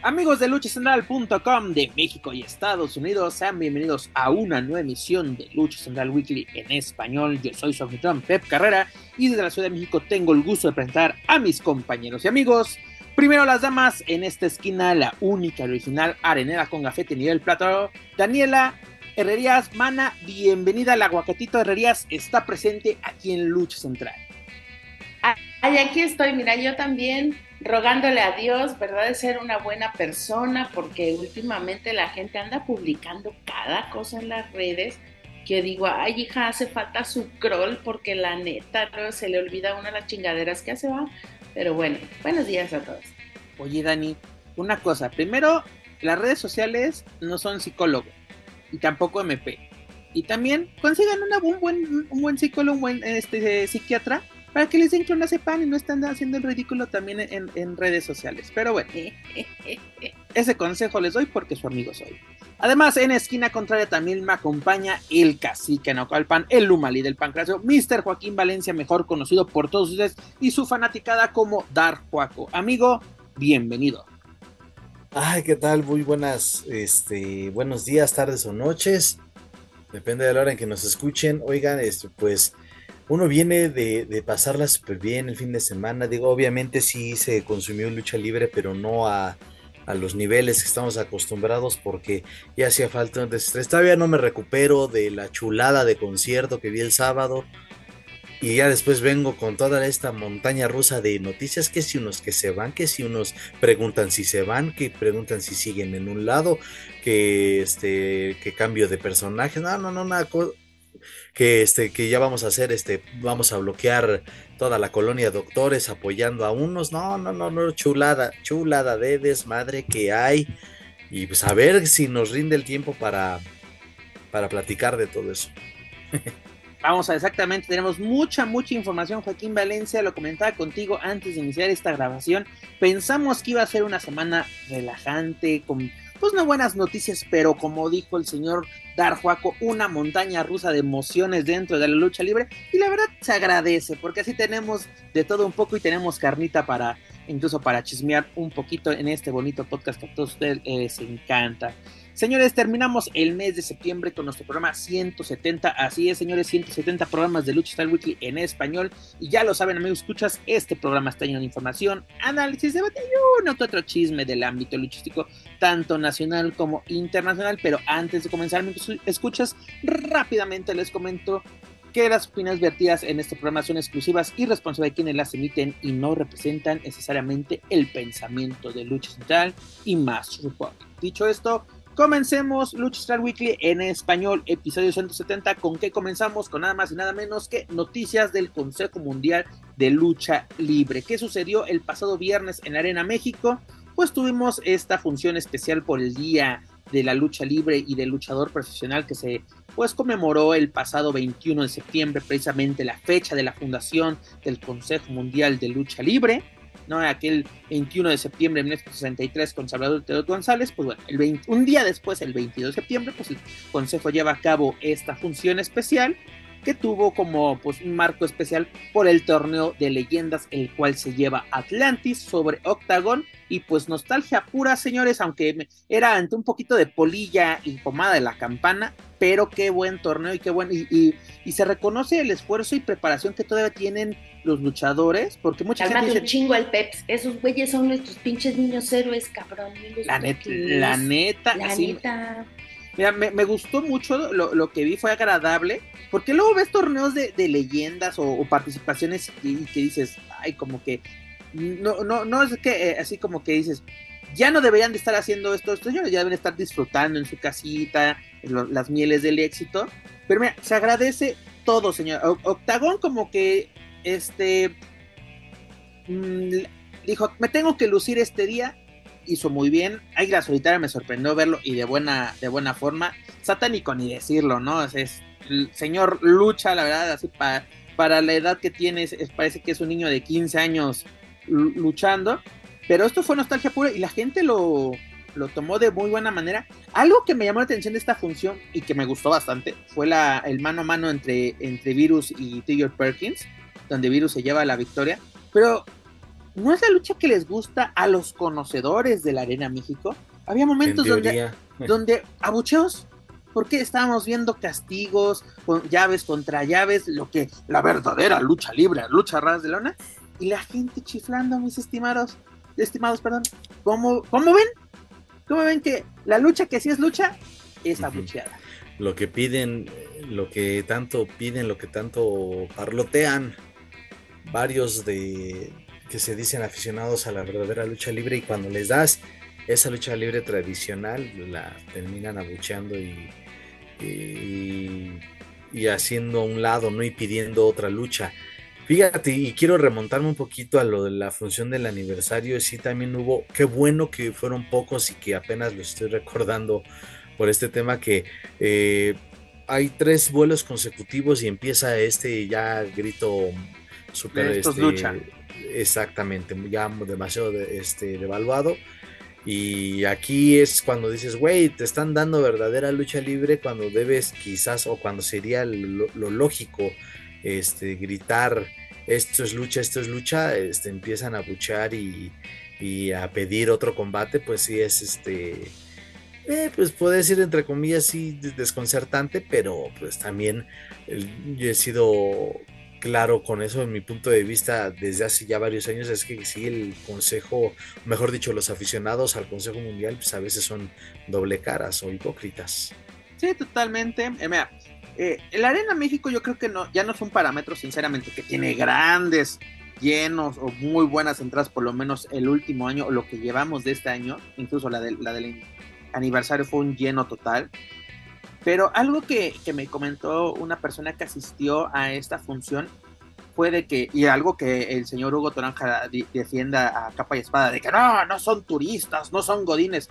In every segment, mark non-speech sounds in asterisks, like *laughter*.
Amigos de luchacentral.com de México y Estados Unidos, sean bienvenidos a una nueva emisión de Lucha Central Weekly en español. Yo soy su anfitrión Pep Carrera y desde la Ciudad de México tengo el gusto de presentar a mis compañeros y amigos. Primero las damas, en esta esquina la única original arenera con gafete nivel plata, Daniela Herrerías Mana, bienvenida al aguacatito Herrerías, está presente aquí en Lucha Central. Ay, aquí estoy, mira, yo también rogándole a Dios, ¿verdad?, de ser una buena persona, porque últimamente la gente anda publicando cada cosa en las redes que digo, ay, hija, hace falta su crawl porque la neta ¿no? se le olvida una de las chingaderas que hace, va. Pero bueno, buenos días a todos. Oye, Dani, una cosa, primero, las redes sociales no son psicólogo y tampoco MP. Y también consigan una, un, buen, un buen psicólogo, un buen este, psiquiatra para que les den sepan y no estén haciendo el ridículo también en, redes sociales. Pero bueno, *laughs* ese consejo les doy porque su amigo soy. Además, en esquina contraria también me acompaña el cacique Naucalpan, el Lumali del Pancracio, Mr. Joaquín Valencia, mejor conocido por todos ustedes, y su fanaticada como Dar Juaco. Amigo, bienvenido. Ay, ¿qué tal? Muy buenas, este, buenos días, tardes o noches. Depende de la hora en que nos escuchen. Oigan, este, pues uno viene de, pasarla súper bien el fin de semana. Digo, obviamente sí se consumió lucha libre, pero no a, los niveles que estamos acostumbrados porque ya hacía falta un desestrés. Todavía no me recupero de la chulada de concierto que vi el sábado. Y ya después vengo con toda esta montaña rusa de noticias, que si unos que se van, que si unos preguntan si se van, que preguntan si siguen en un lado, que este, que cambio de personaje, no, no, no, nada, que, este, que ya vamos a hacer, este, vamos a bloquear toda la colonia de doctores apoyando a unos. No, no, no, no, chulada, chulada de desmadre que hay. Y pues a ver si nos rinde el tiempo para, para platicar de todo eso. *laughs* Vamos a exactamente, tenemos mucha, mucha información. Joaquín Valencia lo comentaba contigo antes de iniciar esta grabación. Pensamos que iba a ser una semana relajante, con pues no buenas noticias, pero como dijo el señor Darjuaco, una montaña rusa de emociones dentro de la lucha libre. Y la verdad se agradece, porque así tenemos de todo un poco y tenemos carnita para, incluso para chismear un poquito en este bonito podcast que a todos ustedes les encanta. Señores, terminamos el mes de septiembre con nuestro programa 170. Así es, señores, 170 programas de Lucha Style Weekly en español. Y ya lo saben, amigos, escuchas, este programa está lleno de información, análisis, debate y uno que otro chisme del ámbito luchístico, tanto nacional como internacional. Pero antes de comenzar, amigos, escuchas, rápidamente les comento que las opiniones vertidas en este programa son exclusivas y responsables de quienes las emiten y no representan necesariamente el pensamiento de Lucha Central y más Report. Dicho esto, Comencemos Lucha Star Weekly en español, episodio 170. ¿Con qué comenzamos? Con nada más y nada menos que noticias del Consejo Mundial de Lucha Libre. ¿Qué sucedió el pasado viernes en Arena México? Pues tuvimos esta función especial por el Día de la Lucha Libre y del Luchador Profesional que se pues conmemoró el pasado 21 de septiembre, precisamente la fecha de la fundación del Consejo Mundial de Lucha Libre. ¿No? Aquel 21 de septiembre de 1963 con Salvador Teodoro González, pues bueno, el un día después, el 22 de septiembre, pues el Consejo lleva a cabo esta función especial que tuvo como pues un marco especial por el torneo de leyendas el cual se lleva Atlantis sobre Octagon y pues nostalgia pura señores aunque era ante un poquito de polilla y pomada de la campana pero qué buen torneo y qué buen y, y, se reconoce el esfuerzo y preparación que todavía tienen los luchadores porque mucha gente dice, un chingo el Peps esos güeyes son nuestros pinches niños héroes cabrón la, neta la neta la neta. Mira, me, gustó mucho lo, que vi, fue agradable, porque luego ves torneos de, leyendas o, participaciones y, que dices, ay, como que, no, no, no es que eh, así como que dices, ya no deberían de estar haciendo esto, estos señores ya deben estar disfrutando en su casita, las mieles del éxito, pero mira, se agradece todo, señor. Octagón como que, este, mm, dijo, me tengo que lucir este día, hizo muy bien. Águila Solitaria me sorprendió verlo y de buena, de buena forma. Satánico ni decirlo, ¿no? Es, señor lucha, la verdad, así para para la edad que tienes, parece que es un niño de 15 años luchando, pero esto fue nostalgia pura y la gente lo, lo tomó de muy buena manera. Algo que me llamó la atención de esta función y que me gustó bastante fue la, el mano a mano entre, entre Virus y Tiger Perkins, donde Virus se lleva la victoria, pero no es la lucha que les gusta a los conocedores de la Arena México. Había momentos donde, *laughs* donde abucheos, porque estábamos viendo castigos, con llaves contra llaves, lo que la verdadera lucha libre, lucha ras de lona, y la gente chiflando, mis estimados, estimados, perdón. ¿Cómo, cómo ven? ¿Cómo ven que la lucha que sí es lucha es abucheada? Lo que piden, lo que tanto piden, lo que tanto parlotean varios de que se dicen aficionados a la verdadera lucha libre y cuando les das esa lucha libre tradicional la terminan abucheando y, y, haciendo a un lado, ¿no? Y pidiendo otra lucha. Fíjate, y quiero remontarme un poquito a lo de la función del aniversario. Sí, también hubo, qué bueno que fueron pocos y que apenas lo estoy recordando por este tema que eh, hay tres vuelos consecutivos y empieza este ya grito super este, lucha. exactamente ya demasiado este devaluado y aquí es cuando dices güey te están dando verdadera lucha libre cuando debes quizás o cuando sería lo, lógico este gritar esto es lucha esto es lucha este empiezan a buchar y, y a pedir otro combate pues sí es este eh, pues puede decir entre comillas sí desconcertante pero pues también yo he sido claro con eso en mi punto de vista desde hace ya varios años es que sí el consejo, mejor dicho, los aficionados al Consejo Mundial pues a veces son doble caras o hipócritas. Sí, totalmente. Eh, eh, el Arena México yo creo que no, ya no es un parámetro sinceramente que tiene grandes llenos o muy buenas entradas por lo menos el último año o lo que llevamos de este año, incluso la, de, la del aniversario fue un lleno total. Pero algo que, me comentó una persona que asistió a esta función fue de que, y algo que el señor Hugo Toranja defienda a capa y espada, de que no, no son turistas, no son godines.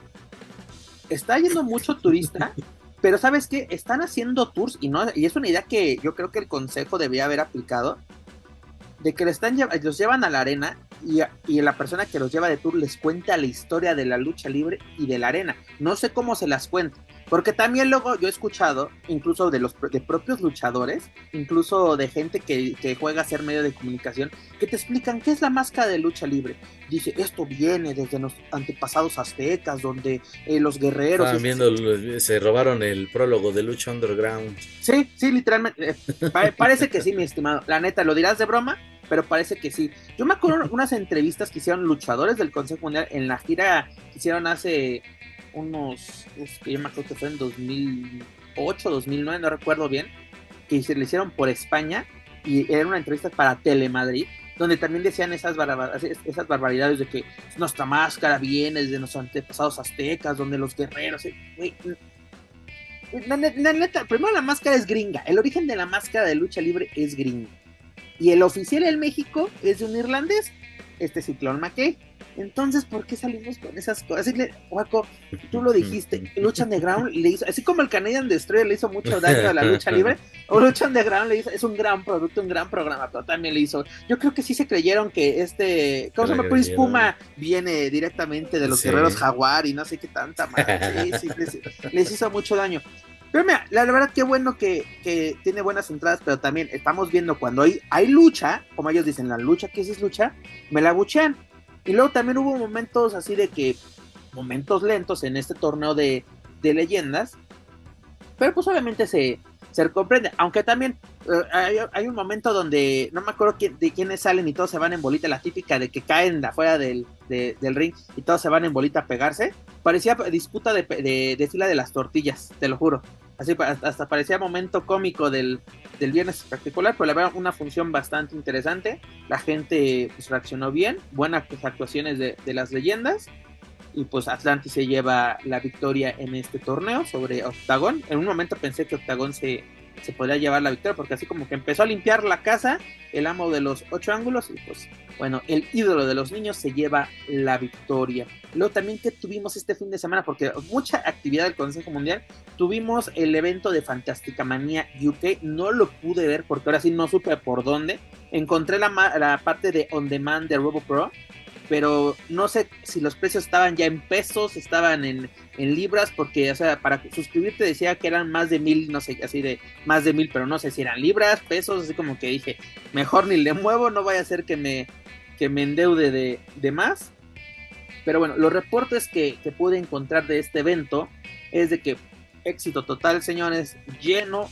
Está yendo mucho turista, *laughs* pero ¿sabes qué? Están haciendo tours y, no, y es una idea que yo creo que el consejo debía haber aplicado, de que están, los llevan a la arena y, y, la persona que los lleva de tour les cuenta la historia de la lucha libre y de la arena. No sé cómo se las cuenta, porque también luego yo he escuchado, incluso de los de propios luchadores, incluso de gente que, que, juega a ser medio de comunicación, que te explican qué es la máscara de lucha libre. Dice, esto viene desde los antepasados aztecas, donde eh, los guerreros... Estaban viendo, se robaron el prólogo de Lucha Underground. Sí, sí, literalmente. Eh, parece que sí, mi estimado. La neta, ¿lo dirás de broma? pero parece que sí. Yo me acuerdo *laughs* unas entrevistas que hicieron luchadores del Consejo Mundial en la gira que hicieron hace unos, que yo me acuerdo que fue en 2008, 2009, no recuerdo bien, que se le hicieron por España y era una entrevista para Telemadrid, donde también decían esas, barbaridades de que nuestra máscara viene desde nuestros antepasados aztecas, donde los guerreros... Eh, neta, primero la máscara es gringa, el origen de la máscara de lucha libre es gringa. Y el oficial en México es de un irlandés, este Ciclón McKay. Entonces, ¿por qué salimos con esas cosas? Así, Waco, tú lo dijiste, Lucha Underground le hizo, así como el Canadian Destroyer le hizo mucho daño a la lucha libre, *laughs* o Lucha Underground le hizo, es un gran producto, un gran programa, pero también le hizo. Yo creo que sí se creyeron que este, ¿cómo se llama? Prince Puma viene directamente de los guerreros Jaguar y no sé qué tanta madre. Sí, sí, les, hizo mucho daño. Pero mira, la, verdad que bueno que, que, tiene buenas entradas, pero también estamos viendo cuando hay, hay lucha, como ellos dicen, la lucha, ¿qué es lucha? Me la buchean y luego también hubo momentos así de que, momentos lentos en este torneo de, leyendas, pero pues obviamente se, se comprende, aunque también eh, hay, un momento donde no me acuerdo de quiénes salen y todos se van en bolita, la típica de que caen de afuera del, del ring y todos se van en bolita a pegarse, parecía disputa de, de fila de las tortillas, te lo juro. Así hasta parecía momento cómico del, del viernes particular, pero la verdad una función bastante interesante. La gente pues, reaccionó bien, buenas actuaciones de, de, las leyendas. Y pues Atlantis se lleva la victoria en este torneo sobre Octagon. En un momento pensé que Octagon se, se podría llevar la victoria, porque así como que empezó a limpiar la casa, el amo de los ocho ángulos, y pues bueno, el ídolo de los niños se lleva la victoria. Luego también que tuvimos este fin de semana, porque mucha actividad del Consejo Mundial, tuvimos el evento de Fantástica Manía UK, no lo pude ver porque ahora sí no supe por dónde. Encontré la, la parte de On Demand de RoboPro, pero no sé si los precios estaban ya en pesos, estaban en, libras, porque, o sea, para suscribirte decía que eran más de mil, no sé, así de más de mil, pero no sé si eran libras, pesos, así como que dije, mejor ni le muevo, no vaya a ser que me, que me endeude de, de más. Pero bueno, los reportes que, que pude encontrar de este evento es de que éxito total, señores, lleno,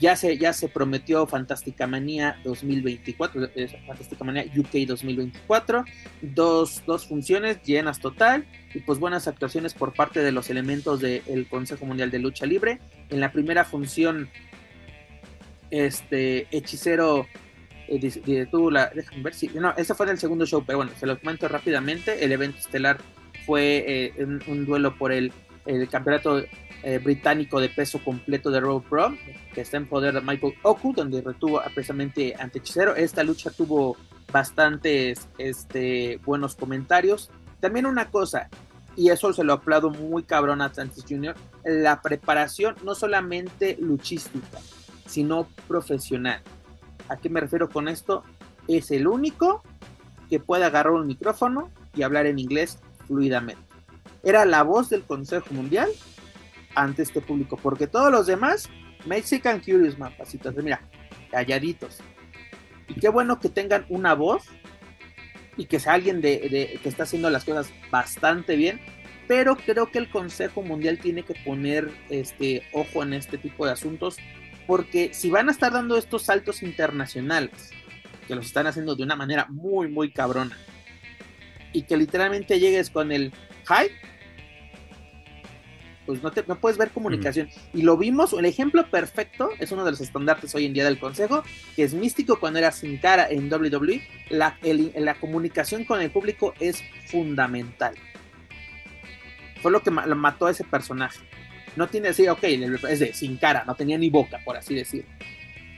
ya se, ya se prometió Fantástica Manía 2024, Fantástica Manía UK 2024, dos, dos funciones llenas total y pues buenas actuaciones por parte de los elementos del Consejo Mundial de Lucha Libre. En la primera función, este hechicero eh, tuvo la, déjame ver si, no, ese fue en el segundo show, pero bueno, se lo comento rápidamente, el evento estelar fue eh, un, duelo por el, el campeonato eh, británico de peso completo de Road Pro, que está en poder de Michael Oku, donde retuvo precisamente ante Hechicero. Esta lucha tuvo bastantes este, buenos comentarios. También una cosa, y eso se lo aplaudo muy cabrón a Atlantis Jr., la preparación no solamente luchística, sino profesional. ¿A qué me refiero con esto? Es el único que puede agarrar un micrófono y hablar en inglés fluidamente. Era la voz del Consejo Mundial ante este público, porque todos los demás, Mexican Curious Mapacitos, mira, calladitos. Y qué bueno que tengan una voz y que sea alguien de, que está haciendo las cosas bastante bien, pero creo que el Consejo Mundial tiene que poner este ojo en este tipo de asuntos, porque si van a estar dando estos saltos internacionales, que los están haciendo de una manera muy, muy cabrona, y que literalmente llegues con el hype, pues no, te, no puedes ver comunicación. Y lo vimos, el ejemplo perfecto es uno de los estandartes hoy en día del consejo, que es místico cuando era sin cara en WWE, la, la comunicación con el público es fundamental. Fue lo que lo mató a ese personaje. No tiene así, ok, es de sin cara, no tenía ni boca, por así decir.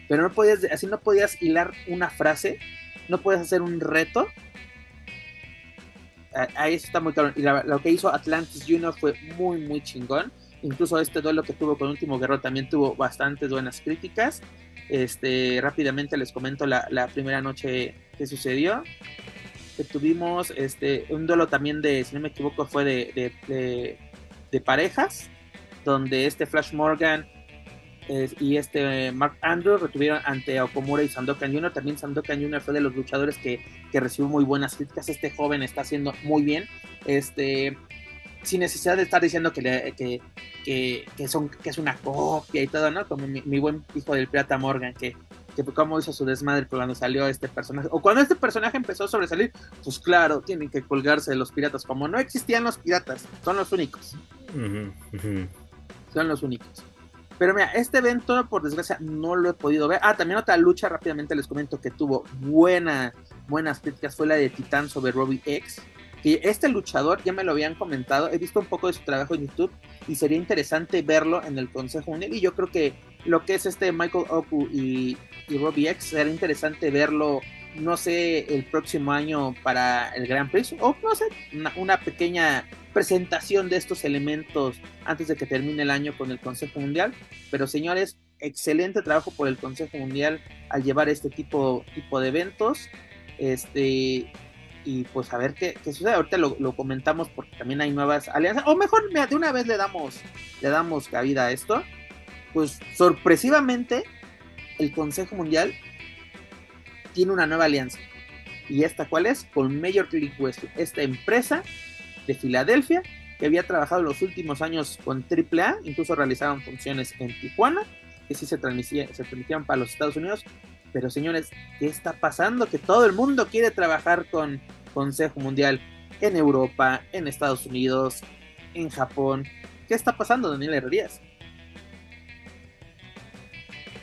Pero no podías, así no podías hilar una frase, no podías hacer un reto ahí está muy claro. Y lo que hizo Atlantis Junior fue muy, muy chingón. Incluso este duelo que tuvo con Último Guerrero también tuvo bastantes buenas críticas. Este, rápidamente les comento la, primera noche que sucedió. Que tuvimos este, un duelo también de, si no me equivoco, fue de, de parejas. Donde este Flash Morgan y este Mark Andrews retuvieron ante Okomura y Sandokan Jr. También Sandokan Jr. fue de los luchadores que, que recibió muy buenas críticas. Este joven está haciendo muy bien. Este, sin necesidad de estar diciendo que, que, que, son, que es una copia y todo, ¿no? Como mi, buen hijo del pirata Morgan, que, que como hizo su desmadre cuando salió este personaje. O cuando este personaje empezó a sobresalir, pues claro, tienen que colgarse de los piratas. Como no existían los piratas, son los únicos. Son los únicos. Pero mira, este evento, por desgracia, no lo he podido ver. Ah, también otra lucha, rápidamente les comento que tuvo buena, buenas críticas, fue la de Titán sobre Robbie X. Y este luchador, ya me lo habían comentado, he visto un poco de su trabajo en YouTube y sería interesante verlo en el Consejo Mundial. Y yo creo que lo que es este Michael Oku y, y Robbie X, sería interesante verlo no sé, el próximo año para el Gran Prix, o no sé, una, pequeña presentación de estos elementos antes de que termine el año con el Consejo Mundial. Pero señores, excelente trabajo por el Consejo Mundial al llevar este tipo, tipo de eventos. Este, y pues a ver qué, sucede. Ahorita lo, comentamos porque también hay nuevas alianzas. O mejor, de una vez le damos, le damos cabida a esto. Pues sorpresivamente, el Consejo Mundial tiene una nueva alianza. ¿Y esta cuál es? Con Major League Wrestling, esta empresa de Filadelfia que había trabajado los últimos años con AAA, incluso realizaban funciones en Tijuana, que sí se, transmitían, se transmitían para los Estados Unidos. Pero señores, ¿qué está pasando? Que todo el mundo quiere trabajar con Consejo Mundial en Europa, en Estados Unidos, en Japón. ¿Qué está pasando, Daniel Herrerías?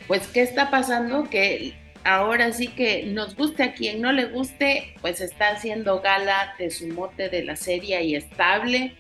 Pues, ¿qué está pasando? Que ahora sí que nos guste a quien no le guste, pues está haciendo gala de su mote de la serie y estable.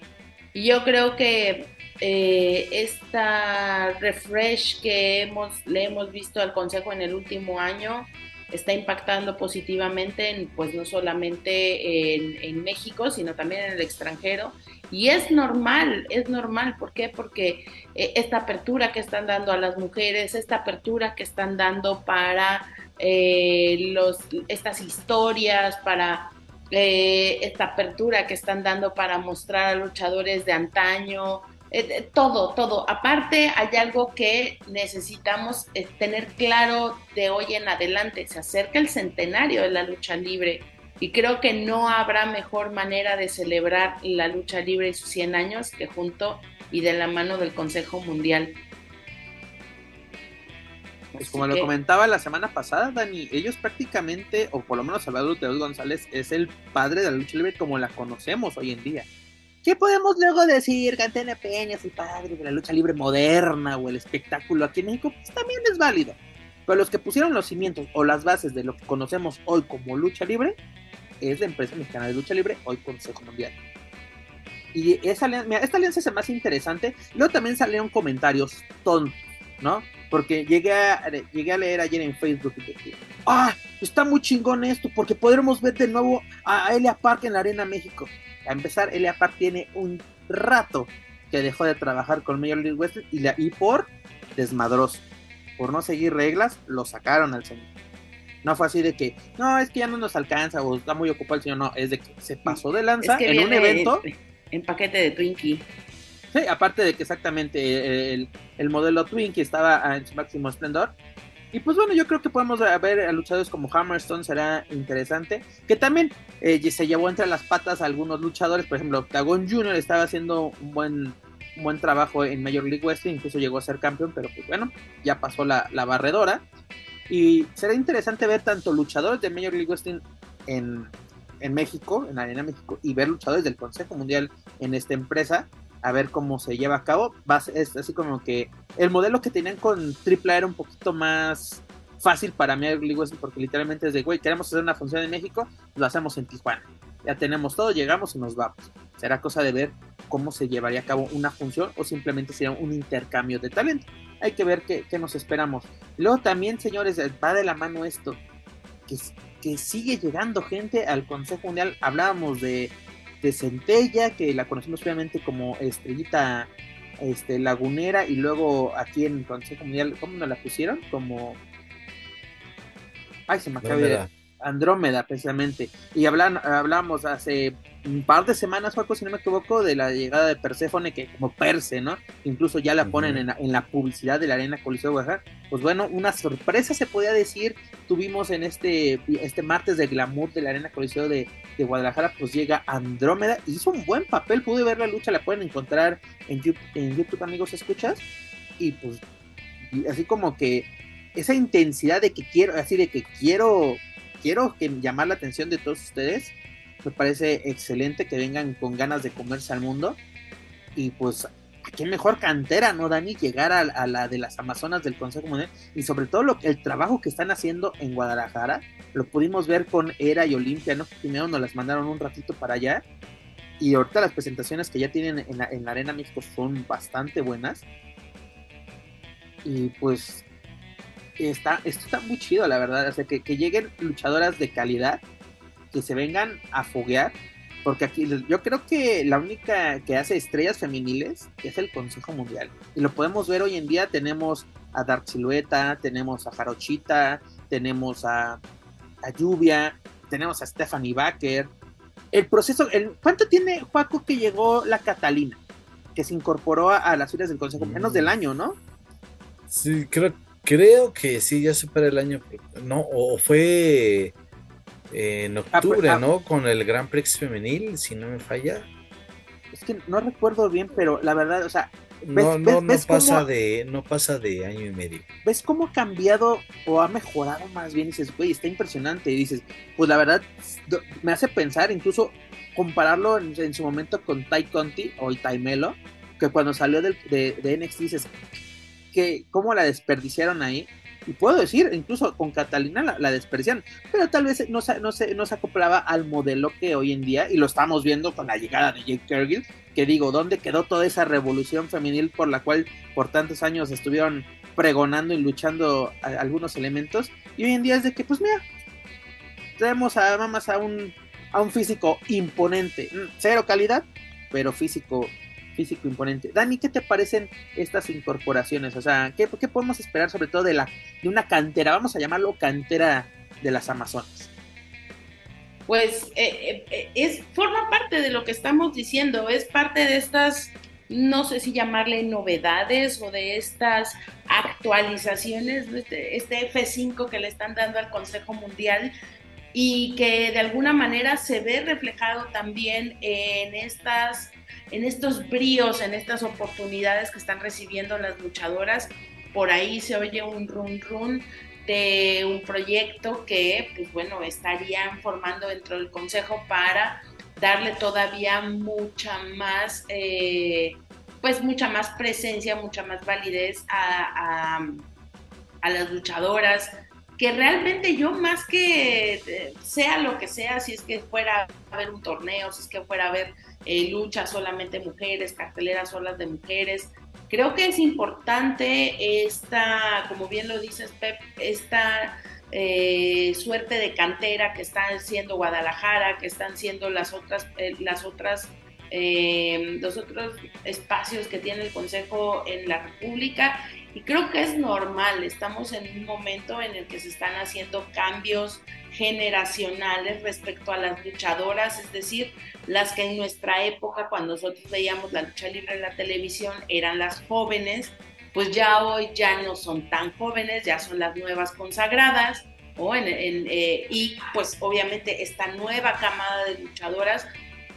Y yo creo que eh, esta refresh que hemos, le hemos visto al Consejo en el último año está impactando positivamente, en, pues no solamente en, México, sino también en el extranjero. Y es normal, es normal. ¿Por qué? Porque eh, esta apertura que están dando a las mujeres, esta apertura que están dando para eh, los, estas historias, para eh, esta apertura que están dando para mostrar a luchadores de antaño, eh, todo, todo. Aparte, hay algo que necesitamos eh, tener claro de hoy en adelante. Se acerca el centenario de la lucha libre y creo que no habrá mejor manera de celebrar la lucha libre y sus 100 años que junto y de la mano del Consejo Mundial. Pues como lo comentaba la semana pasada, Dani, ellos prácticamente, o por lo menos Salvador Teos González, es el padre de la lucha libre como la conocemos hoy en día. ¿Qué podemos luego decir? Cantena Peña es el padre de la lucha libre moderna o el espectáculo aquí en México, pues también es válido. Pero los que pusieron los cimientos o las bases de lo que conocemos hoy como lucha libre es la empresa mexicana de lucha libre, hoy Consejo Mundial. Y esa, esta alianza es la más interesante. Luego también salieron comentarios tontos, ¿no? Porque llegué a, llegué a leer ayer en Facebook y dije, ah, está muy chingón esto, porque podremos ver de nuevo a Elia Park en la Arena México. A empezar, Elia Park tiene un rato que dejó de trabajar con Major League Wrestling y, y por desmadroso, por no seguir reglas, lo sacaron al señor. No fue así de que, no, es que ya no nos alcanza o está muy ocupado el señor, no, es de que se pasó de lanza en un evento. En paquete de Twinkie. Aparte de que exactamente el, el modelo Twinkie estaba en su máximo esplendor, y pues bueno, yo creo que podemos ver a luchadores como Hammerstone, será interesante. Que también eh, se llevó entre las patas a algunos luchadores, por ejemplo, Octagon Jr. estaba haciendo un buen, buen trabajo en Major League West, incluso llegó a ser campeón, pero pues bueno, ya pasó la, barredora. Y será interesante ver tanto luchadores de Major League Wrestling en, en México, en Arena México, y ver luchadores del Consejo Mundial en esta empresa a ver cómo se lleva a cabo. es así como que el modelo que tenían con AAA era un poquito más fácil para mí, porque literalmente es de, güey, queremos hacer una función en México, lo hacemos en Tijuana. Ya tenemos todo, llegamos y nos vamos. Será cosa de ver cómo se llevaría a cabo una función o simplemente sería un intercambio de talento. Hay que ver qué, nos esperamos. Luego también, señores, va de la mano esto, que, que sigue llegando gente al Consejo Mundial. Hablábamos de de Centella, que la conocemos obviamente como Estrellita este, Lagunera, y luego aquí en Consejo Mundial, ¿cómo nos la pusieron? Como. Ay, se me acaba de. Andrómeda, precisamente. Y hablan, hablamos hace un par de semanas, algo, si no me equivoco, de la llegada de Perséfone, que como Perse, ¿no? Incluso ya la ponen en, la, publicidad de la Arena Coliseo de Guadalajara. Pues bueno, una sorpresa se podía decir. Tuvimos en este, este martes de glamour de la Arena Coliseo de, Guadalajara, pues llega Andrómeda. Hizo un buen papel, pude ver la lucha, la pueden encontrar en YouTube, en YouTube amigos, ¿escuchas? Y pues, así como que esa intensidad de que quiero, así de que quiero quiero que llamar la atención de todos ustedes. Me parece excelente que vengan con ganas de comerse al mundo. Y pues, ¿a qué mejor cantera, no, Dani? Llegar a, la de las Amazonas del Consejo Mundial. Y sobre todo lo, el trabajo que están haciendo en Guadalajara. Lo pudimos ver con Era y Olimpia, ¿no? Primero nos las mandaron un ratito para allá. Y ahorita las presentaciones que ya tienen en la, en la Arena México son bastante buenas. Y pues está, esto está muy chido, la verdad. O sea, que, lleguen luchadoras de calidad, que se vengan a foguear. Porque aquí yo creo que la única que hace estrellas femeniles es el Consejo Mundial. Y lo podemos ver hoy en día. Tenemos a Dark Silueta, tenemos a Jarochita, tenemos a, a Lluvia, tenemos a Stephanie Baker. El proceso, el, ¿cuánto tiene Juaco que llegó la Catalina? Que se incorporó a, las filas del Consejo, menos del año, ¿no? Sí, creo, Creo que sí, ya supera el año. No, o fue en ah, pues, octubre, ah. ¿no? Con el Gran Prix femenil, si no me falla. Es que no recuerdo bien, pero la verdad, o sea, no, no, no pasa de, no pasa de año y medio. ¿Ves cómo ha cambiado o ha mejorado más bien? Y dices, güey, está impresionante. Y dices, pues la verdad, me hace pensar, incluso compararlo en, su momento con Tai Conti o el Taimelo, que cuando salió de, de NXT dices, que cómo la desperdiciaron ahí. Y puedo decir, incluso con Catalina la, la desprecian, pero tal vez no se, no, se, no se acoplaba al modelo que hoy en día, y lo estamos viendo con la llegada de Jake Cargill, que digo, ¿dónde quedó toda esa revolución femenil por la cual por tantos años estuvieron pregonando y luchando algunos elementos? Y hoy en día es de que, pues mira, tenemos a más a un, a un físico imponente, mm, cero calidad, pero físico físico imponente. Dani, ¿qué te parecen estas incorporaciones? O sea, ¿qué, ¿qué, podemos esperar sobre todo de, la, de una cantera? Vamos a llamarlo cantera de las Amazonas. Pues eh, eh, es, forma parte de lo que estamos diciendo, es parte de estas, no sé si llamarle novedades o de estas actualizaciones, este, este F5 que le están dando al Consejo Mundial y que de alguna manera se ve reflejado también en estas en estos bríos, en estas oportunidades que están recibiendo las luchadoras. Por ahí se oye un run run de un proyecto que, pues bueno, estarían formando dentro del consejo para darle todavía mucha más, eh, pues mucha más presencia, mucha más validez a, a las luchadoras, que realmente yo más que eh, sea lo que sea, si es que fuera a ver un torneo, si es que fuera a ver eh, lucha solamente mujeres, carteleras solas de mujeres. Creo que es importante esta, como bien lo dices Pep, esta eh, suerte de cantera que están siendo Guadalajara, que están siendo las otras, eh, las otras, los otros espacios que tiene el Consejo en la República. Y creo que es normal, estamos en un momento en el que se están haciendo cambios generacionales respecto a las luchadoras, es decir, las que en nuestra época, cuando nosotros veíamos la lucha libre en la televisión, eran las jóvenes, pues ya hoy ya no son tan jóvenes, ya son las nuevas consagradas, ¿o? Eh, y pues obviamente esta nueva camada de luchadoras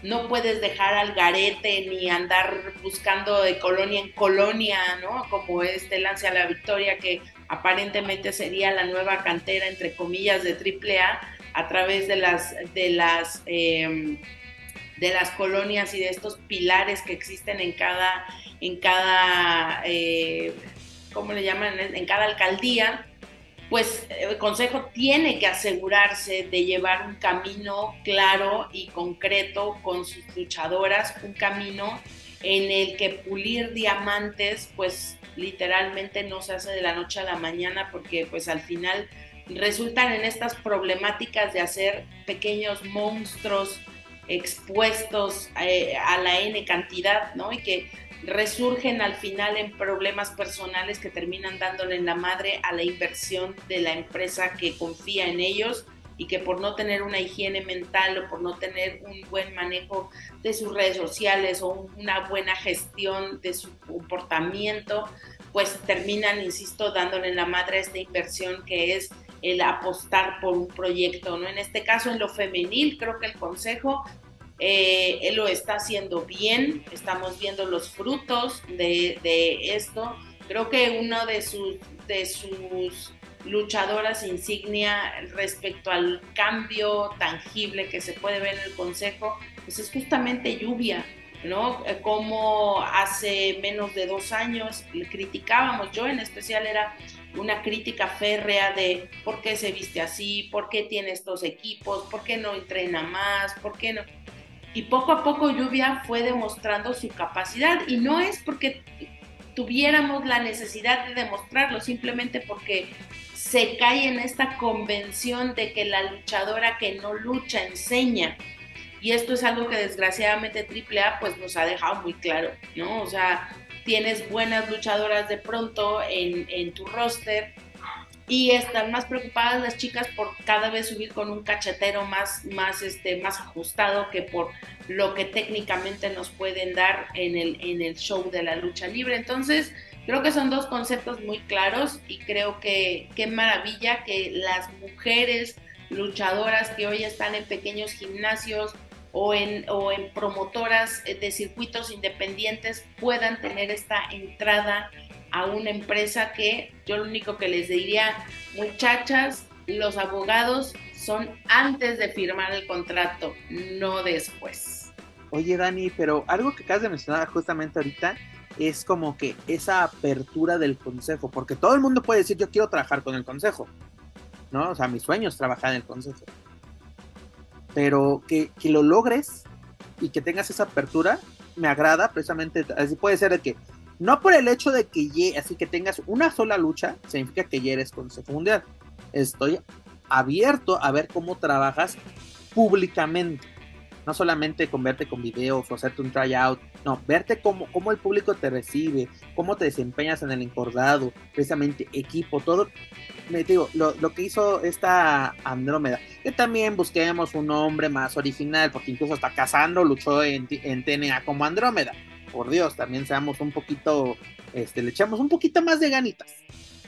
no puedes dejar al garete ni andar buscando de colonia en colonia, ¿no? Como este lance a la victoria que aparentemente sería la nueva cantera, entre comillas, de AAA a través de las, de las, em, de las colonias y de estos pilares que existen en cada, en cada eh, ¿cómo le llaman? En cada alcaldía, pues el Consejo tiene que asegurarse de llevar un camino claro y concreto con sus luchadoras, un camino en el que pulir diamantes, pues literalmente no se hace de la noche a la mañana porque pues al final resultan en estas problemáticas de hacer pequeños monstruos expuestos eh, a la N cantidad, ¿no? Y que resurgen al final en problemas personales que terminan dándole en la madre a la inversión de la empresa que confía en ellos y que por no tener una higiene mental o por no tener un buen manejo de sus redes sociales o una buena gestión de su comportamiento, pues terminan, insisto, dándole en la madre a esta inversión que es el apostar por un proyecto, ¿no? En este caso, en lo femenil, creo que el consejo eh, él lo está haciendo bien, estamos viendo los frutos de, de esto. Creo que uno de sus, de sus luchadoras insignia respecto al cambio tangible que se puede ver en el Consejo, pues es justamente lluvia, ¿no? Eh, como hace menos de dos años le criticábamos, yo en especial era una crítica férrea de por qué se viste así, por qué tiene estos equipos, por qué no entrena más, por qué no. Y poco a poco Lluvia fue demostrando su capacidad y no es porque tuviéramos la necesidad de demostrarlo, simplemente porque se cae en esta convención de que la luchadora que no lucha enseña. Y esto es algo que desgraciadamente AAA pues nos ha dejado muy claro, ¿no? O sea, tienes buenas luchadoras de pronto en, en tu roster y están más preocupadas las chicas por cada vez subir con un cachetero más, más, este, más ajustado que por lo que técnicamente nos pueden dar en el, en el show de la lucha libre. Entonces, Creo que son dos conceptos muy claros y creo que qué maravilla que las mujeres luchadoras que hoy están en pequeños gimnasios o en, o en promotoras de circuitos independientes puedan tener esta entrada a una empresa que yo lo único que les diría, muchachas, los abogados son antes de firmar el contrato, no después. Oye Dani, pero algo que acabas de mencionar justamente ahorita es como que esa apertura del consejo, porque todo el mundo puede decir yo quiero trabajar con el consejo, ¿no? O sea, mi sueño es trabajar en el consejo. Pero que, que lo logres y que tengas esa apertura, me agrada precisamente, así puede ser de que, no por el hecho de que así que tengas una sola lucha, significa que ya eres Consejo Mundial. Estoy abierto a ver cómo trabajas públicamente. No solamente con verte con videos o hacerte un tryout, no, verte cómo, cómo el público te recibe, cómo te desempeñas en el encordado, precisamente equipo, todo. Me digo, lo, que hizo esta Andrómeda, que también busquemos un nombre más original, porque incluso hasta Casando luchó en TNA como Andrómeda. Por Dios, también seamos un poquito, este, le echamos un poquito más de ganitas,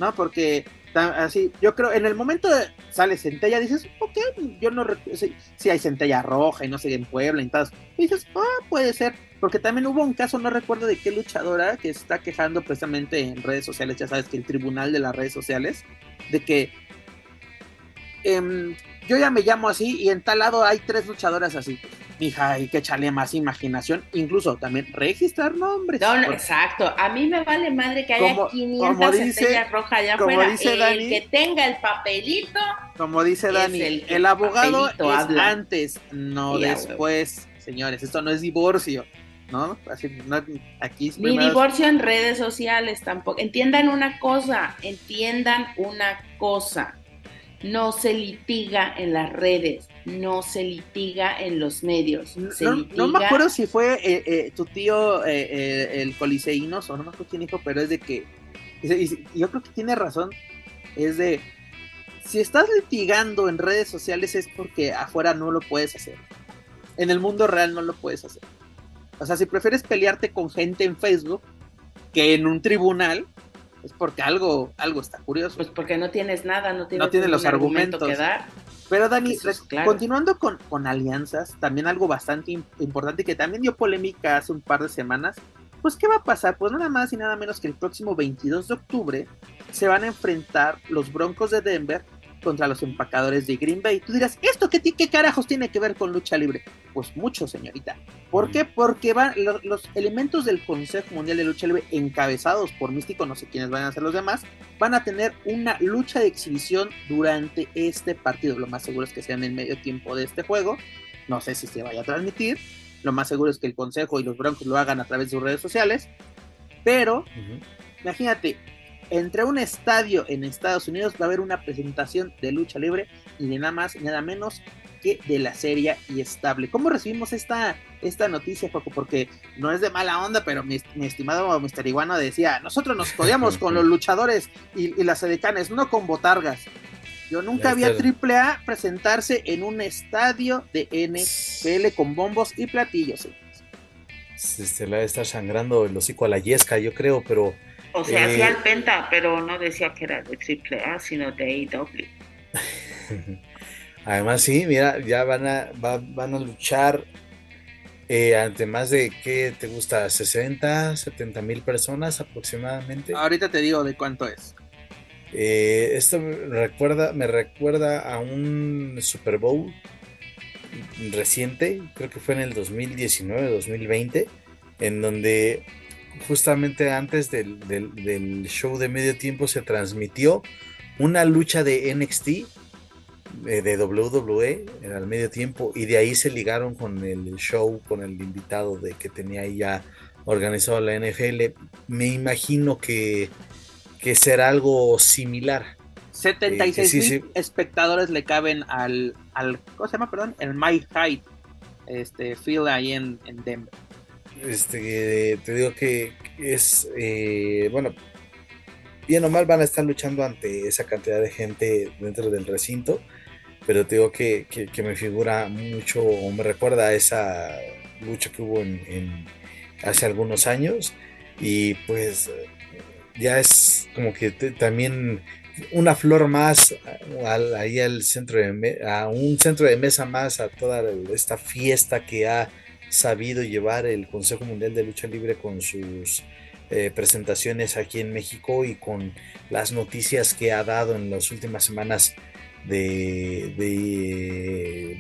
¿no? Porque así, yo creo, en el momento de sale centella, dices, ok, yo no si, si, hay centella roja y no sé en Puebla y tal, dices, ah, puede ser, porque también hubo un caso, no recuerdo de qué luchadora, que está quejando precisamente en redes sociales, ya sabes que el tribunal de las redes sociales, de que eh, yo ya me llamo así y en tal lado hay tres luchadoras así. Mija, hay que echarle más imaginación, incluso también registrar nombres. No, exacto. A mí me vale madre que haya 500 estrellas rojas allá afuera. Dice el que tenga el papelito. Como dice Dani, el, abogado es antes, no después. Señores, esto no es divorcio. ¿no? Así, no aquí Ni divorcio en redes sociales tampoco. Entiendan una cosa, entiendan una cosa no se litiga en las redes, no se litiga en los medios. no, me acuerdo si fue eh, eh, tu tío eh, el coliseínos o no me acuerdo quién dijo, pero es de que, yo creo que tiene razón, es de, si estás litigando en redes sociales es porque afuera no lo puedes hacer. En el mundo real no lo puedes hacer. O sea, si prefieres pelearte con gente en Facebook que en un tribunal, es porque algo, algo está curioso. Pues porque no tienes nada, no tienes, no tiene los argumentos. que dar. Pero Dani, continuando con, con, alianzas, también algo bastante importante que también dio polémica hace un par de semanas, pues ¿qué va a pasar? Pues nada más y nada menos que el próximo 22 de octubre se van a enfrentar los Broncos de Denver contra los empacadores de Green Bay. Tú dirás, ¿esto qué, qué carajos tiene que ver con lucha libre? Pues mucho, señorita. ¿Por qué? Porque van los, elementos del Consejo Mundial de Lucha Libre, encabezados por Místico, no sé quiénes van a ser los demás, van a tener una lucha de exhibición durante este partido. Lo más seguro es que sea en el medio tiempo de este juego. No sé si se vaya a transmitir. Lo más seguro es que el Consejo y los Broncos lo hagan a través de sus redes sociales. Pero, imagínate, entre un estadio en Estados Unidos va a haber una presentación de lucha libre y de nada más y nada menos que de la serie y estable. ¿Cómo recibimos esta, esta noticia, Paco? Porque no es de mala onda, pero mi, estimado Mr. Iguano decía, nosotros nos codiamos con los *laughs* luchadores y, las edecanes, no con botargas. Yo nunca vi a AAA presentarse en un estadio de NFL con bombos y platillos. Se le está sangrando el hocico a la yesca, yo creo, pero o sea, hacía el eh, Penta, pero no decía que era de triple A, sino de AEW. *laughs* Además, sí, mira, ya van a, van a luchar eh, ante más de, ¿qué te gusta? ¿60, 70 mil personas aproximadamente? Ahorita te digo de cuánto es. Eh, esto me recuerda, me recuerda a un Super Bowl reciente, creo que fue en el 2019, 2020, en donde justamente antes del, show de medio tiempo se transmitió una lucha de NXT eh, de WWE al medio tiempo y de ahí se ligaron con el show, con el invitado de que tenía ahí ya organizado la NFL. Me imagino que, que será algo similar. 76 eh, mil espectadores le caben al, al, ¿cómo se llama? Perdón, el My Hyde este, field ahí en, en Denver. Este, te digo que es, eh, bueno, bien o mal van a estar luchando ante esa cantidad de gente dentro del recinto, pero te digo que, me figura mucho, o me recuerda a esa lucha que hubo en, hace algunos años, y pues ya es como que también una flor más ahí al centro de a un centro de mesa más a toda esta fiesta que ha sabido llevar el Consejo Mundial de Lucha Libre con sus eh, presentaciones aquí en México y con las noticias que ha dado en las últimas semanas de,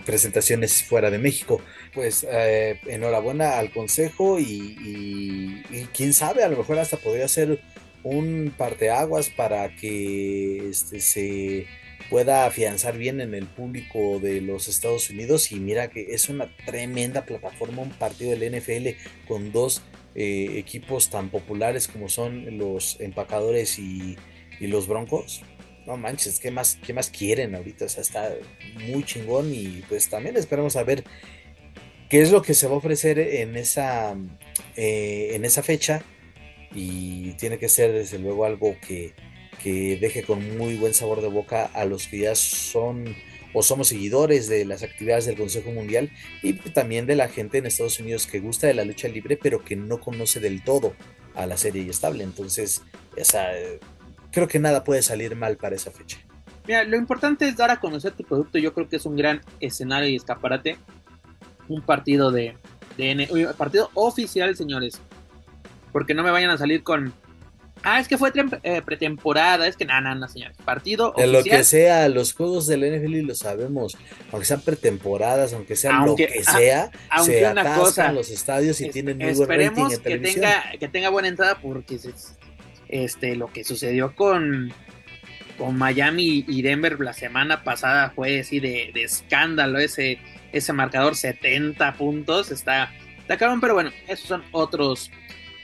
presentaciones fuera de México. pues eh, enhorabuena al consejo y, quién sabe, a lo mejor hasta podría ser un parteaguas para que este, se pueda afianzar bien en el público de los Estados Unidos y mira que es una tremenda plataforma, un partido del NFL con dos eh, equipos tan populares como son los empacadores y, los broncos. No manches, ¿qué más, ¿qué más quieren ahorita? O sea, está muy chingón y pues también esperamos a ver qué es lo que se va a ofrecer en esa, eh, en esa fecha y tiene que ser desde luego algo que, que deje con muy buen sabor de boca a los que ya son o somos seguidores de las actividades del Consejo Mundial y también de la gente en Estados Unidos que gusta de la lucha libre pero que no conoce del todo a la serie y estable. Entonces, esa, creo que nada puede salir mal para esa fecha. Mira, lo importante es dar a conocer tu producto. Yo creo que es un gran escenario y escaparate. Un partido de, de partido oficial, señores. Porque no me vayan a salir con Ah, es que fue eh, pretemporada, es que nada, nada, no, señores. Partido De lo que sea, los juegos del NFL lo sabemos. Aunque sean pretemporadas, aunque sean lo que sea, aunque se una cosa, los estadios y tienen muy buen rating en que tenga, que tenga buena entrada porque este, lo que sucedió con, con Miami y Denver la semana pasada fue así de, de escándalo ese, ese marcador 70 puntos. Está, está cabrón, pero bueno, esos son otros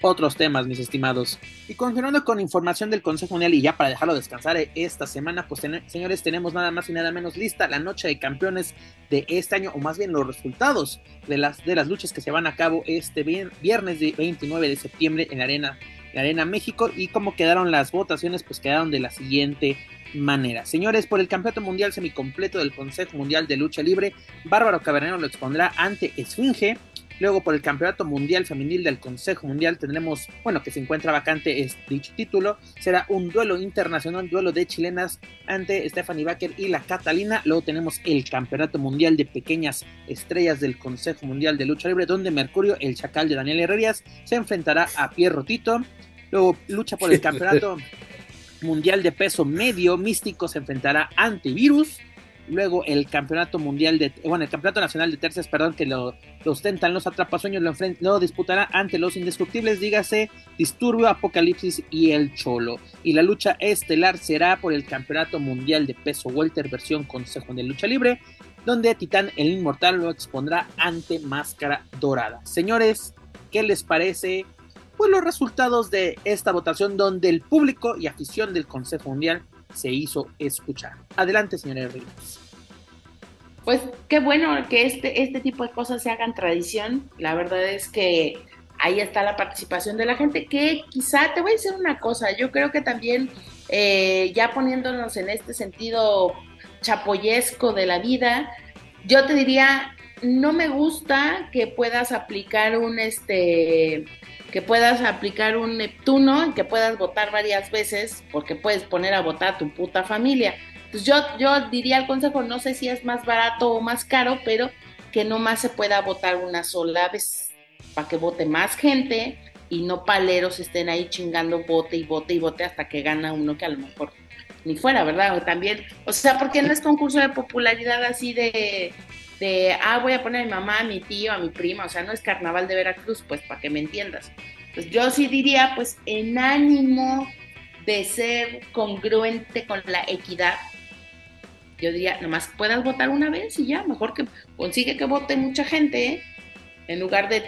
otros temas, mis estimados. Y continuando con información del Consejo Mundial y ya para dejarlo descansar esta semana, pues señores, tenemos nada más y nada menos lista la noche de campeones de este año, o más bien los resultados de las, de las luchas que se van a cabo este viernes de 29 de septiembre en la Arena, la Arena México. Y cómo quedaron las votaciones, pues quedaron de la siguiente manera. Señores, por el Campeonato Mundial Semicompleto del Consejo Mundial de Lucha Libre, Bárbaro Cabernero lo expondrá ante Esfinge. Luego por el Campeonato Mundial Femenil del Consejo Mundial tendremos, bueno, que se encuentra vacante es dicho título. Será un duelo internacional, duelo de chilenas ante Stephanie Baker y la Catalina. Luego tenemos el Campeonato Mundial de Pequeñas Estrellas del Consejo Mundial de Lucha Libre, donde Mercurio, el chacal de Daniel Herrerías, se enfrentará a Pierro Tito. Luego lucha por el *laughs* Campeonato Mundial de Peso Medio. Místico se enfrentará ante Virus luego el campeonato mundial de, bueno, el campeonato nacional de tercias, perdón, que lo, ostentan los atrapasueños, lo, lo disputará ante los indestructibles, dígase Disturbio, Apocalipsis y el Cholo. Y la lucha estelar será por el campeonato mundial de peso welter versión Consejo de Lucha Libre, donde Titán el Inmortal lo expondrá ante Máscara Dorada. Señores, ¿qué les parece? Pues los resultados de esta votación donde el público y afición del Consejo Mundial se hizo escuchar. Adelante, señora Rivas. Pues qué bueno que este, este tipo de cosas se hagan tradición. La verdad es que ahí está la participación de la gente, que quizá, te voy a decir una cosa, yo creo que también eh, ya poniéndonos en este sentido chapoyesco de la vida, yo te diría, no me gusta que puedas aplicar un este que puedas aplicar un Neptuno, que puedas votar varias veces, porque puedes poner a votar a tu puta familia. Entonces yo, yo diría al consejo, no sé si es más barato o más caro, pero que no más se pueda votar una sola vez, para que vote más gente y no paleros estén ahí chingando vote y vote y vote hasta que gana uno que a lo mejor ni fuera, ¿verdad? O también, o sea, porque no es concurso de popularidad así de, de, ah, voy a poner a mi mamá, a mi tío, a mi prima, o sea, no es carnaval de Veracruz, pues para que me entiendas. Pues yo sí diría, pues en ánimo de ser congruente con la equidad, yo diría, nomás puedas votar una vez y ya, mejor que consigue que vote mucha gente, ¿eh? en lugar de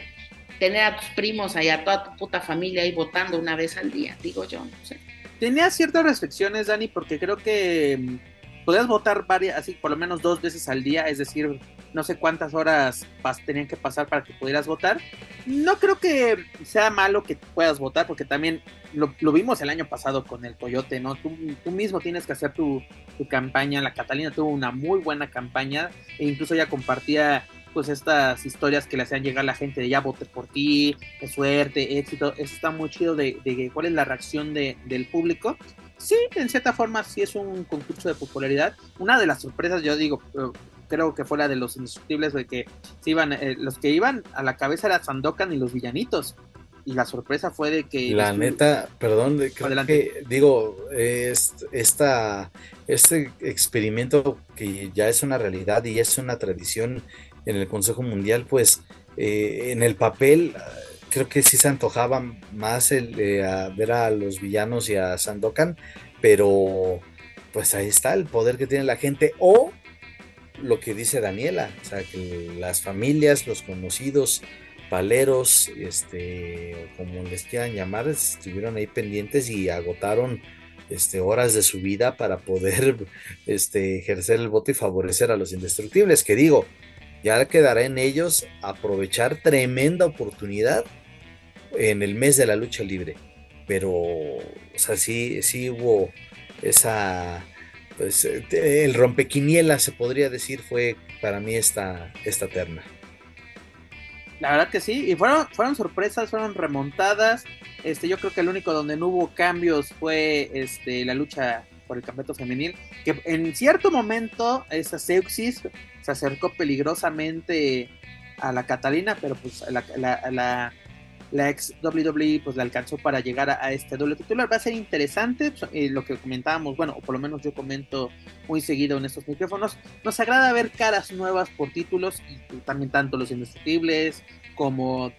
tener a tus primos ahí, a toda tu puta familia ahí votando una vez al día, digo yo, no sé. Tenía ciertas restricciones, Dani, porque creo que mm, podías votar varias, así por lo menos dos veces al día, es decir, no sé cuántas horas tenían que pasar para que pudieras votar. No creo que sea malo que puedas votar, porque también lo, vimos el año pasado con el Coyote, ¿no? Tú, mismo tienes que hacer tu, campaña. La Catalina tuvo una muy buena campaña e incluso ya compartía pues estas historias que le hacían llegar a la gente de ya voté por ti, de suerte, éxito. Eso está muy chido de, de cuál es la reacción de, del público sí, en cierta forma sí es un concurso de popularidad. Una de las sorpresas, yo digo, creo que fue la de los indestructibles, de que se iban, eh, los que iban a la cabeza eran Sandokan y los villanitos. y la sorpresa fue de que... La neta, perdón, creo que, digo, esta, este experimento que ya es una realidad y es una tradición en el Consejo Mundial, pues eh, en el papel creo que sí se antojaba más el, ver a los villanos y a Sandokan, pero pues ahí está el poder que tiene la gente o lo que dice Daniela, o sea, que las familias, los conocidos, paleros, este, como les quieran llamar, estuvieron ahí pendientes y agotaron este, horas de su vida para poder *laughs* este, ejercer el voto y favorecer a los indestructibles, que digo, ya quedará en ellos aprovechar tremenda oportunidad en el mes de la lucha libre. Pero, o sea, sí, sí hubo esa, pues, el rompequiniela se podría decir, fue para mí esta, esta terna. La verdad que sí, y fueron, fueron sorpresas, fueron remontadas. Este, yo creo que el único donde no hubo cambios fue este, la lucha por el campeonato femenil, que en cierto momento esa Seuxis se acercó peligrosamente a la Catalina, pero pues la la ex WWE pues le alcanzó para llegar a, este doble titular. Va a ser interesante pues, eh, lo que comentábamos, bueno, o por lo menos yo comento muy seguido en estos micrófonos. Nos agrada ver caras nuevas por títulos y, también tanto los indestructibles como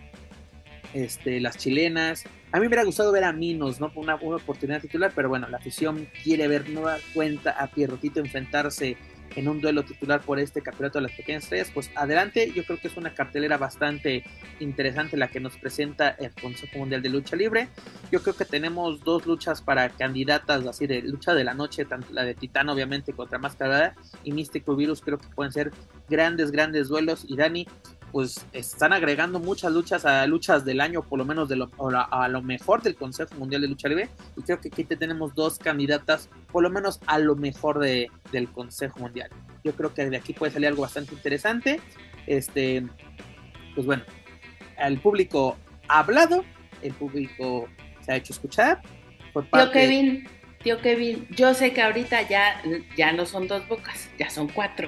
este, las chilenas. A mí me hubiera gustado ver a Minos, ¿no? Una, una oportunidad titular, pero bueno, la afición quiere ver nueva cuenta a Pierrotito enfrentarse en un duelo titular por este campeonato de las pequeñas estrellas, pues adelante, yo creo que es una cartelera bastante interesante la que nos presenta el Consejo Mundial de Lucha Libre. Yo creo que tenemos dos luchas para candidatas así de lucha de la noche, tanto la de Titán obviamente contra Máscara y Místico Virus, creo que pueden ser grandes, grandes duelos. Y Dani, pues están agregando muchas luchas a luchas del año, por lo menos de lo, a, lo mejor del Consejo Mundial de Lucha Libre. Y creo que aquí tenemos dos candidatas, por lo menos a lo mejor de, del Consejo Mundial. Yo creo que de aquí puede salir algo bastante interesante. Este, pues bueno, el público ha hablado, el público se ha hecho escuchar. Tío Kevin, tío Kevin, yo sé que ahorita ya, ya no son dos bocas, ya son cuatro.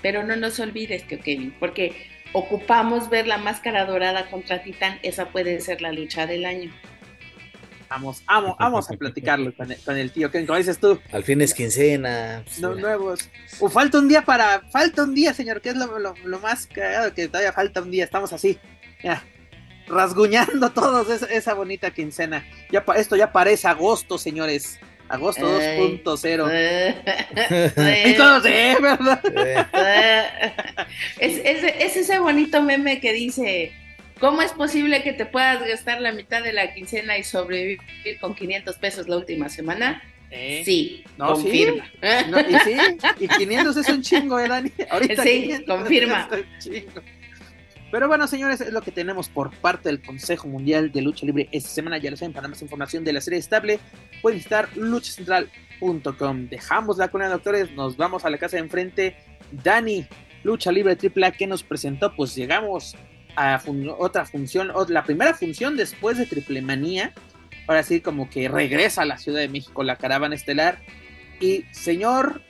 Pero no nos olvides, tío Kevin, porque ocupamos ver la máscara dorada contra Titán, esa puede ser la lucha del año. Vamos, vamos, vamos a platicarlo con el, tío Ken, como dices tú. Al fin es quincena. No, nuevos. O falta un día para, falta un día, señor, que es lo, lo, más cagado, que todavía falta un día, estamos así, ya, rasguñando *laughs* todos esa, bonita quincena. Ya, esto ya parece agosto, señores. Agosto 2.0. Entonces, *laughs* ¿verdad? es, es, ese bonito meme que dice, ¿cómo es posible que te puedas gastar la mitad de la quincena y sobrevivir con 500 pesos la última semana? Sí, confirma. y sí, y 500 es un chingo, ¿eh, Dani? Ahorita sí, confirma. Pero bueno, señores, es lo que tenemos por parte del Consejo Mundial de Lucha Libre esta semana. Ya lo saben, para más información de la serie estable, pueden visitar luchacentral.com. Dejamos la cuna de doctores, nos vamos a la casa de enfrente. Dani, Lucha Libre AAA, que nos presentó, pues llegamos a otra función, la primera función después de Triple Manía. Ahora sí, como que regresa a la Ciudad de México la caravana estelar. Y señor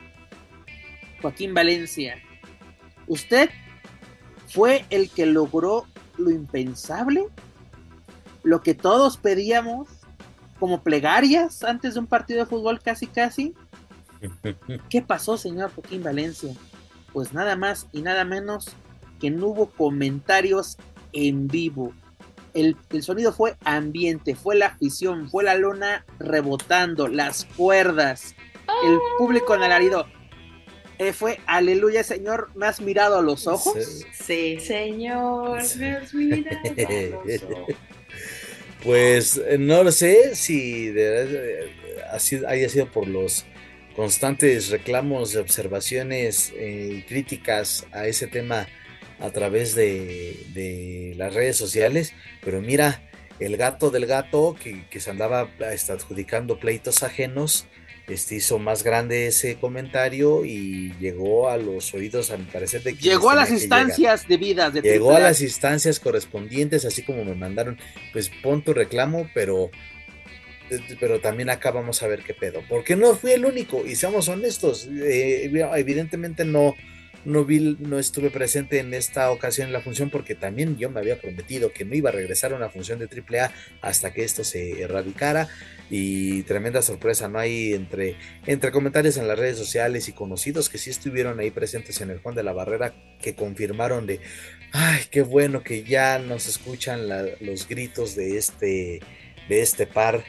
Joaquín Valencia, usted fue el que logró lo impensable, lo que todos pedíamos como plegarias antes de un partido de fútbol casi casi. *laughs* ¿Qué pasó, señor Joaquín Valencia? Pues nada más y nada menos que no hubo comentarios en vivo. El, el, sonido fue ambiente, fue la afición, fue la lona rebotando, las cuerdas, el público en alarido. Eh, fue Aleluya, Señor, ¿me has mirado a los ojos? Sí, Señor, me has mirado a los ojos. *laughs* Pues eh, no lo sé si haya sido por los constantes reclamos, observaciones y eh, críticas a ese tema a través de, las redes sociales, pero mira, el gato del gato que, que se andaba adjudicando pleitos ajenos, este hizo más grande ese comentario y llegó a los oídos, a mi parecer, de que llegó a las instancias debidas. De llegó a las instancias correspondientes, así como me mandaron, pues pon tu reclamo, pero pero también acá vamos a ver qué pedo, porque no fui el único y seamos honestos, eh, evidentemente no no no estuve presente en esta ocasión en la función porque también yo me había prometido que no iba a regresar a una función de AAA hasta que esto se erradicara y tremenda sorpresa, ¿no? Hay entre, entre comentarios en las redes sociales y conocidos que sí estuvieron ahí presentes en el Juan de la Barrera que confirmaron de, ay, qué bueno que ya nos escuchan los gritos de este, de este par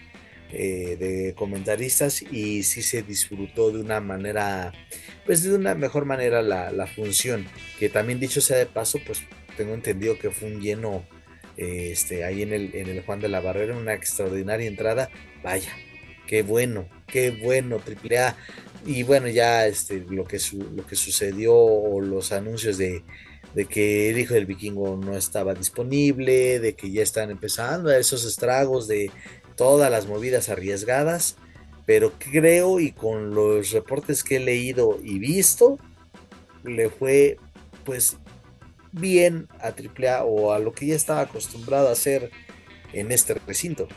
eh, de comentaristas y sí se disfrutó de una manera, pues de una mejor manera la, función, que también dicho sea de paso, pues tengo entendido que fue un lleno este, ahí en el, en el Juan de la Barrera, una extraordinaria entrada, vaya, qué bueno, qué bueno, triple A. Y bueno, ya este, lo, que lo que sucedió o los anuncios de, de que el hijo del vikingo no estaba disponible, de que ya están empezando esos estragos de todas las movidas arriesgadas, pero creo y con los reportes que he leído y visto, le fue pues bien a AAA o a lo que ya estaba acostumbrado a hacer en este recinto.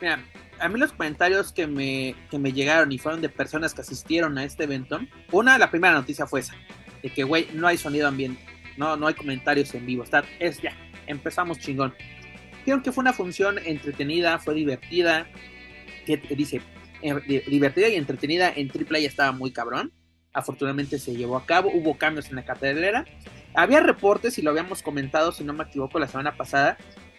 Mira, a mí los comentarios que me, que me llegaron y fueron de personas que asistieron a este evento, una, la primera noticia fue esa, de que, güey, no hay sonido ambiente, no, no hay comentarios en vivo, está, es ya, empezamos chingón. Creo que fue una función entretenida, fue divertida. Que dice, divertida y entretenida en AAA estaba muy cabrón. Afortunadamente se llevó a cabo, hubo cambios en la cartelera. Había reportes, y lo habíamos comentado, si no me equivoco, la semana pasada,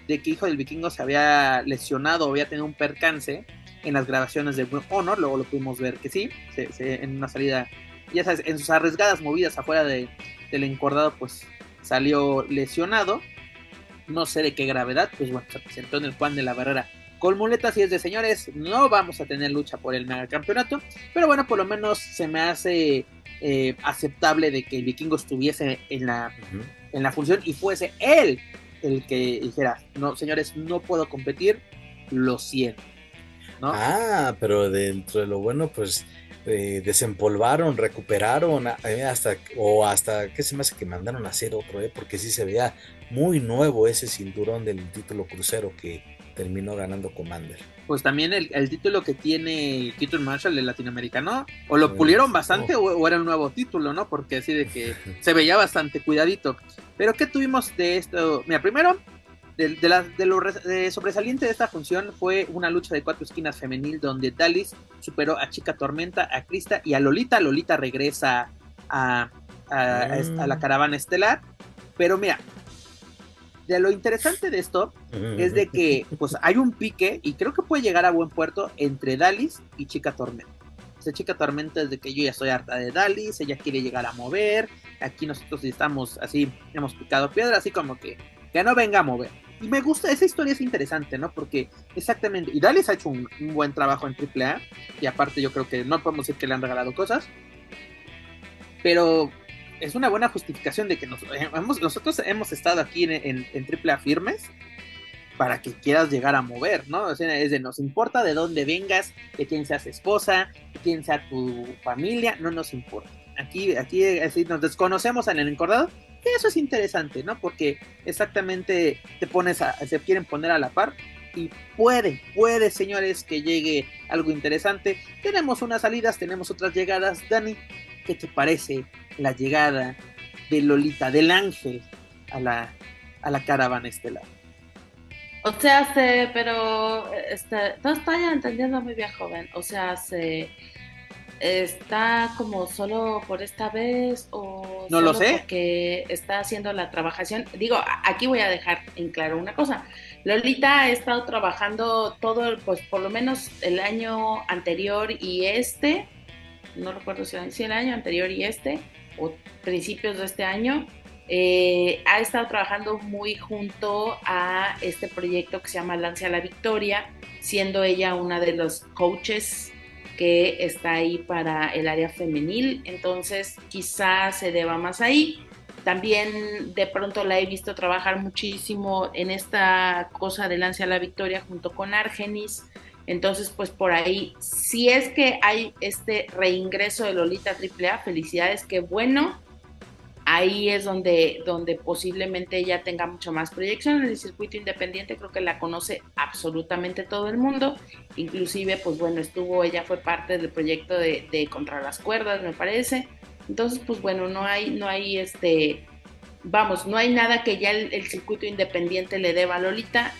de que Hijo del Vikingo se había lesionado, había tenido un percance en las grabaciones de Honor, luego lo pudimos ver que sí, en una salida, ya sabes, en sus arriesgadas movidas afuera de, del encordado, pues salió lesionado no sé de qué gravedad, pues bueno, se presentó en el Juan de la Barrera con muletas y es de señores, no vamos a tener lucha por el megacampeonato, pero bueno, por lo menos se me hace eh, aceptable de que el vikingo estuviese en la, en la función y fuese él el que dijera, no, señores, no puedo competir, lo siento. ¿no? Ah, pero dentro de lo bueno, pues eh, desempolvaron, recuperaron, eh, hasta, o hasta, ¿qué se me hace que mandaron a hacer otro? Eh? Porque sí se veía muy nuevo ese cinturón del título crucero que terminó ganando Commander. Pues también el, título que tiene Keaton Marshall de latinoamericano, o lo pulieron bastante o, era un nuevo título, ¿no? Porque así de que *laughs* se veía bastante cuidadito. Pero ¿qué tuvimos de esto? Mira, primero, de, de, lo sobresaliente de esta función fue una lucha de cuatro esquinas femenil donde Dalis superó a Chica Tormenta, a Krista y a Lolita. Lolita regresa a, a la mm. caravana estelar. Pero mira, de lo interesante de esto es de que pues hay un pique y creo que puede llegar a buen puerto entre Dalis y Chica Tormenta. Esa Chica Tormenta es de que yo ya estoy harta de Dalis, ella quiere llegar a mover, aquí nosotros estamos así, hemos picado piedra, así como que que no venga a mover. Y me gusta, esa historia es interesante, ¿no? Porque exactamente, y Dalis ha hecho un, un buen trabajo en AAA, y aparte yo creo que no podemos decir que le han regalado cosas, pero es una buena justificación de que eh, nosotros hemos estado aquí en, triple A firmes para que quieras llegar a mover, ¿no? O sea, es de nos importa de dónde vengas, de quién seas esposa, de quién sea tu familia, no nos importa. Aquí, aquí nos desconocemos en el encordado, y eso es interesante, ¿no? Porque exactamente te pones a, se quieren poner a la par y puede, puede, señores, que llegue algo interesante. Tenemos unas salidas, tenemos otras llegadas. Dani, ¿qué te parece la llegada de Lolita, del ángel, a la, a la caravana estelar. O sea, se, pero este, no está ya entendiendo muy bien, joven. O sea, se está como solo por esta vez o no lo sé porque está haciendo la trabajación digo aquí voy a dejar en claro una cosa Lolita ha estado trabajando todo pues por lo menos el año anterior y este no recuerdo si el año anterior y este o principios de este año, eh, ha estado trabajando muy junto a este proyecto que se llama Lance a la Victoria, siendo ella una de los coaches que está ahí para el área femenil, entonces quizás se deba más ahí. También de pronto la he visto trabajar muchísimo en esta cosa de Lance a la Victoria junto con Argenis. Entonces, pues por ahí, si es que hay este reingreso de Lolita AAA, felicidades, qué bueno. Ahí es donde, donde posiblemente ella tenga mucho más proyección en el circuito independiente, creo que la conoce absolutamente todo el mundo. Inclusive, pues bueno, estuvo, ella fue parte del proyecto de, Contra las Cuerdas, me parece. Entonces, pues bueno, no hay, no hay este, vamos, no hay nada que ya el, circuito independiente le deba a Lolita.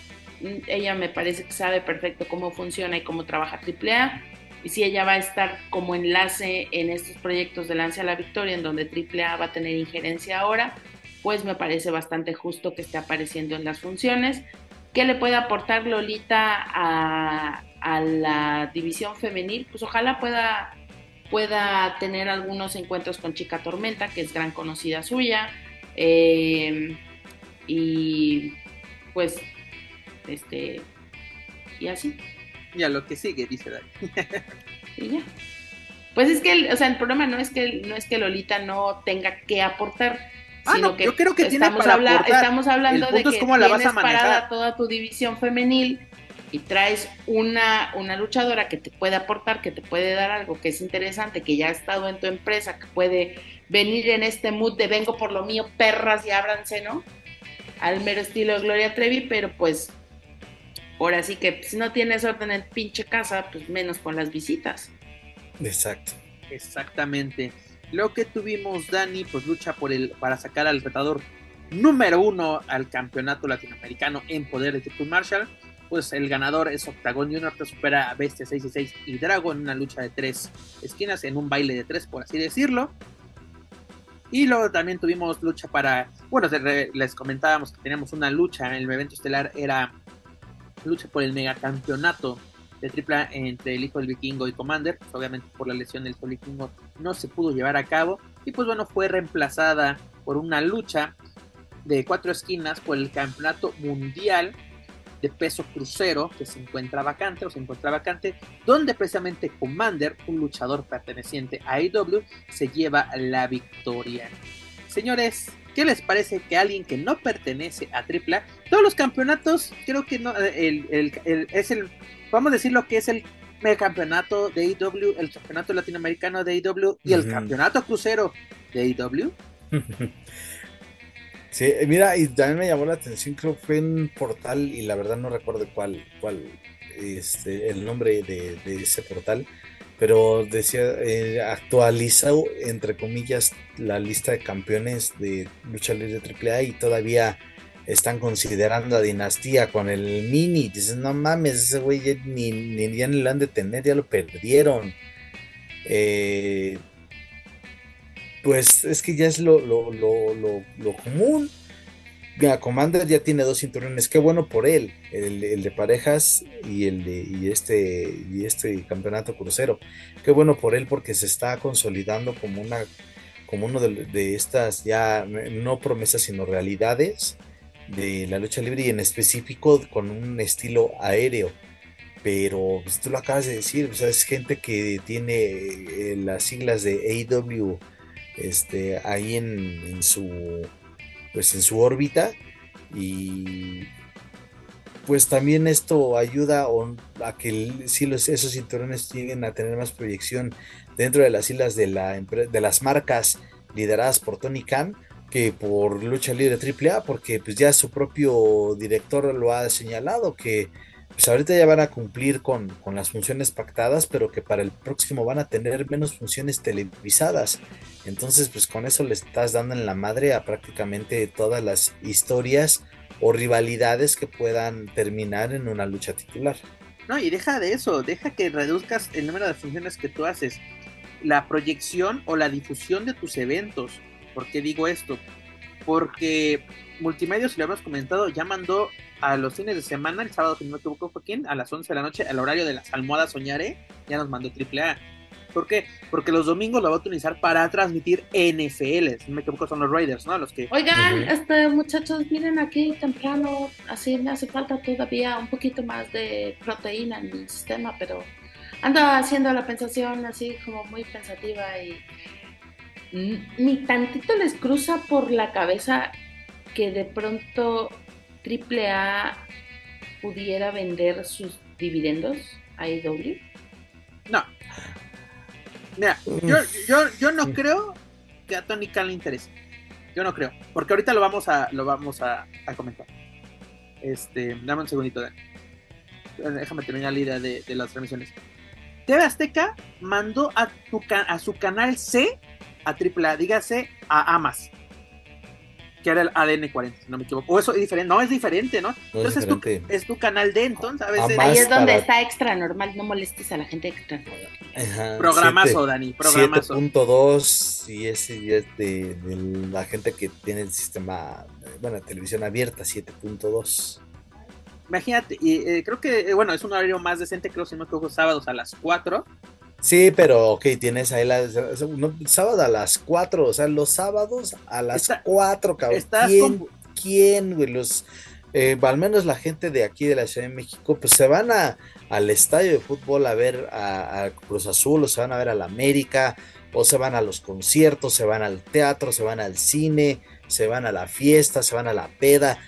Ella me parece que sabe perfecto cómo funciona y cómo trabaja AAA. Y si ella va a estar como enlace en estos proyectos de Lance a la Victoria, en donde AAA va a tener injerencia ahora, pues me parece bastante justo que esté apareciendo en las funciones. ¿Qué le puede aportar Lolita a, la división femenil? Pues ojalá pueda, pueda tener algunos encuentros con Chica Tormenta, que es gran conocida suya. Eh, y pues, este, y así. Ya lo que sigue, dice Dani. y ya. Pues es que, o sea, el problema no es que no es que Lolita no tenga que aportar, Ah, no, yo creo que estamos, tiene estamos hablando de que cómo la vas a parada toda tu división femenil y traes una, una luchadora que te puede aportar, que te puede dar algo que es interesante, que ya ha estado en tu empresa, que puede venir en este mood de vengo por lo mío, perras y ábranse, ¿no? Al mero estilo de Gloria Trevi, pero pues ahora sí que si no tienes orden en pinche casa, pues menos con las visitas. Exacto. Exactamente. Lo que tuvimos, Dani, pues lucha por el, para sacar al retador número uno al campeonato latinoamericano en poder de Triple Marshall. Pues el ganador es Octagon Junior que supera a Bestia 6 y 6 y Drago en una lucha de tres esquinas, en un baile de tres, por así decirlo. Y luego también tuvimos lucha para, bueno, les comentábamos que teníamos una lucha en el evento estelar, era lucha por el megacampeonato de tripla entre el hijo del vikingo y Commander, pues obviamente por la lesión del hijo vikingo no se pudo llevar a cabo y pues bueno fue reemplazada por una lucha de cuatro esquinas por el campeonato mundial de peso crucero que se encuentra vacante o se encuentra vacante donde precisamente Commander, un luchador perteneciente a AEW, se lleva la victoria. Señores, ¿qué les parece que alguien que no pertenece a AAA, todos los campeonatos, creo que no, es el vamos a decir lo que es el campeonato de AEW, el campeonato latinoamericano de AEW y el campeonato crucero de AEW. *laughs* sí, mira, y también me llamó la atención, creo que fue un portal y la verdad no recuerdo cuál, cuál este, el nombre de, ese portal, pero decía, eh, actualizado, entre comillas, la lista de campeones de lucha libre AAA y todavía están considerando a Dinastía con el Mini. Dicen, no mames, ese güey ya ni, ni, ya ni lo han de tener, ya lo perdieron. Eh, pues es que ya es lo, lo, lo, lo común. Mira, Commander ya tiene dos cinturones, qué bueno por él, el, el, de parejas y el de y este y este campeonato crucero. Qué bueno por él porque se está consolidando como una como uno de, de estas ya no promesas sino realidades de la lucha libre y en específico con un estilo aéreo. Pero pues, tú lo acabas de decir, es gente que tiene eh, las siglas de AEW este, ahí en, su pues en su órbita. Y pues también esto ayuda a que si los, esos cinturones lleguen a tener más proyección dentro de las islas de, la, de las marcas lideradas por Tony Khan que por lucha libre AAA, porque pues ya su propio director lo ha señalado, que pues ahorita ya van a cumplir con, las funciones pactadas, pero que para el próximo van a tener menos funciones televisadas. Entonces, pues con eso le estás dando en la madre a prácticamente todas las historias o rivalidades que puedan terminar en una lucha titular. No, y deja de eso, deja que reduzcas el número de funciones que tú haces, la proyección o la difusión de tus eventos ¿Por qué digo esto? Porque Multimedios, si lo hemos comentado, ya mandó a los fines de semana, el sábado, si no me equivoco, fue quién, a las 11 de la noche, al horario de las almohadas Soñaré, ya nos mandó AAA. ¿Por qué? Porque los domingos lo va a utilizar para transmitir NFL. Si no me equivoco, son los Raiders, ¿no? Los que. Oigan, este, muchachos, miren aquí temprano. Así me hace falta todavía un poquito más de proteína en mi sistema, pero ando haciendo la pensación así como muy pensativa y ni tantito les cruza por la cabeza que de pronto AAA pudiera vender sus dividendos a IW? No. Mira, yo, no creo que a Tony Khan le interese. Yo no creo. Porque ahorita lo vamos a, lo vamos a, comentar. Este, dame un segundito, Déjame terminar la idea de, las transmisiones. TV Azteca mandó a, tu, a su canal C a AAA, dígase a AMAS, que era el ADN 40, si no me equivoco. O eso es diferente, no es diferente, ¿no? No es entonces es tu, es tu canal de entonces, a veces Ahí es donde para- está extra normal, no molestes a la gente extra. Ajá, programazo, siete- Dani, programazo. 7.2 y ese ya es de, de la gente que tiene el sistema, bueno, televisión abierta, 7.2. Imagínate, y eh, creo que, eh, bueno, es un horario más decente, creo, si no me equivoco, sábados a las 4. Sí, pero ok, tienes ahí la, no, sábado a las 4, o sea, los sábados a las Está- 4, cabrón. ¿Quién, con- quién, güey? Los, eh, al menos la gente de aquí de la Ciudad de México, pues se van a, al estadio de fútbol a ver a, a Cruz Azul, o se van a ver a la América, o se van a los conciertos, se van al teatro, se van al cine, se van a la fiesta, se van a la peda.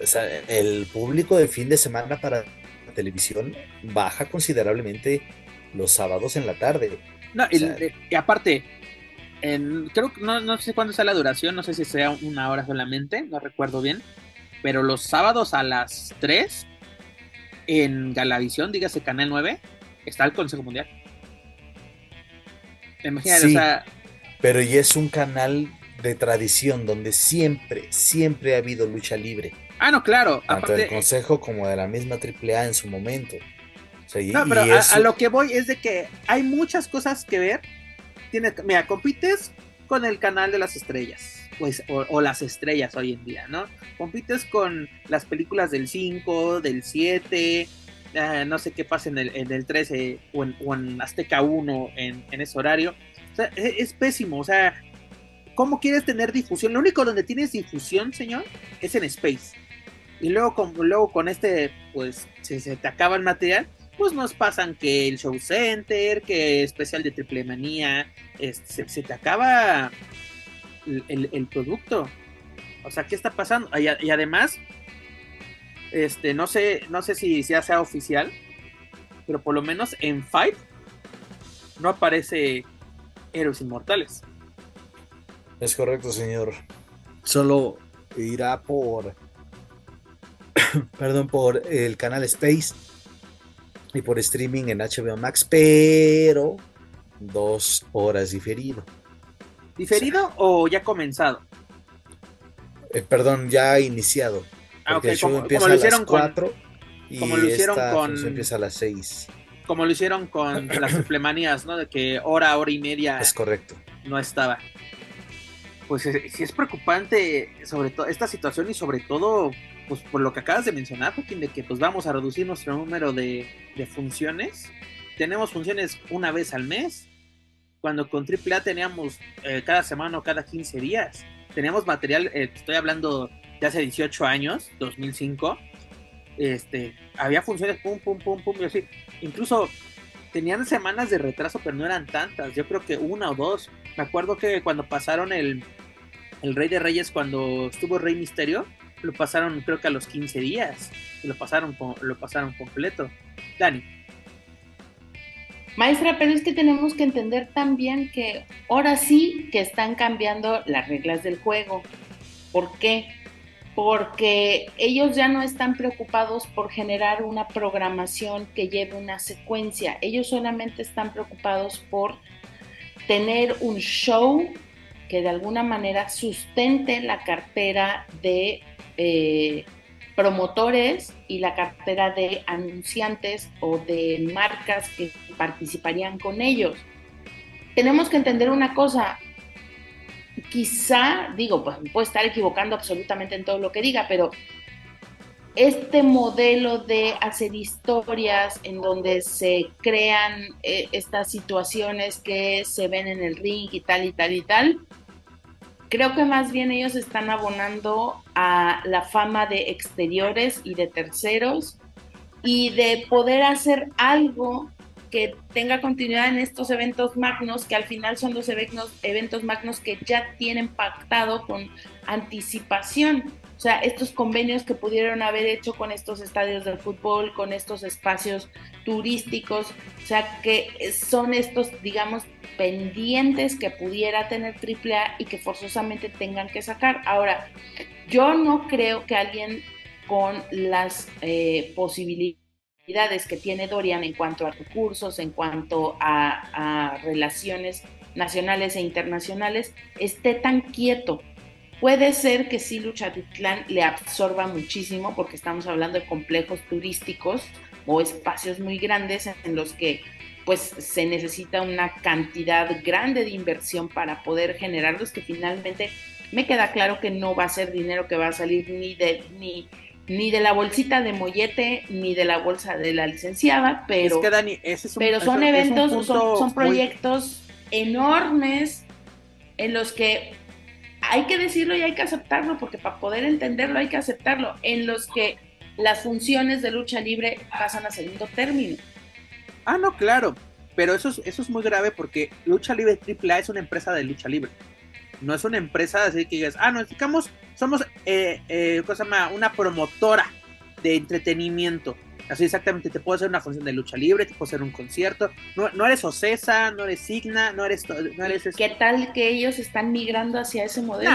O sea, el público de fin de semana para la televisión baja considerablemente los sábados en la tarde. No, y, O sea- y aparte, en- creo que no, no sé cuándo sea la duración, no sé si sea una hora solamente, no recuerdo bien, pero los sábados a las 3 en Galavisión, dígase Canal 9, está el Consejo Mundial. Imagínate, Sí. o sea, Pero ya es un canal de tradición donde siempre, siempre ha habido lucha libre, ah, no, claro, tanto aparte, del Consejo como de la misma AAA en su momento. No, pero a, lo que voy es de que hay muchas cosas que ver. Mira, compites con el canal de las estrellas, pues, o, o las estrellas hoy en día, ¿no? Compites con las películas del 5, del 7, eh, no sé qué pasa en el, en el 13 o en, o en Azteca 1 en, en ese horario. O sea, es, es pésimo, o sea, ¿cómo quieres tener difusión? Lo único donde tienes difusión, señor, es en Space. Y luego con, luego con este, pues, si se te acaba el material, pues nos pasan que el Show Center, que especial de Triple Manía, este, se, se te acaba el, el- el producto. O sea, ¿qué está pasando? Y, a- y además, este, no sé, no sé si ya sea oficial, pero por lo menos en Five no aparece Héroes Inmortales. Es correcto, señor. Solo irá por, *coughs* perdón, por el canal Space y por streaming en HBO Max, pero dos horas diferido. ¿Diferido o ya comenzado? Eh, perdón, ya iniciado. Ah, Porque ok, el show como, empieza como lo a las hicieron con, 4 y como lo hicieron esta con- función empieza a las 6. como lo hicieron con *clears throat* las triplemanías, ¿no? De que hora, hora y media Es correcto. no estaba. Pues eh, sí es preocupante sobre todo esta situación y sobre todo pues por lo que acabas de mencionar, Joaquín, de que pues vamos a reducir nuestro número de, funciones. Tenemos funciones una vez al mes, cuando con AAA teníamos eh, cada semana o cada 15 días. Teníamos material, eh, estoy hablando de hace 18 años, 2005. Este, había funciones pum, pum, pum, pum, y así. Incluso tenían semanas de retraso, pero no eran tantas. Yo creo que una o dos. Me acuerdo que cuando pasaron el, el Rey de Reyes, cuando estuvo Rey Misterio, lo pasaron creo que a los 15 días. Lo pasaron, lo pasaron completo. Dani. Maestra, pero es que tenemos que entender también que ahora sí que están cambiando las reglas del juego. ¿Por qué? Porque ellos ya no están preocupados por generar una programación que lleve una secuencia. Ellos solamente están preocupados por tener un show que de alguna manera sustente la cartera de eh, promotores y la cartera de anunciantes o de marcas que participarían con ellos. Tenemos que entender una cosa, quizá, digo, pues puedo estar equivocando absolutamente en todo lo que diga, pero este modelo de hacer historias en donde se crean eh, estas situaciones que se ven en el ring y tal y tal y tal, creo que más bien ellos están abonando a la fama de exteriores y de terceros y de poder hacer algo que tenga continuidad en estos eventos magnos, que al final son los eventos, eventos magnos que ya tienen pactado con anticipación. O sea, estos convenios que pudieron haber hecho con estos estadios de fútbol, con estos espacios turísticos, o sea, que son estos, digamos, pendientes que pudiera tener AAA y que forzosamente tengan que sacar. Ahora, yo no creo que alguien con las eh, posibilidades que tiene Dorian en cuanto a recursos, en cuanto a, a relaciones nacionales e internacionales, esté tan quieto. Puede ser que sí Luchatitlán le absorba muchísimo porque estamos hablando de complejos turísticos o espacios muy grandes en los que pues se necesita una cantidad grande de inversión para poder generarlos que finalmente me queda claro que no va a ser dinero que va a salir ni de ni ni de la bolsita de mollete ni de la bolsa de la licenciada, pero, pero son eventos, son, proyectos enormes en los que hay que decirlo y hay que aceptarlo, porque para poder entenderlo hay que aceptarlo, en los que las funciones de lucha libre pasan a segundo término. Ah, no, claro, pero eso es, eso es muy grave porque Lucha Libre AAA es una empresa de lucha libre. No es una empresa así que digas, ah, nos dedicamos, somos eh, eh, cosa una promotora de entretenimiento. Así exactamente, te puedo hacer una función de lucha libre, te puedo hacer un concierto. No, no eres Ocesa, no eres Signa, no eres... No eres ¿Qué tal que ellos están migrando hacia ese modelo?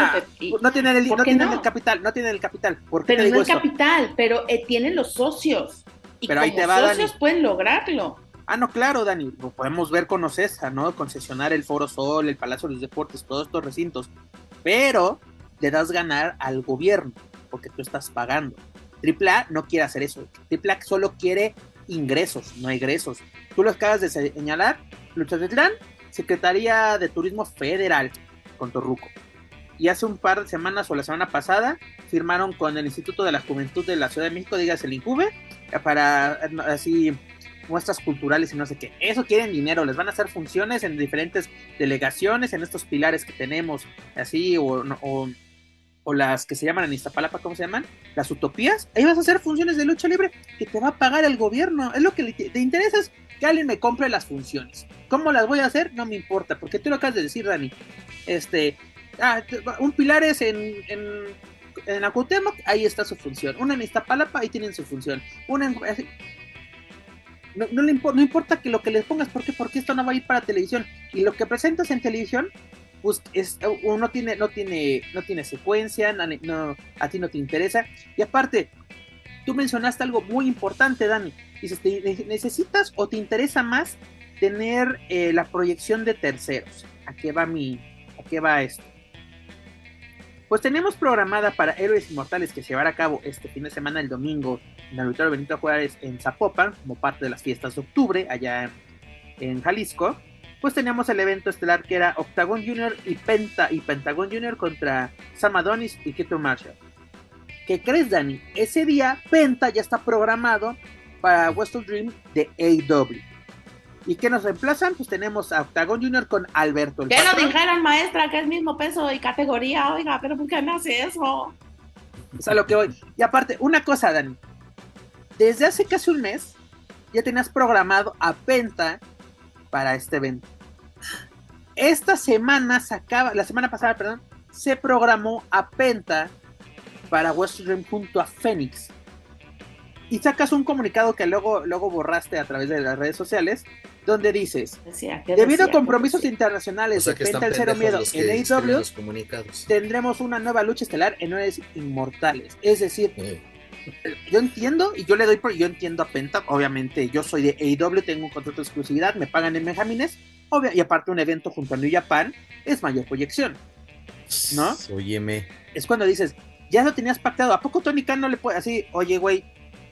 no tienen, el, no tienen el capital, no tienen el capital. ¿Por pero no el capital, pero eh, tienen los socios. Y pero como ahí te va, socios pueden lograrlo. Ah, no, claro, Dani, lo podemos ver con Ocesa, ¿no? Concesionar el Foro Sol, el Palacio de los Deportes, todos estos recintos. Pero le das ganar al gobierno, porque tú estás pagando. AAA no quiere hacer eso. AAA solo quiere ingresos, no egresos. Tú lo acabas de señalar, Luchatetlán, Secretaría de Turismo Federal, con Torruco. Y hace un par de semanas o la semana pasada firmaron con el Instituto de la Juventud de la Ciudad de México, digas el INCUBE, para así muestras culturales y no sé qué. Eso quieren dinero, les van a hacer funciones en diferentes delegaciones, en estos pilares que tenemos, así, o, o, las que se llaman en Iztapalapa, ¿cómo se llaman? Las utopías. Ahí vas a hacer funciones de lucha libre que te va a pagar el gobierno. Es lo que te interesa es que alguien me compre las funciones. ¿Cómo las voy a hacer? No me importa, porque tú lo acabas de decir, Dani. Este, ah, un pilar es en, en en ahí está su función. Una en Iztapalapa, ahí tienen su función. Una en, no, no, le no importa que lo que les pongas, ¿por qué? Porque esto no va a ir para televisión. Y lo que presentas en televisión, pues es, uno tiene, no tiene, no tiene secuencia, no, a ti no te interesa. Y aparte, tú mencionaste algo muy importante, Dani. Dices, ¿necesitas o te interesa más tener eh, la proyección de terceros? ¿A qué va mi, a qué va esto? Pues tenemos programada para Héroes Inmortales que se llevará a cabo este fin de semana, el domingo, en el Auditorio Benito Juárez en Zapopan, como parte de las fiestas de octubre, allá en Jalisco. Pues teníamos el evento estelar que era Octagon Junior y Penta y Pentagon Junior contra Sam Adonis y Keto Marshall. ¿Qué crees, Dani? Ese día Penta ya está programado para Wrestle Dream de AW. ¿Y qué nos reemplazan? Pues tenemos a Octagon Junior con Alberto. El que lo dijeran, maestra, que es mismo peso y categoría. Oiga, pero ¿por qué me hace eso? Es a lo que voy. Y aparte, una cosa, Dani. Desde hace casi un mes ya tenías programado a Penta para este evento. Esta semana se acaba, la semana pasada, perdón, se programó a Penta para West Dream junto a Fénix. Y sacas un comunicado que luego, luego borraste a través de las redes sociales, donde dices, debido a compromisos internacionales de Penta el Cero Miedo en AEW, tendremos una nueva lucha estelar en Héroes Inmortales. Es decir, yo entiendo y yo le doy por, yo entiendo a Penta, obviamente yo soy de AEW, tengo un contrato de exclusividad, me pagan en Benjamines, y aparte un evento junto a New Japan es mayor proyección. ¿No? Óyeme. Es cuando dices, ya lo tenías pactado, ¿a poco Tony Khan no le puede así, oye güey,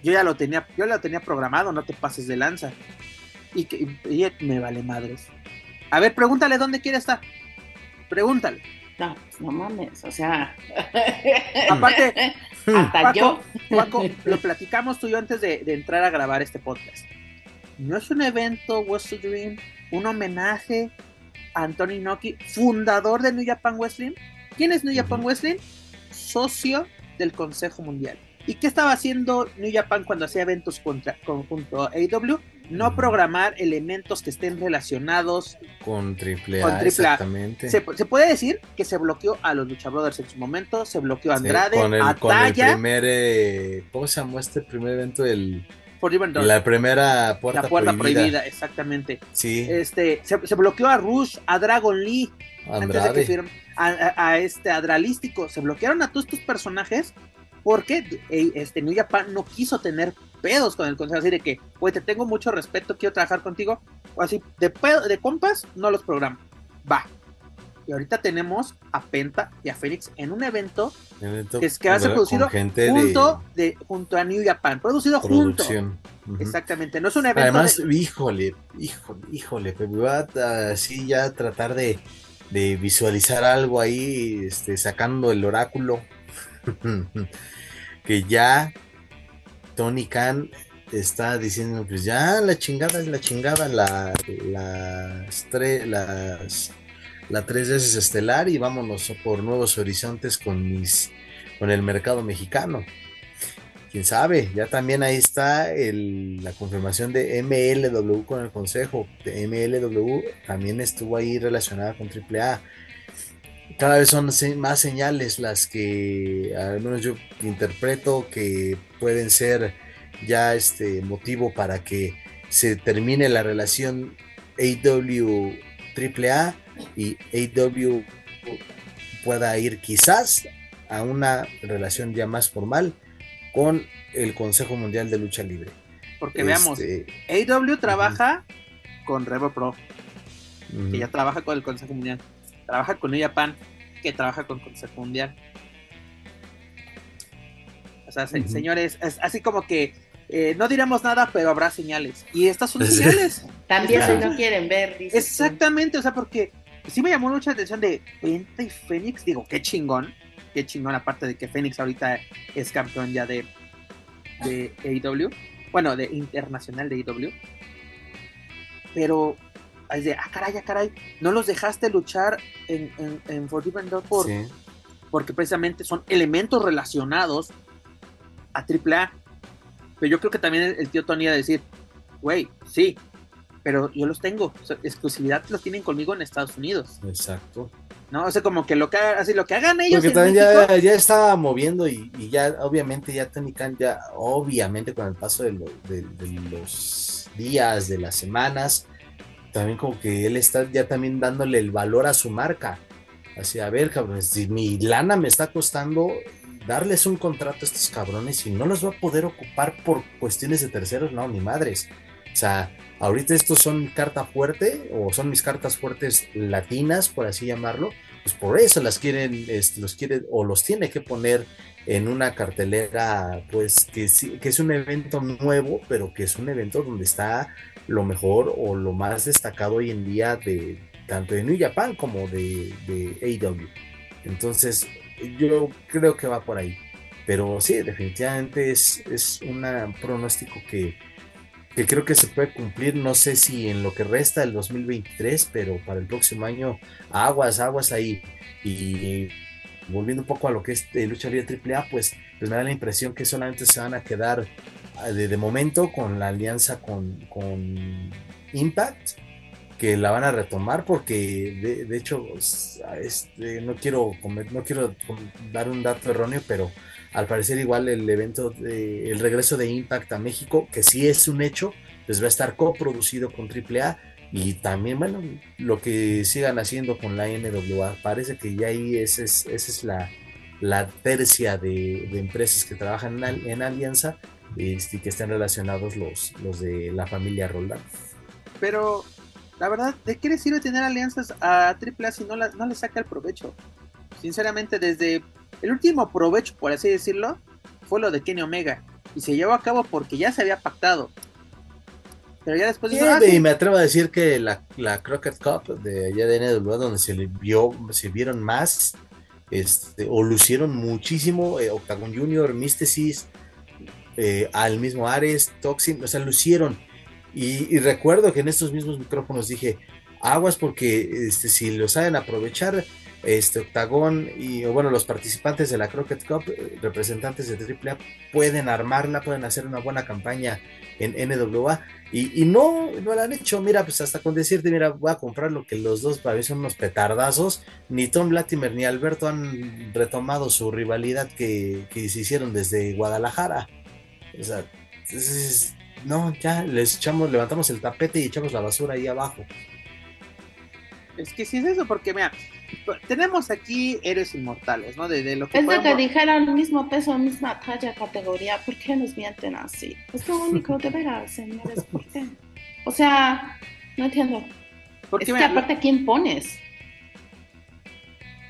yo ya lo tenía, yo lo tenía programado, no te pases de lanza? Y, que, me vale madres. A ver, pregúntale dónde quiere estar. Pregúntale. No, no mames, o sea. Aparte, *laughs* hasta yo. Paco, *laughs* lo platicamos tú y yo antes de, entrar a grabar este podcast. No es un evento West Dream, un homenaje a Anthony Noki, fundador de New Japan Wrestling. ¿Quién es New Japan Wrestling? Socio del Consejo Mundial. ¿Y qué estaba haciendo New Japan cuando hacía eventos contra, junto a AEW? no programar elementos que estén relacionados con AAA. Exactamente. Se, puede decir que se bloqueó a los Lucha Brothers en su momento, se bloqueó a Andrade, con el, a con el primer, eh, ¿cómo se llamó este primer evento? La primera puerta, la puerta prohibida. exactamente. Sí. Este, se, bloqueó a Rush, a Dragon Lee, antes de que a, a, este Adralístico, se bloquearon a todos estos personajes porque eh, este, New Japan no quiso tener pedos con el consejo, así de que, güey, te tengo mucho respeto, quiero trabajar contigo, o así, de, de compas, no los programo. Va. Y ahorita tenemos a Penta y a Fénix en un evento, Evento que, es, que va a ser producido junto, de, junto a New Japan. Producido de junto. producción. Ujú. Exactamente. No es un evento. Además, de- híjole, híjole, híjole, pues voy a así ya tratar de, de visualizar algo ahí, este, sacando el oráculo, *laughs* que ya Tony Khan está diciendo, pues ya la chingada es la chingada, la, las tres, las, la tres veces estelar y vámonos por nuevos horizontes con mis, con el mercado mexicano quién sabe, ya también ahí está la confirmación de MLW con el consejo. MLW también estuvo ahí relacionada con AAA. Cada vez son más señales las que al menos yo interpreto que pueden ser ya este motivo para que se termine la relación AW AAA y AW pueda ir quizás a una relación ya más formal con el Consejo Mundial de Lucha Libre. porque veamos, Este, AW trabaja con Revo Pro, ujú. que ya trabaja con el Consejo Mundial. Trabaja con New Japan, que trabaja con Consejo Mundial. O sea, señores, es así como que eh, no diremos nada, pero habrá señales. Y estas son señales. *laughs* También si no quieren ver. Exactamente, o sea, porque sí me llamó mucha atención de Penta y Fénix. Digo, qué chingón. Qué chingón, aparte de que Fénix ahorita es campeón ya de, de AEW. Bueno, de internacional de AEW. Pero es de, ah, caray, ah, caray. No los dejaste luchar en, en, en Forbidden Door por, Sí. porque precisamente son elementos relacionados a AAA. Pero yo creo que también el, el tío Tony iba a decir, güey, sí, pero yo los tengo. O sea, exclusividad los tienen conmigo en Estados Unidos. Exacto. ¿No? O sea, como que lo que, así, lo que hagan ellos Porque en también México, ya, ya estaba moviendo y, y ya, obviamente, ya Tony Khan, ya, obviamente, con el paso de, lo- de- de los días, de las semanas, también como que él está ya también dándole el valor a su marca. Así, a ver, cabrones, si mi lana me está costando darles un contrato a estos cabrones y no los va a poder ocupar por cuestiones de terceros, no, ni madres. O sea, ahorita estos son carta fuerte o son mis cartas fuertes latinas, por así llamarlo. Pues por eso las quieren, los quiere o los tiene que poner en una cartelera, pues que, que es un evento nuevo, pero que es un evento donde está lo mejor o lo más destacado hoy en día de tanto de New Japan como de, de AEW. Entonces, yo creo que va por ahí. Pero sí, definitivamente es, es un pronóstico que, que creo que se puede cumplir. No sé si en lo que resta del 2023, pero para el próximo año, aguas, aguas ahí. Y volviendo un poco a lo que es lucha libre AAA, pues, pues me da la impresión que solamente se van a quedar ah, de, de momento con la alianza con, con Impact que la van a retomar porque de, de hecho este, no quiero no quiero dar un dato erróneo pero al parecer igual el evento de- el regreso de Impact a México que sí es un hecho pues va a estar coproducido con AAA y también bueno lo que sigan haciendo con la NWA parece que ya ahí esa es, esa es la, la tercia de, empresas que trabajan en alianza este, y que estén relacionados los, los de la familia Roldán pero la verdad, ¿de qué le sirve tener alianzas a AAA si no, la- no le saca el provecho? Sinceramente, desde el último provecho, por así decirlo, fue lo de Kenny Omega. Y se llevó a cabo porque ya se había pactado. Pero ya después de eso, ah, y sí, me atrevo a decir que la, la Crockett Cup de allá de NWA, donde se le vio, se vieron más, este, o lucieron muchísimo, eh, Octagon Junior, Mysticis, eh, al mismo Ares, Toxin, o sea, lucieron. Y, y recuerdo que en estos mismos micrófonos dije, aguas porque este, si lo saben aprovechar, este Octagón y bueno, los participantes de la Crockett Cup, eh, representantes de AAA, pueden armarla, pueden hacer una buena campaña en NWA. Y, y no, no la han hecho. Mira, pues hasta con decirte, mira, voy a comprar lo que los dos para mí son unos petardazos. Ni Tom Latimer ni Alberto han retomado su rivalidad que, que se hicieron desde Guadalajara. O sea, es- no, ya les echamos, levantamos el tapete y echamos la basura ahí abajo. es que sí es eso, porque mira, tenemos aquí héroes inmortales, ¿no? De, de lo que Es de que podemos- dijeron mismo peso, misma talla, categoría. ¿Por qué nos mienten así? Es lo único, *laughs* de veras, señores. ¿Por qué? O sea, no entiendo. porque es que aparte, ¿quién pones?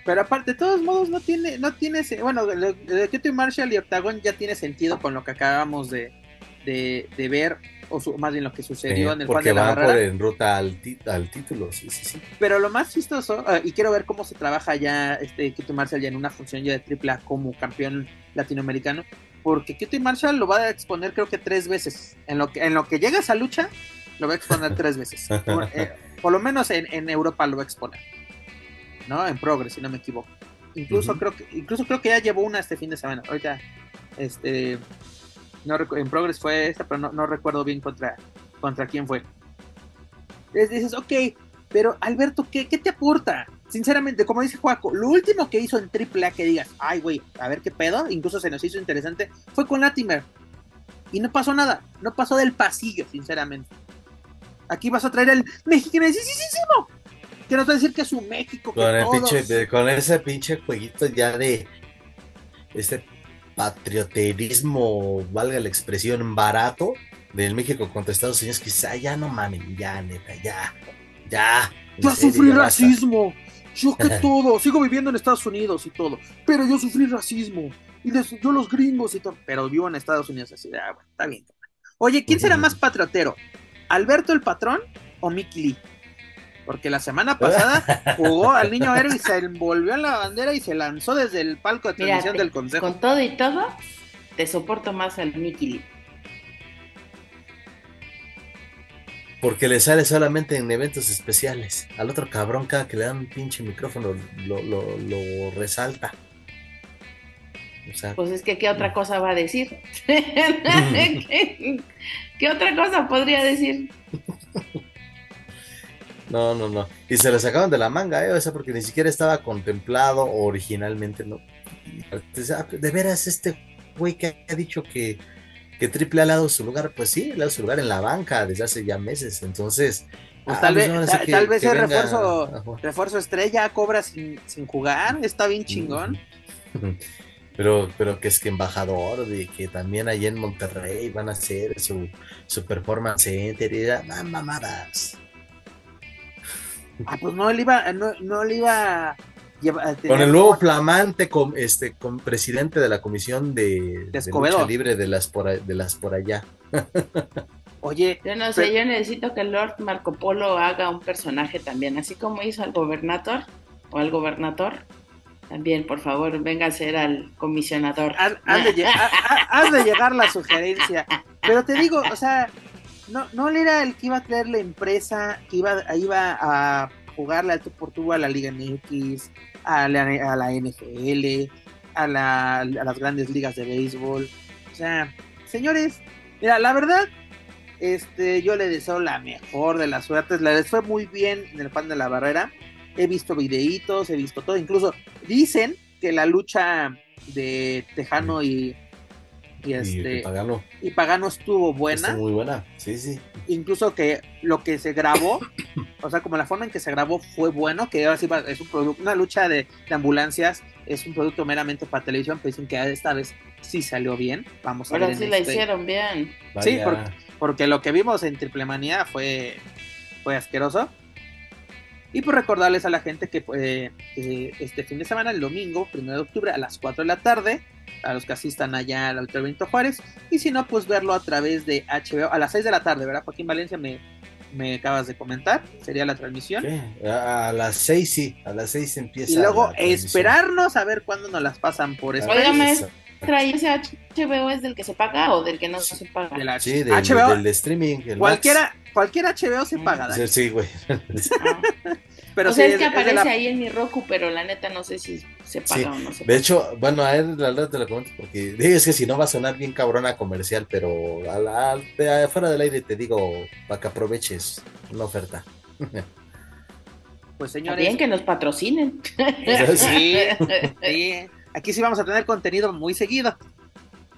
Pero aparte, de todos modos, no tiene, no tiene, bueno, de QT Marshall y Octagon ya tiene sentido con lo que acabamos de, de, de ver o más bien lo que sucedió en el porque de la por en ruta al, al, título, sí, sí, sí. Pero lo más chistoso, uh, y quiero ver cómo se trabaja ya este Kitty Marshall ya en una función ya de triple como campeón latinoamericano, porque Kitty Marshall lo va a exponer creo que tres veces. En lo que, en lo que llega a esa lucha, lo va a exponer *laughs* tres veces. *laughs* Por, eh, por lo menos en, en, Europa lo va a exponer. ¿No? En Progress, si no me equivoco. Incluso creo que, incluso creo que ya llevó una este fin de semana. Ahorita, este no, en Progress fue esta, pero no, recuerdo bien contra, contra quién fue. Entonces dices, ok, pero Alberto, ¿qué, ¿qué, te aporta? Sinceramente, como dice Juaco, lo último que hizo en AAA que digas, ay, güey, a ver qué pedo, incluso se nos hizo interesante, fue con Latimer. Y no pasó nada, no pasó del pasillo, sinceramente. Aquí vas a traer el mexicanísimo que nos va a decir que es un México. Con, el con ese pinche jueguito ya de ese patrioterismo, valga la expresión, barato del México contra Estados Unidos, quizá ya no mamen, ya neta, ya, ya. Ya sufrí racismo, yo que *laughs* todo, sigo viviendo en Estados Unidos y todo, pero yo sufrí racismo, y yo los gringos y todo, pero vivo en Estados Unidos así, ah, está bien. Oye, ¿quién será más patriotero? ¿Alberto el patrón o Mickey Lee? Porque la semana pasada *laughs* jugó al niño héroe y se envolvió en la bandera y se lanzó desde el palco de transmisión del consejo. Con todo y todo, te soporto más al Mickey Lee. Porque le sale solamente en eventos especiales. Al otro cabrón, cada que le dan un pinche micrófono, lo, resalta. pues es que, ¿qué otra cosa va a decir? *laughs* *laughs* ¿Qué, ¿Qué otra cosa podría decir? No, no, no. Y se lo sacaron de la manga, ¿eh? O sea, porque ni siquiera estaba contemplado originalmente, ¿no? De veras, este güey que ha dicho que, que Triple ha dado su lugar, pues sí, ha dado su lugar en la banca desde hace ya meses. Entonces, pues ah, tal, vez, tal, vez el refuerzo, refuerzo estrella cobra sin, sin, jugar, está bien chingón. *laughs* Pero, pero que es que embajador, de que también allá en Monterrey van a hacer su, su performance center y mamadas. Ah, pues no le iba, no, no le iba a llevar, Con el nuevo flamante con, este, con presidente de la comisión de, de, libre de las por, de las por allá. Oye, yo no sé, yo necesito que Lord Marco Polo haga un personaje también, así como hizo al gobernador o al gobernador. También, por favor, venga a ser al comisionador. Haz, de, llegar la sugerencia. Pero te digo, o sea, no, no él era el que iba a traer la empresa, que iba, iba a jugarle alto por tubo a la Liga MX, a la, a la NFL, a, la, las grandes ligas de béisbol. O sea, señores, mira, la verdad, este, yo le deseo la mejor de las suertes. Le fue muy bien en el pan de la barrera. He visto videitos, he visto todo. Incluso dicen que la lucha de Tejano y, y este Pagano. y Pagano estuvo buena. muy buena, sí, sí. Incluso que lo que se grabó, o sea, como la forma en que se grabó fue bueno, que ahora sí es un producto, una lucha de, ambulancias, es un producto meramente para televisión, pero dicen que esta vez sí salió bien. Vamos a ver. sí la este hicieron bien. Sí, porque, lo que vimos en Triple Manía fue, fue asqueroso. Y por recordarles a la gente que, eh, que, este fin de semana, el domingo, 1 de octubre, a las 4 de la tarde, a los que asistan allá al Auditorio Benito Juárez. Y si no, pues verlo a través de HBO a las 6 de la tarde, ¿verdad? Joaquín Valencia me, me acabas de comentar, sería la transmisión. a las 6 sí, a las 6 empieza. Y luego esperarnos a ver cuándo nos las pasan por eso. ¿Y ese HBO es del que se paga o del que no se paga? sí, del, HBO, del streaming. cualquiera, cualquier HBO se paga. Sí, sí, güey. *laughs* Ah. Pero o sea, es que aparece ahí en mi Roku, pero la neta no sé si se paga o no se paga. De hecho, bueno, a él la verdad te lo comento porque es que si no va a sonar bien cabrona comercial, pero a fuera del aire te digo para que aproveches una oferta. *laughs* Pues señores. Bien que nos patrocinen. *laughs* Sí, sí. Aquí sí vamos a tener contenido muy seguido.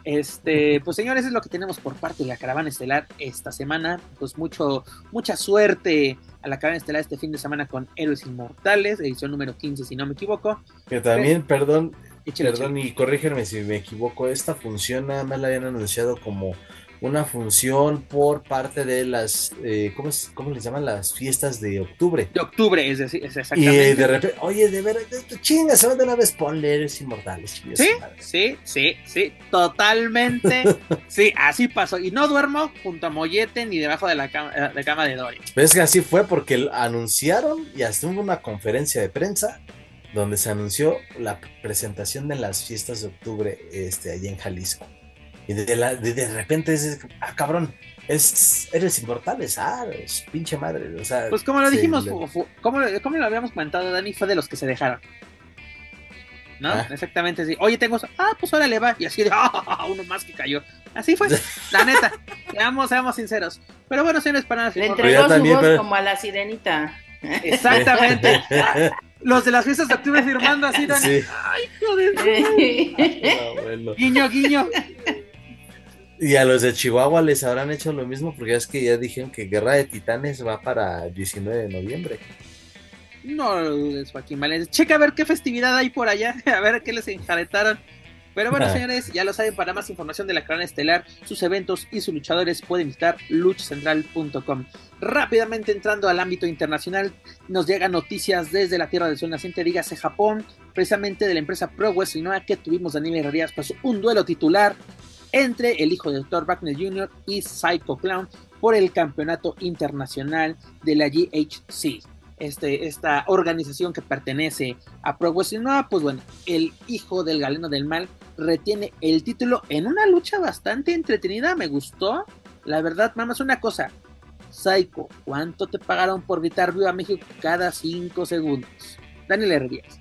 Este, pues señores, es lo que tenemos por parte de la caravana estelar esta semana. Pues mucho, mucha suerte a la caravana estelar este fin de semana con Héroes Inmortales, edición número 15, si no me equivoco. Que también, perdón, perdón, y corrígeme si me equivoco, esta función nada más la habían anunciado como, una función por parte de las, eh, ¿cómo, es, ¿cómo les llaman? Las fiestas de octubre. De octubre, es decir, es Y exactamente. eh, de repente, oye, de verdad, chinga, se van de una vez, ponle, eres inmortales. Sí, sí, sí, sí, totalmente. *laughs* sí, así pasó. Y no duermo junto a Mollete ni debajo de la cama de, cama de Dory. Ves que así fue porque anunciaron y hasta hubo una conferencia de prensa donde se anunció la presentación de las fiestas de octubre este, allí en Jalisco. Y de, la- de, de repente es, ah, cabrón, es, eres inmortales, ah, es pinche madre. O sea, Pues como lo sí, dijimos, le- fu- fu- como, lo- como lo habíamos comentado, Dani, fue de los que se dejaron. ¿No? Ah. Exactamente así. Oye, tengo eso. Ah, pues órale va. Y así de, *laughs* ah, uno más que cayó. Así fue, *laughs* la neta. Seamos, seamos sinceros. Pero bueno, señores, para Le entregó su también, voz pero- como a la sirenita. *laughs* Exactamente. Los de las fiestas de octubre firmando así, Dani. Sí. Ay, joder. Ah. Guiño, guiño. Y a los de Chihuahua les habrán hecho lo mismo porque es que ya dijeron que Guerra de Titanes va para el 19 de noviembre. No lo dudes, Joaquín Valencia. Checa a ver qué festividad hay por allá, *laughs* a ver qué les enjaretaron. Pero bueno, Ah. señores, ya lo saben, para más información de la Corona Estelar, sus eventos y sus luchadores pueden visitar luchacentral.com. Rápidamente entrando al ámbito internacional, nos llegan noticias desde la Tierra del Sol naciente, dígase Japón, precisamente de la empresa Pro Wrestling que tuvimos Daniel Herrerías, pues un duelo titular entre el hijo de Dr. Wagner Jr. y Psycho Clown por el campeonato internacional de la GHC este, esta organización que pertenece a Pro Wrestling Noah, pues bueno, el hijo del galeno del mal retiene el título en una lucha bastante entretenida, me gustó. La verdad, es una cosa. Psycho, ¿cuánto te pagaron por gritar Viva México cada cinco segundos? Daniel Herrías.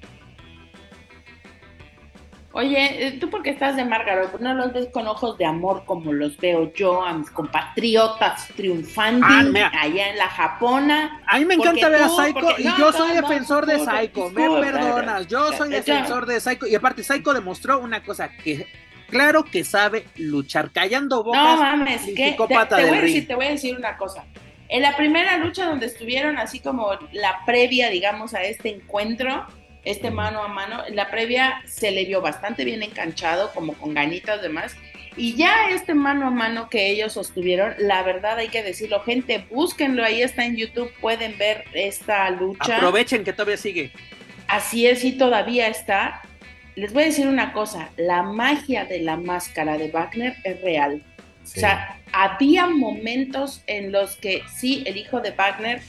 Oye, eh, ¿tú por qué estás de Márgaro? ¿Por no los ves con ojos de amor como los veo yo a mis compatriotas triunfando Ah, allá en la Japona? A mí me Porque encanta ver a Psycho porque- y no, yo soy no, defensor de Psycho, me perdonas, yo soy defensor de Psycho y aparte Psycho demostró una cosa que claro que sabe luchar, callando bocas. No mames, que te, psicópata te del voy a decir, ring. te voy a decir una cosa. En la primera lucha donde estuvieron así como la previa, digamos, a este encuentro, este mano a mano, en la previa se le vio bastante bien enganchado, como con ganitas demás. Y ya este mano a mano que ellos sostuvieron, la verdad hay que decirlo, gente, búsquenlo, ahí está en YouTube, pueden ver esta lucha. Aprovechen que todavía sigue. Así es, y todavía está. Les voy a decir una cosa, la magia de la máscara de Wagner es real. Sí. O sea, había momentos en los que sí, el hijo de Wagner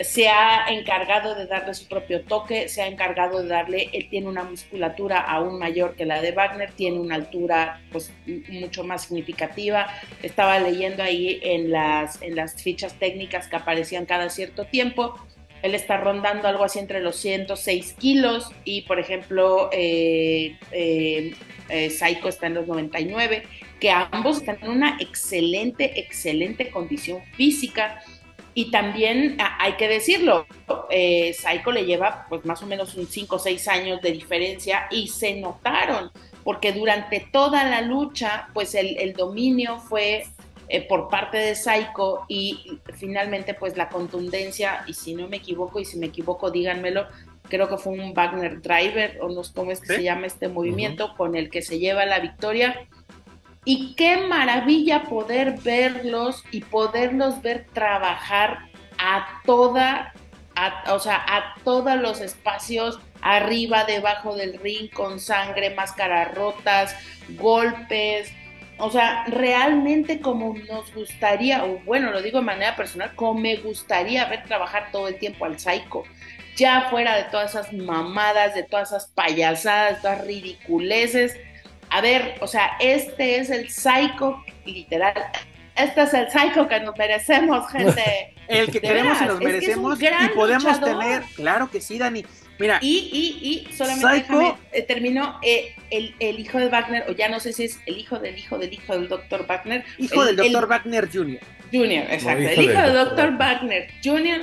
se ha encargado de darle su propio toque, se ha encargado de darle, él tiene una musculatura aún mayor que la de Wagner, tiene una altura pues mucho más significativa. Estaba leyendo ahí en las, en las fichas técnicas que aparecían cada cierto tiempo. Él está rondando algo así entre los 106 kilos y, por ejemplo, eh, eh, eh, Psycho está en los 99, que ambos están en una excelente, excelente condición física. Y también hay que decirlo, eh, Psycho le lleva pues más o menos un 5 o 6 años de diferencia y se notaron, porque durante toda la lucha pues el, el dominio fue eh, por parte de Psycho y finalmente pues la contundencia, y si no me equivoco, y si me equivoco díganmelo, creo que fue un Wagner Driver, o no sé cómo es que Sí. se llama este movimiento, con el que se lleva la victoria. Y qué maravilla poder verlos y poderlos ver trabajar a toda, a- o sea, a todos los espacios, arriba, debajo del ring, con sangre, máscaras rotas, golpes. O sea, realmente como nos gustaría, o bueno, lo digo de manera personal, como me gustaría ver trabajar todo el tiempo al Psycho. Ya fuera de todas esas mamadas, de todas esas payasadas, todas ridiculeces. A ver, o sea, este es el Psycho, literal. Este es el Psycho que nos merecemos, *laughs* gente. El que queremos y nos es que es un merecemos y podemos luchador. tener, claro que sí, Dani. Mira, Y, y, y solamente Psycho. déjame, eh, terminó eh, el, el hijo de Wagner, o ya no sé si es el hijo del hijo del hijo del doctor Wagner. hijo el- del el- doctor Wagner Jr. Junior, exacto. hijo el hijo del doctor Wagner. Junior.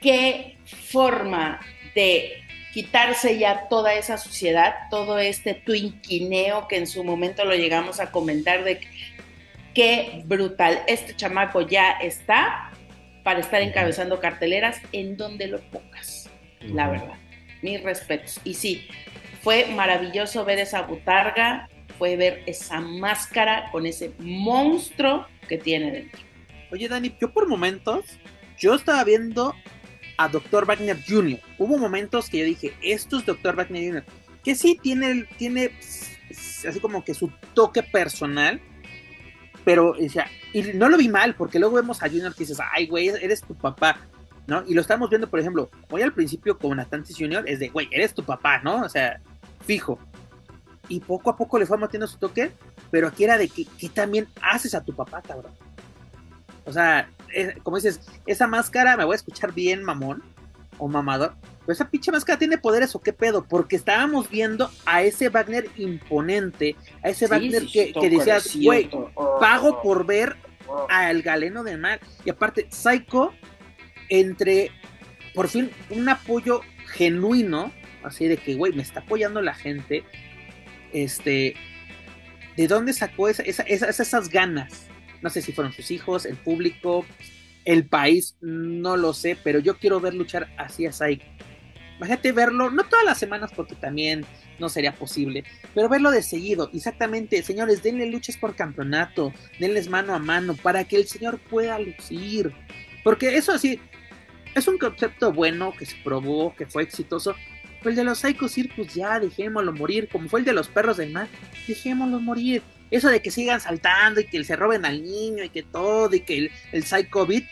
Qué forma de quitarse ya toda esa suciedad, todo este twinquineo que en su momento lo llegamos a comentar de qué brutal. Este chamaco ya está para estar encabezando carteleras en donde lo pongas, la verdad. Mis respetos. Y sí, fue maravilloso ver esa butarga, puede ver esa máscara con ese monstruo que tiene dentro. Oye, Dani, yo por momentos, yo estaba viendo a Dr. Wagner Jr. Hubo momentos que yo dije, esto es Dr. Wagner Jr., que sí tiene, tiene así como que su toque personal, pero o sea, y no lo vi mal, porque luego vemos a Junior que dices, ay, güey, eres tu papá, ¿no? Y lo estamos viendo, por ejemplo, hoy al principio con Atlantis Junior, es de, güey, eres tu papá, ¿no? O sea, fijo. Y poco a poco le fue metiendo su toque, pero aquí era de que, también haces a tu papá, cabrón. O sea, como dices, esa máscara me voy a escuchar bien mamón o mamador, pero esa pinche máscara tiene poderes o qué pedo, porque estábamos viendo a ese Wagner imponente, a ese Wagner que, que decía, güey, pago por ver al galeno de mal. Y aparte, Psycho, entre por fin un apoyo genuino, así de que, güey, me está apoyando la gente, este, ¿de dónde sacó esas ganas? No sé si fueron sus hijos, el público, el país, no lo sé, pero yo quiero ver luchar así a Psycho. Imagínate verlo, no todas las semanas porque también no sería posible, pero verlo de seguido. Exactamente, señores, denle luchas por campeonato, denles mano a mano para que el señor pueda lucir. Porque eso sí, es un concepto bueno que se probó, que fue exitoso. El de los Psycho Circus ya, dejémoslo morir, como fue el de los perros del mar, dejémoslo morir. Eso de que sigan saltando y que se roben al niño y que todo y que el, el Psycho Beat,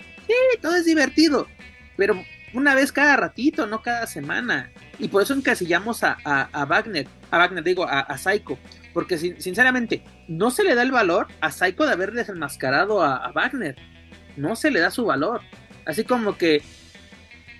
todo es divertido. Pero una vez cada ratito, no cada semana. Y por eso encasillamos a, a, Wagner, a Wagner digo, a, a Psycho. Porque sinceramente, no se le da el valor a Psycho de haber desenmascarado a, Wagner. No se le da su valor. Así como que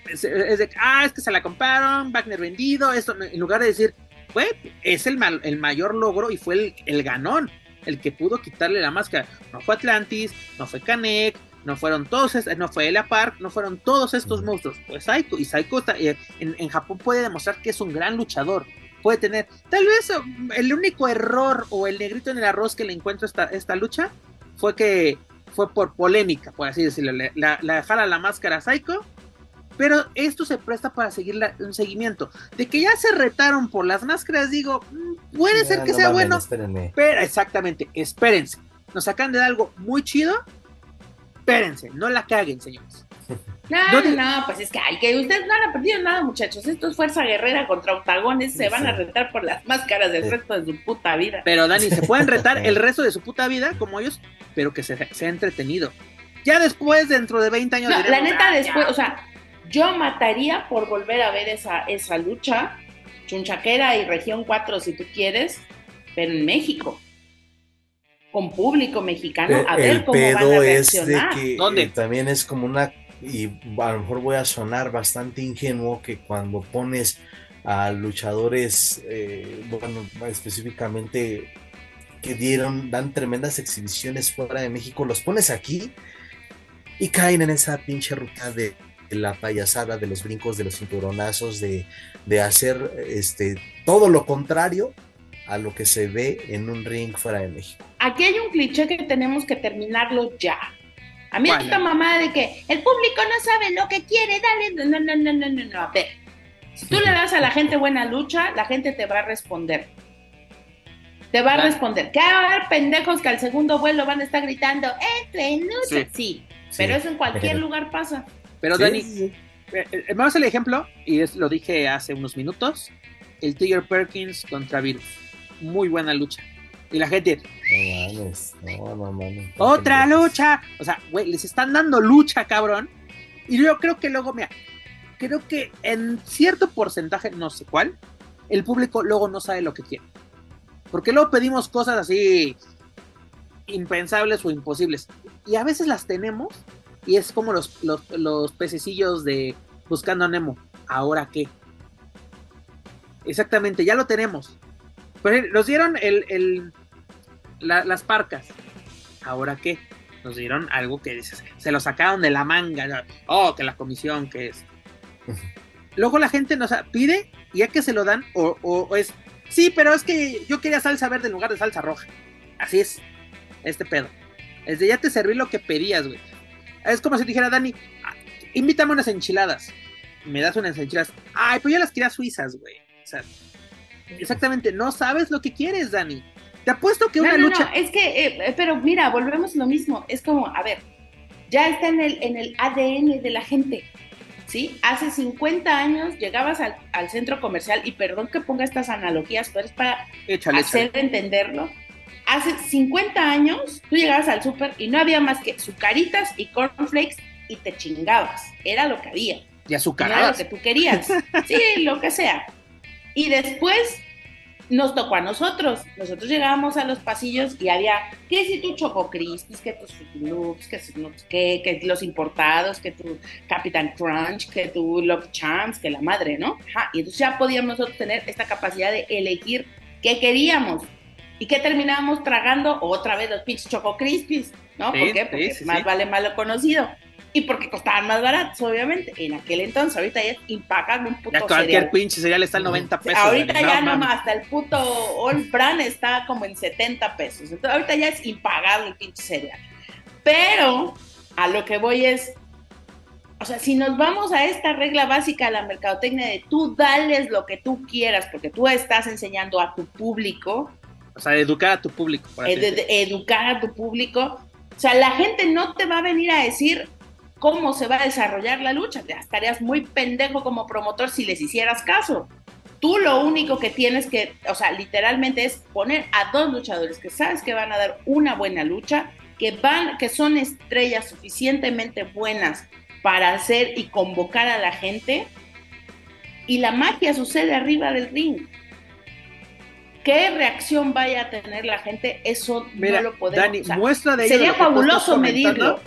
es, de, ah, es que se la compraron, Wagner vendido, esto, en lugar de decir, güey, es el, el mayor logro y fue el, el ganón, el que pudo quitarle la máscara. No fue Atlantis, no fue Canek, no fueron todos, no fue Elia Park, no fueron todos estos monstruos, pues Saiko, y Saiko eh, en, Japón puede demostrar que es un gran luchador, puede tener, tal vez um, el único error o el negrito en el arroz que le encuentro esta, esta lucha fue que fue por polémica, por así decirlo, la, la dejara la máscara a Saiko, pero esto se presta para seguir un seguimiento. De que ya se retaron por las máscaras, digo, mm, puede ser que sea bueno, pero exactamente, espérense, nos sacan de algo muy chido espérense, no la caguen, señores. *laughs* No, no, pues es que, hay que ustedes no han perdido nada, muchachos. Esto es fuerza guerrera contra octagones. Se van a retar por las máscaras del resto de su puta vida. Pero, Dani, se pueden retar el *laughs* resto de su puta vida como ellos, pero que se, ha entretenido. Ya después, dentro de 20 años. No, la neta, ah, después, o sea, yo mataría por volver a ver esa, esa lucha, Chunchaquera y Región 4, si tú quieres, pero en México con público mexicano a ver cómo van a reaccionar. Es de que ¿Dónde? también es como una y a lo mejor voy a sonar bastante ingenuo que cuando pones a luchadores eh, bueno específicamente que dieron dan tremendas exhibiciones fuera de México los pones aquí y caen en esa pinche ruta de la payasada de los brincos de los cinturonazos de, de hacer este todo lo contrario a lo que se ve en un ring fuera de México. Aquí hay un cliché que tenemos que terminarlo ya. A mí esta mamá de que el público no sabe lo que quiere, dale. No, no, no, no, no, no. A ver, si tú le das a la *laughs* gente buena lucha, la gente te va a responder. Te va a responder. Que va a haber pendejos que al segundo vuelo van a estar gritando, entre lucha. Sí, pero eso en cualquier *laughs* lugar pasa. Pero Dani, eh, eh, vamos al ejemplo, y es, lo dije hace unos minutos, el Tiger Perkins contra Virus muy buena lucha. Y la gente. Otra lucha. O sea, güey, les están dando lucha, cabrón. Y yo creo que luego, mira, creo que en cierto porcentaje, no sé cuál, el público luego no sabe lo que quiere. Porque luego pedimos cosas así impensables o imposibles. Y a veces las tenemos y es como los, los, los pececillos de Buscando a Nemo. ¿Ahora qué? Exactamente, ya lo tenemos. Pues nos dieron el, las parcas. ¿Ahora qué? Nos dieron algo que se lo sacaron de la manga. Oh, que la comisión, que es. *laughs* Luego la gente nos pide y ya que se lo dan, o, es, sí, pero es que yo quería salsa verde en lugar de salsa roja. Así es, este pedo. Es de ya te serví lo que pedías, güey. Es como si dijera Dani, invítame unas enchiladas. Me das unas enchiladas. Ay, pues yo las quería suizas, güey. O sea, Exactamente, no sabes lo que quieres, Dani. Te apuesto que una no, lucha. No, es que, eh, pero mira, volvemos a lo mismo. Es como, a ver, ya está en el, en el ADN de la gente. ¿Sí? Hace 50 años llegabas al, al centro comercial, y perdón que ponga estas analogías, pero es para Échale, hacer échale. entenderlo. Hace 50 años tú llegabas al súper y no había más que sucaritas y cornflakes y te chingabas. Era lo que había. Y No era lo azucaradas. que tú querías. Sí, *laughs* lo que sea. Y después nos tocó a nosotros. Nosotros llegábamos a los pasillos y había, que si tu Choco Crispis, que tus Loops, que, qué, que los importados, que tu Captain Crunch, que tu Love Champs, que la madre, ¿no? Ajá. Y entonces ya podíamos nosotros tener esta capacidad de elegir qué queríamos. ¿Y qué terminábamos tragando? Otra vez los pinches Choco Crispis, ¿no? Sí, ¿Por qué? Porque sí, más sí. vale malo conocido. Y porque costaban más baratos, obviamente. En aquel entonces, ahorita ya es impagable un puto Ya cualquier cereal. pinche cereal está en 90 pesos. ahorita ya no no mames. más, hasta el puto All Brand está como en 70 pesos. Entonces ahorita ya es impagable el pinche cereal. Pero a lo que voy es, o sea, si nos vamos a esta regla básica de la mercadotecnia de tú dales lo que tú quieras, porque tú estás enseñando a tu público, O sea, educar a tu público. decirlo. de educar a tu público. O sea, la gente no te va a venir a decir cómo se va a desarrollar la lucha. Ya estarías muy pendejo como promotor si les hicieras caso. Tú lo único que tienes que, o sea, literalmente es poner a dos luchadores que sabes que van a dar una buena lucha, que van, que son estrellas suficientemente buenas para hacer y convocar a la gente, y la magia sucede arriba del ring. ¿Qué reacción vaya a tener la gente? Eso Mira, no lo podemos. Dani, o sea, muestra de ello sería tú fabuloso medirlo,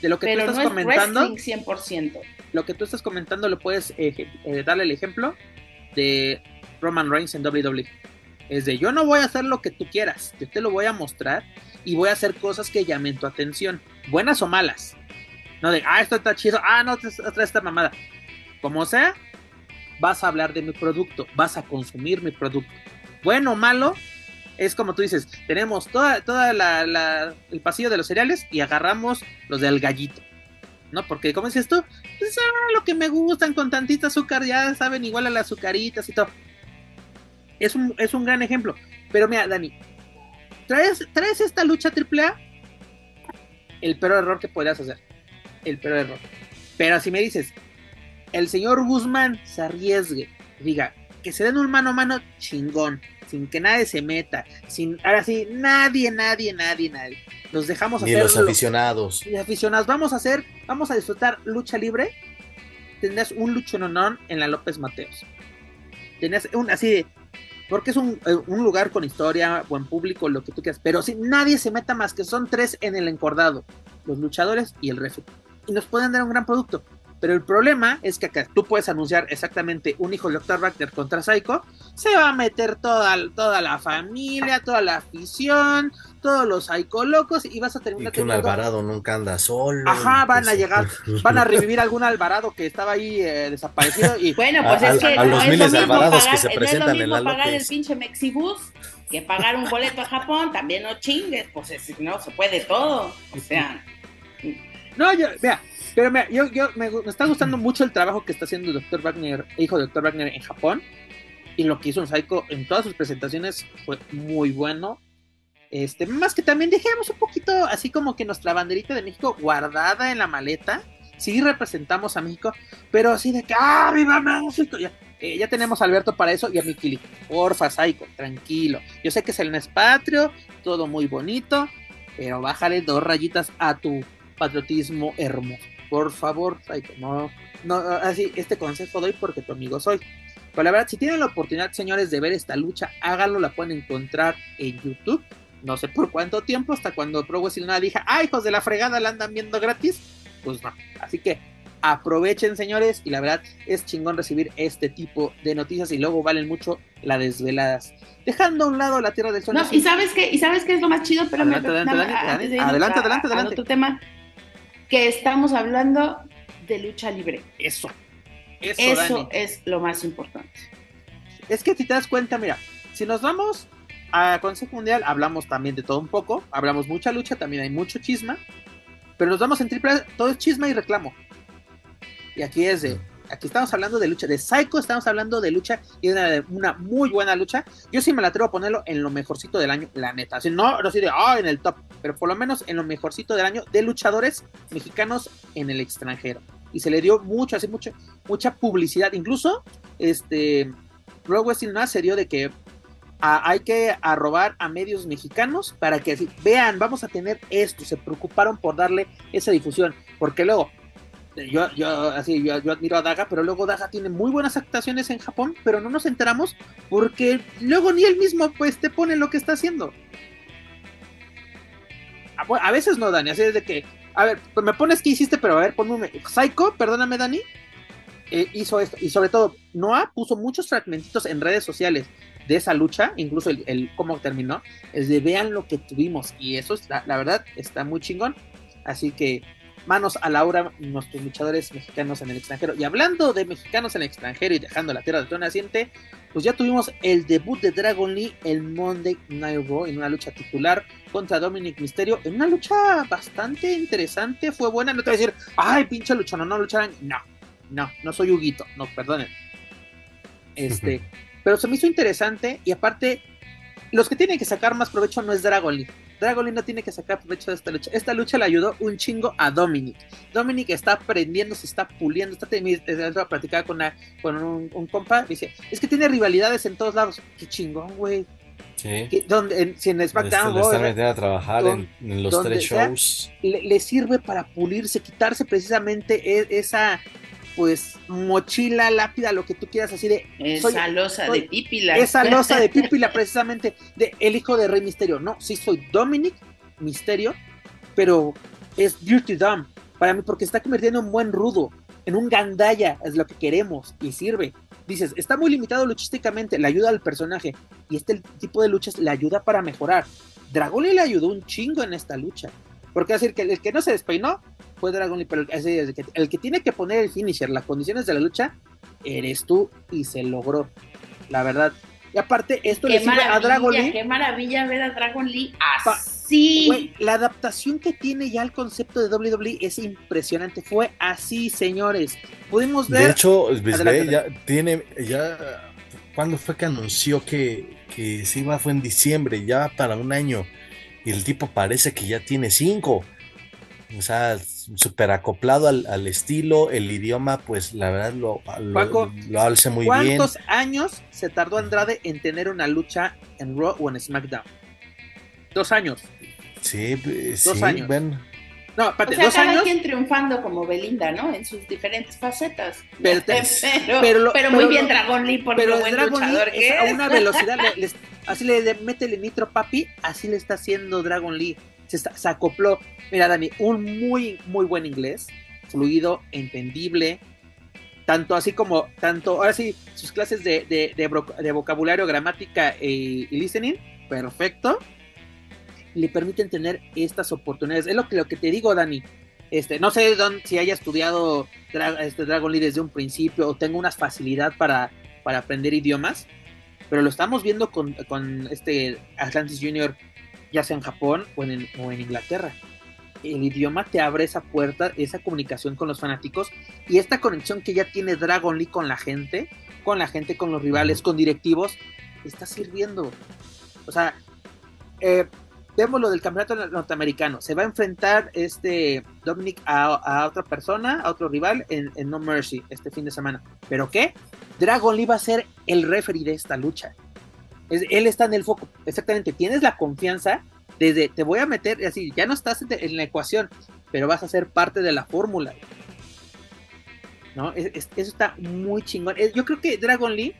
De lo que tú pero estás no es comentando, wrestling 100%. lo que tú estás comentando lo puedes eh, eh, darle el ejemplo de Roman Reigns en WWE. Es de yo no voy a hacer lo que tú quieras, yo te lo voy a mostrar y voy a hacer cosas que llamen tu atención, buenas o malas. No de, ah, esto está chido, ah, no, otra esta mamada. Como sea, vas a hablar de mi producto, vas a consumir mi producto. Bueno o malo, es como tú dices, tenemos toda, toda la, el pasillo de los cereales y agarramos los del gallito. ¿No? Porque, como dices tú, pues, ah, lo que me gustan con tantita azúcar, ya saben, igual a las azucaritas y todo. Es un, es un gran ejemplo. Pero mira, Dani, traes, traes esta lucha AAA, el peor error que podrías hacer. El peor error. Pero si me dices, el señor Guzmán se arriesgue, diga, que se den un mano a mano chingón, sin que nadie se meta, sin, ahora sí, nadie, nadie, nadie, nadie. Los dejamos Ni hacer los lo- aficionados. y aficionados, vamos a hacer, vamos a disfrutar lucha libre. Tendrás un luchononón en la López Mateos. Tenías un así de, porque es un, eh, un lugar con historia, buen público, lo que tú quieras, pero si nadie se meta más que son tres en el encordado, los luchadores y el refe. Y nos pueden dar un gran producto. Pero el problema es que acá tú puedes anunciar exactamente un hijo de Dr. Wagner contra Psycho, se va a meter toda, toda la familia, toda la afición, todos los Psycho locos y vas a Y terminar que un Alvarado nunca anda solo. Ajá, y van que a llegar, van a revivir algún Alvarado que estaba ahí eh, desaparecido y *laughs* Bueno, pues a- es que a no los es lo miles de mismo alvarados que pagar, se no es presentan lo en mismo la pagar el pinche Mexibus que pagar un boleto a Japón, también no chingues, pues es- no se puede todo. O sea, No, yo, vea, pero mira, yo, yo me, me está gustando *clears throat* mucho el trabajo que está haciendo el Dr. Wagner, hijo de Dr. Wagner en Japón. Y lo que hizo en Psycho en todas sus presentaciones fue muy bueno. Este, más que también dejemos un poquito así como que nuestra banderita de México guardada en la maleta. Sí representamos a México, pero así de que ¡Ah, viva México! Ya, eh, ya tenemos a Alberto para eso y a Mikili. Porfa, Psycho, tranquilo. Yo sé que es el mes patrio, todo muy bonito, pero bájale dos rayitas a tu patriotismo hermoso. Por favor, Psycho, no, no, así, este consejo doy porque tu amigo soy. Pero la verdad, si tienen la oportunidad, señores, de ver esta lucha, háganlo, la pueden encontrar en YouTube. No sé por cuánto tiempo, hasta cuando Pro Wrestling nada dije, ah, hijos de la fregada, la andan viendo gratis. Pues no. Así que aprovechen, señores, y la verdad es chingón recibir este tipo de noticias y luego valen mucho las desveladas. Dejando a un lado la Tierra del Sol. no, y sabes qué, y sabes qué es lo más chido, pero Adelante, adelante, adelante, adelante, adelante, adelante, adelante. otro tema que estamos hablando de lucha libre. Eso. Eso, Eso Dani. es lo más importante. Es que si te das cuenta, mira, si nos vamos a Consejo Mundial, hablamos también de todo un poco, hablamos mucha lucha, también hay mucho chisma, pero nos vamos en triple todo es chisma y reclamo. Y aquí es de, Aquí estamos hablando de lucha, de Psycho estamos hablando de lucha y de una, muy buena lucha. Yo sí me la atrevo a ponerlo en lo mejorcito del año, la neta. Así, no, no así de, ah, en el top, pero por lo menos en lo mejorcito del año de luchadores mexicanos en el extranjero. Y se le dio mucho, así, mucho, mucha publicidad. Incluso, este, Pro Wrestling no se dio de que hay que arrobar a medios mexicanos para que vean, vamos a tener esto. Se preocuparon por darle esa difusión, porque luego yo, yo, así, yo, admiro a Daga, pero luego Daga tiene muy buenas actuaciones en Japón, pero no nos enteramos porque luego ni él mismo pues te pone lo que está haciendo. A, veces no, Dani, así es de que, a ver, pues me pones que hiciste, pero a ver, ponme Psycho, perdóname, Dani, eh, hizo esto, y sobre todo, Noah puso muchos fragmentitos en redes sociales de esa lucha, incluso el, cómo terminó, es de vean lo que tuvimos, y eso, es, la verdad, está muy chingón. Así que manos a la obra nuestros luchadores mexicanos en el extranjero. Y hablando de mexicanos en el extranjero y dejando la tierra de todo naciente, pues ya tuvimos el debut de Dragon Lee el Monday Night Raw en una lucha titular contra Dominic Mysterio, en una lucha bastante interesante, fue buena, no te voy a decir, ay, pinche lucha, no, no lucharan, no, no, no soy Huguito, no, perdonen. Este, pero se me hizo interesante y aparte, los que tienen que sacar más provecho no es Dragon Lee, Dragon no tiene que sacar provecho de esta lucha. Esta lucha le ayudó un chingo a Dominic. Dominic está aprendiendo, se está puliendo, está teniendo a platicar con, con un, compa. Dice, es que tiene rivalidades en todos lados. Qué chingón, güey. Sí. donde, si en SmackDown le está metiendo a trabajar en, los tres shows. le, sirve para pulirse, quitarse precisamente e, esa pues mochila, lápida, lo que tú quieras así de... Esa losa de pípila. Esa *laughs* losa de pípila precisamente de el hijo de Rey Misterio. No, sí soy Dominic Misterio, pero es Dirty Dumb para mí porque está convirtiendo en un buen rudo, en un gandaya, es lo que queremos y sirve. Dices, está muy limitado luchísticamente, le ayuda al personaje y este tipo de luchas le ayuda para mejorar. Dragon le ayudó un chingo en esta lucha. Porque decir que el que no se despeinó fue Dragon Lee, pero el, que, tiene que poner el finisher, las condiciones de la lucha, eres tú y se logró. La verdad. Y aparte, esto le sirve a Dragon Lee. Qué maravilla ver a Dragon Lee así. la adaptación que tiene ya el concepto de WWE es impresionante. Fue así, señores. Pudimos ver. De hecho, ya tiene. ya ¿Cuándo fue que anunció que, que se iba? Fue en diciembre, ya para un año. Y el tipo parece que ya tiene cinco. O sea, súper acoplado al, estilo, el idioma, pues la verdad lo, lo, alce muy bien. ¿Cuántos años se tardó Andrade en tener una lucha en Raw o en SmackDown? Dos años. Sí, dos años. No, aparte, o sea, dos cada años. quien triunfando como Belinda, ¿no? En sus diferentes facetas. Pero, *laughs* pero, muy bien Dragon Lee por lo buen Dragon luchador Lee es. A una velocidad, *laughs* así le mete el nitro papi, así le está haciendo Dragon Lee se, acopló. Mira, Dani, un muy, muy buen inglés, fluido, entendible, tanto así como, tanto, ahora sí, sus clases de, de, vocabulario, gramática y listening, perfecto, le permiten tener estas oportunidades. Es lo que, lo que te digo, Dani. Este, no sé si haya estudiado este Dragon Lee desde un principio o tengo una facilidad para, para aprender idiomas, pero lo estamos viendo con, con este Atlantis Junior ya sea en Japón o en, o en Inglaterra. El idioma te abre esa puerta, esa comunicación con los fanáticos y esta conexión que ya tiene Dragon Lee con la gente, con la gente, con los rivales, con directivos, está sirviendo. O sea, eh, vemos lo del campeonato norteamericano. Se va a enfrentar este Dominic a, otra persona, a otro rival en, en, No Mercy este fin de semana. ¿Pero qué? Dragon Lee va a ser el referee de esta lucha él está en el foco, exactamente. Tienes la confianza desde te voy a meter, así, ya no estás en la ecuación, pero vas a ser parte de la fórmula. ¿No? eso está muy chingón. Yo creo que Dragon Lee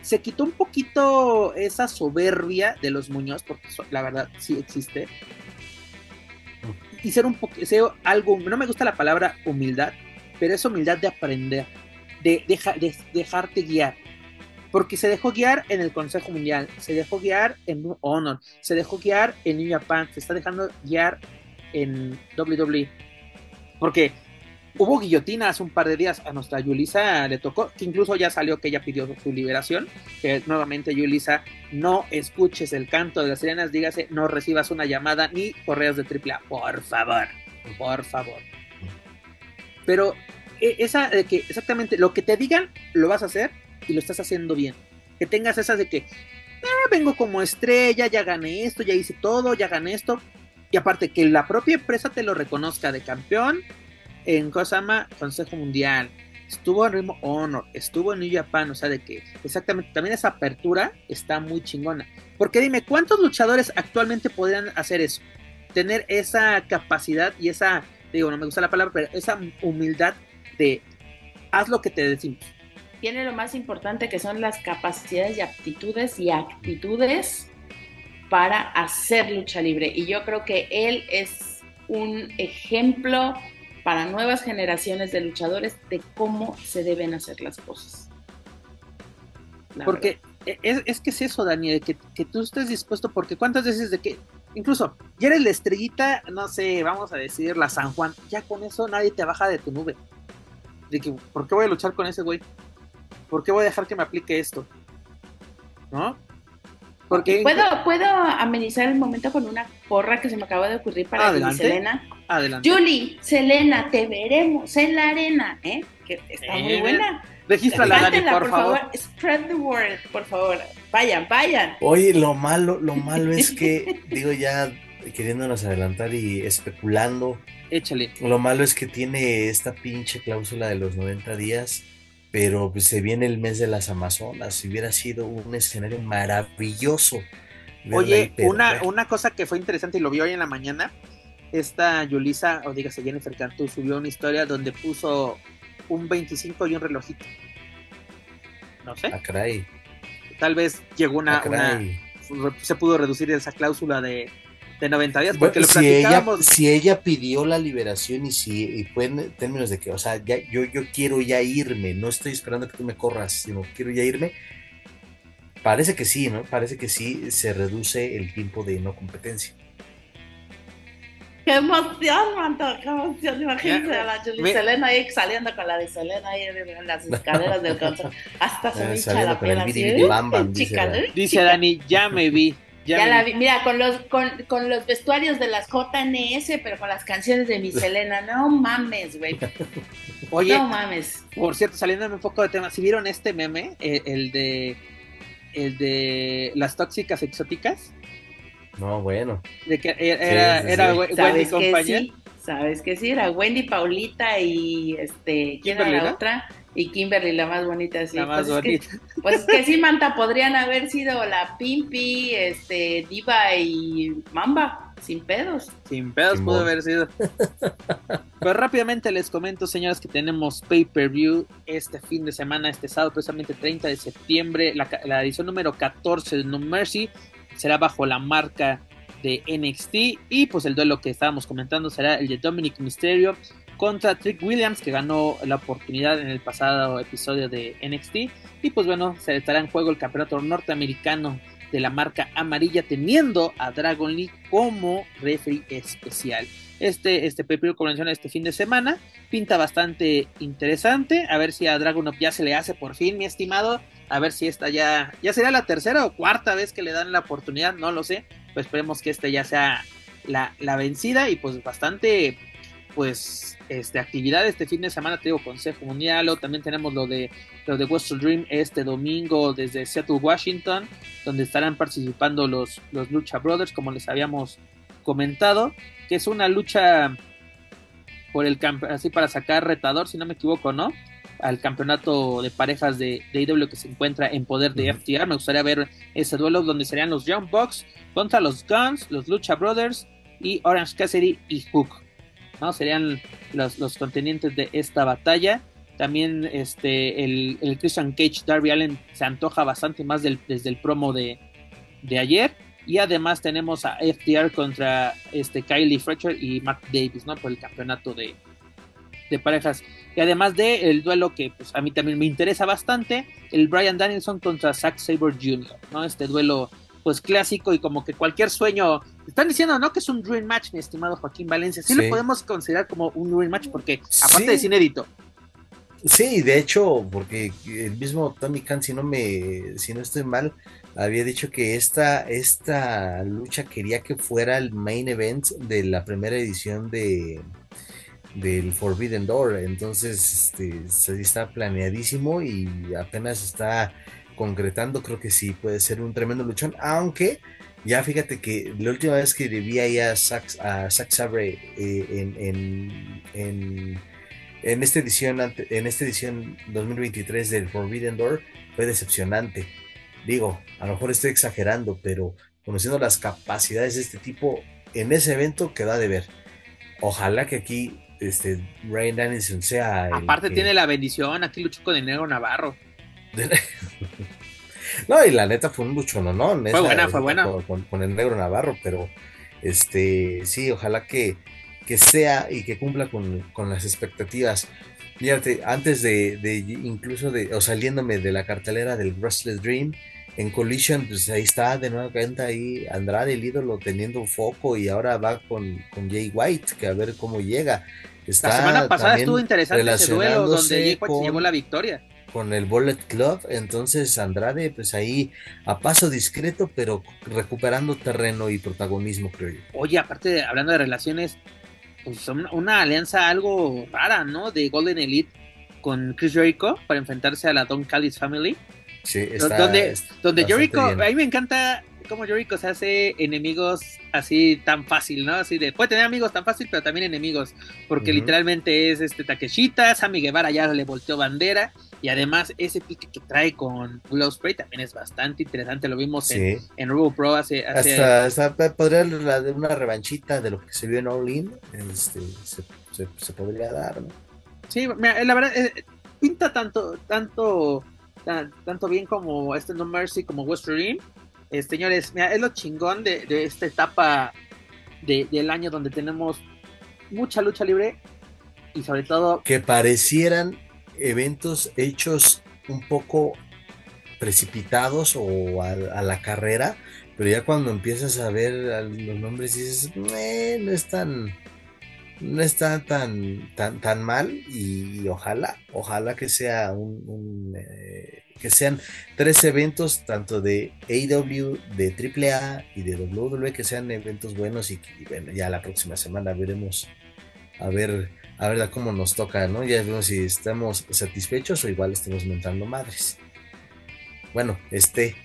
se quitó un poquito esa soberbia de los Muñoz, porque la verdad sí existe. Y ser un algo, no me gusta la palabra humildad, pero es humildad de aprender, de, de dejarte guiar porque se dejó guiar en el Consejo Mundial, se dejó guiar en Honor, se dejó guiar en New Japan, se está dejando guiar en WWE. Porque hubo guillotina hace un par de días a nuestra Yulisa, le tocó, que incluso ya salió que ella pidió su liberación, que nuevamente Yulisa, no escuches el canto de las sirenas, dígase, no recibas una llamada ni correos de AAA, por favor, por favor. Pero e, esa de que exactamente lo que te digan lo vas a hacer y lo estás haciendo bien. Que tengas esas de que ah, vengo como estrella, ya gané esto, ya hice todo, ya gané esto. Y aparte que la propia empresa te lo reconozca de campeón en Kosama Consejo Mundial, estuvo en Ritmo Honor, estuvo en New Japan, o sea, de que exactamente también esa apertura está muy chingona. Porque dime, ¿cuántos luchadores actualmente podrían hacer eso? Tener esa capacidad y esa, digo, no me gusta la palabra, pero esa humildad de haz lo que te decimos. Tiene lo más importante que son las capacidades y aptitudes y actitudes para hacer lucha libre. Y yo creo que él es un ejemplo para nuevas generaciones de luchadores de cómo se deben hacer las cosas. porque e, es, que es eso, Daniel, que, que, tú estés dispuesto, porque cuántas veces de que, incluso, ya eres la estrellita, no sé, vamos a decir la San Juan, ya con eso nadie te baja de tu nube. De que, ¿por qué voy a luchar con ese güey? ¿Por qué voy a dejar que me aplique esto? ¿No? Porque ¿Puedo, ¿Puedo amenizar el momento con una porra que se me acaba de ocurrir para Adelante. Selena? Adelante. Julie, Selena, te veremos en la arena, ¿eh? Que está muy buena. Regístrala, Dani, por, por favor. Spread the word, por favor. Vayan, vayan. Oye, lo malo, lo *laughs* malo es que, digo ya queriéndonos adelantar y especulando. Échale. Lo malo es que tiene esta pinche cláusula de los 90 días pero pues, se viene el mes de las Amazonas, hubiera sido un escenario maravilloso. Oye, una, una cosa que fue interesante y lo vi hoy en la mañana, esta Yulisa, o dígase Jennifer Cantú, subió una historia donde puso un 25 y un relojito. No sé. Ah, Tal vez llegó una, ah, una se pudo reducir esa cláusula de de 90 días, porque lo si ella, si ella pidió la liberación y si y fue en términos de que, o sea, ya, yo, yo quiero ya irme, no estoy esperando que tú me corras, sino quiero ya irme, parece que sí, ¿no? Parece que sí se reduce el tiempo de no competencia. ¡Qué emoción, Manto! ¡Qué emoción! Imagínense a la Julie Selena ahí saliendo con la de Selena ahí en las escaleras del concierto. Hasta se me hincha la piel así. Dice Dani, ya me vi. Ya, la vi, mira, con los, con, con, los vestuarios de las JNS, pero con las canciones de mi Selena, no mames, güey. *laughs* Oye, no mames. Por cierto, saliéndome un poco de tema, ¿si vieron este meme? Eh, el, de el de las tóxicas exóticas. No, bueno. De que era, era Wendy compañía. Sí, Sabes que sí, era Wendy, Paulita y este, ¿quién era la otra? Y Kimberly la más bonita, sí. La más pues bonita. Es que, *laughs* pues que sí, Manta, podrían haber sido la Pimpi, este, Diva y Mamba, sin pedos. Sin pedos pudo haber sido. *laughs* pues rápidamente les comento, señores, que tenemos pay-per-view este fin de semana, este sábado, precisamente 30 de septiembre, la, la edición número 14 de No Mercy será bajo la marca de NXT y pues el duelo que estábamos comentando será el de Dominic Mysterio contra Trick Williams, que ganó la oportunidad en el pasado episodio de NXT. Y pues bueno, se estará en juego el campeonato norteamericano de la marca amarilla, teniendo a Dragon Lee como referee especial. Este, este PPV convención este fin de semana pinta bastante interesante. A ver si a Dragon ya se le hace por fin, mi estimado. A ver si esta ya, ya sería la tercera o cuarta vez que le dan la oportunidad, no lo sé. Pues esperemos que este ya sea la, la vencida y pues bastante, pues este, actividad este fin de semana, te digo, Consejo Mundial, o también tenemos lo de, lo de Western Dream este domingo desde Seattle, Washington, donde estarán participando los, los Lucha Brothers, como les habíamos comentado, que es una lucha por el así para sacar retador, si no me equivoco, ¿no? Al campeonato de parejas de, de IW que se encuentra en poder de FTR. Me gustaría ver ese duelo donde serían los Young Bucks contra los Guns, los Lucha Brothers y Orange Cassidy y Hook. ¿No? Serían los, los contendientes de esta batalla. También este, el, Christian Cage Darby Allen se antoja bastante más del, desde el promo de, ayer. Y además tenemos a FTR contra este, Kylie Fletcher y Mark Davis, ¿no? Por el campeonato de, de parejas. Y además de el duelo que pues, a mí también me interesa bastante, el Brian Danielson contra Zack Sabre Jr., ¿no? Este duelo pues clásico y como que cualquier sueño. Están diciendo, ¿no? Que es un dream match, mi estimado Joaquín Valencia. Sí, lo podemos considerar como un dream match porque aparte de inédito. Sí, de hecho, porque el mismo Tommy Khan, si no me, si no estoy mal, había dicho que esta, esta lucha quería que fuera el main event de la primera edición de, del Forbidden Door. Entonces, este, está planeadísimo y apenas está concretando. Creo que sí puede ser un tremendo luchón, aunque ya fíjate que la última vez que vi ahí a Zack, a Sabre eh, en, en, en, esta edición, en esta edición 2023 del Forbidden Door fue decepcionante. Digo, a lo mejor estoy exagerando, pero conociendo las capacidades de este tipo en ese evento queda de ver. Ojalá que aquí este Ryan Danielson sea. Aparte tiene la bendición, aquí luchó con el negro Navarro. *laughs* no, y la neta fue un lucho, ¿no? fue buena, fue buena. Con, el negro Navarro, pero este sí, ojalá que, que sea y que cumpla con, las expectativas. Fíjate, antes de, de, incluso de, o saliéndome de la cartelera del Wrestler Dream, en Collision, pues ahí está de nuevo cuenta ahí Andrade, el ídolo, teniendo un foco y ahora va con, con Jay White, que a ver cómo llega. la semana pasada estuvo interesante ese duelo donde Jay White se llevó la victoria. Con el Bullet Club, entonces Andrade, pues ahí a paso discreto, pero recuperando terreno y protagonismo, creo yo. Oye, aparte, de, hablando de relaciones, pues una, una alianza algo rara, ¿no? De Golden Elite con Chris Jericho para enfrentarse a la Don Callis Family donde, donde Jericho, a mí me encanta cómo Jericho se hace enemigos así tan fácil, ¿no? Así de, puede tener amigos tan fácil, pero también enemigos, porque literalmente es este Takeshita, Sammy Guevara ya le volteó bandera, y además ese pique que trae con Glow Spray también es bastante interesante, lo vimos en, en Pro hace... Hasta, podría una revanchita de lo que se vio en All In, este, se, podría dar, ¿no? Sí, la verdad, eh, pinta tanto, tanto tanto bien como este No Mercy como West eh, señores, mira, es lo chingón de, esta etapa del año donde tenemos mucha lucha libre y sobre todo... Que parecieran eventos hechos un poco precipitados o a, la carrera, pero ya cuando empiezas a ver los nombres dices, eh, no es tan no está tan, tan, tan mal y, ojalá, ojalá que sea un, eh, que sean tres eventos, tanto de AW, de AAA y de WWE, que sean eventos buenos y, bueno, ya la próxima semana veremos a ver, a ver cómo nos toca, ¿no? Ya veremos si estamos satisfechos o igual estemos mentando madres. Bueno, este,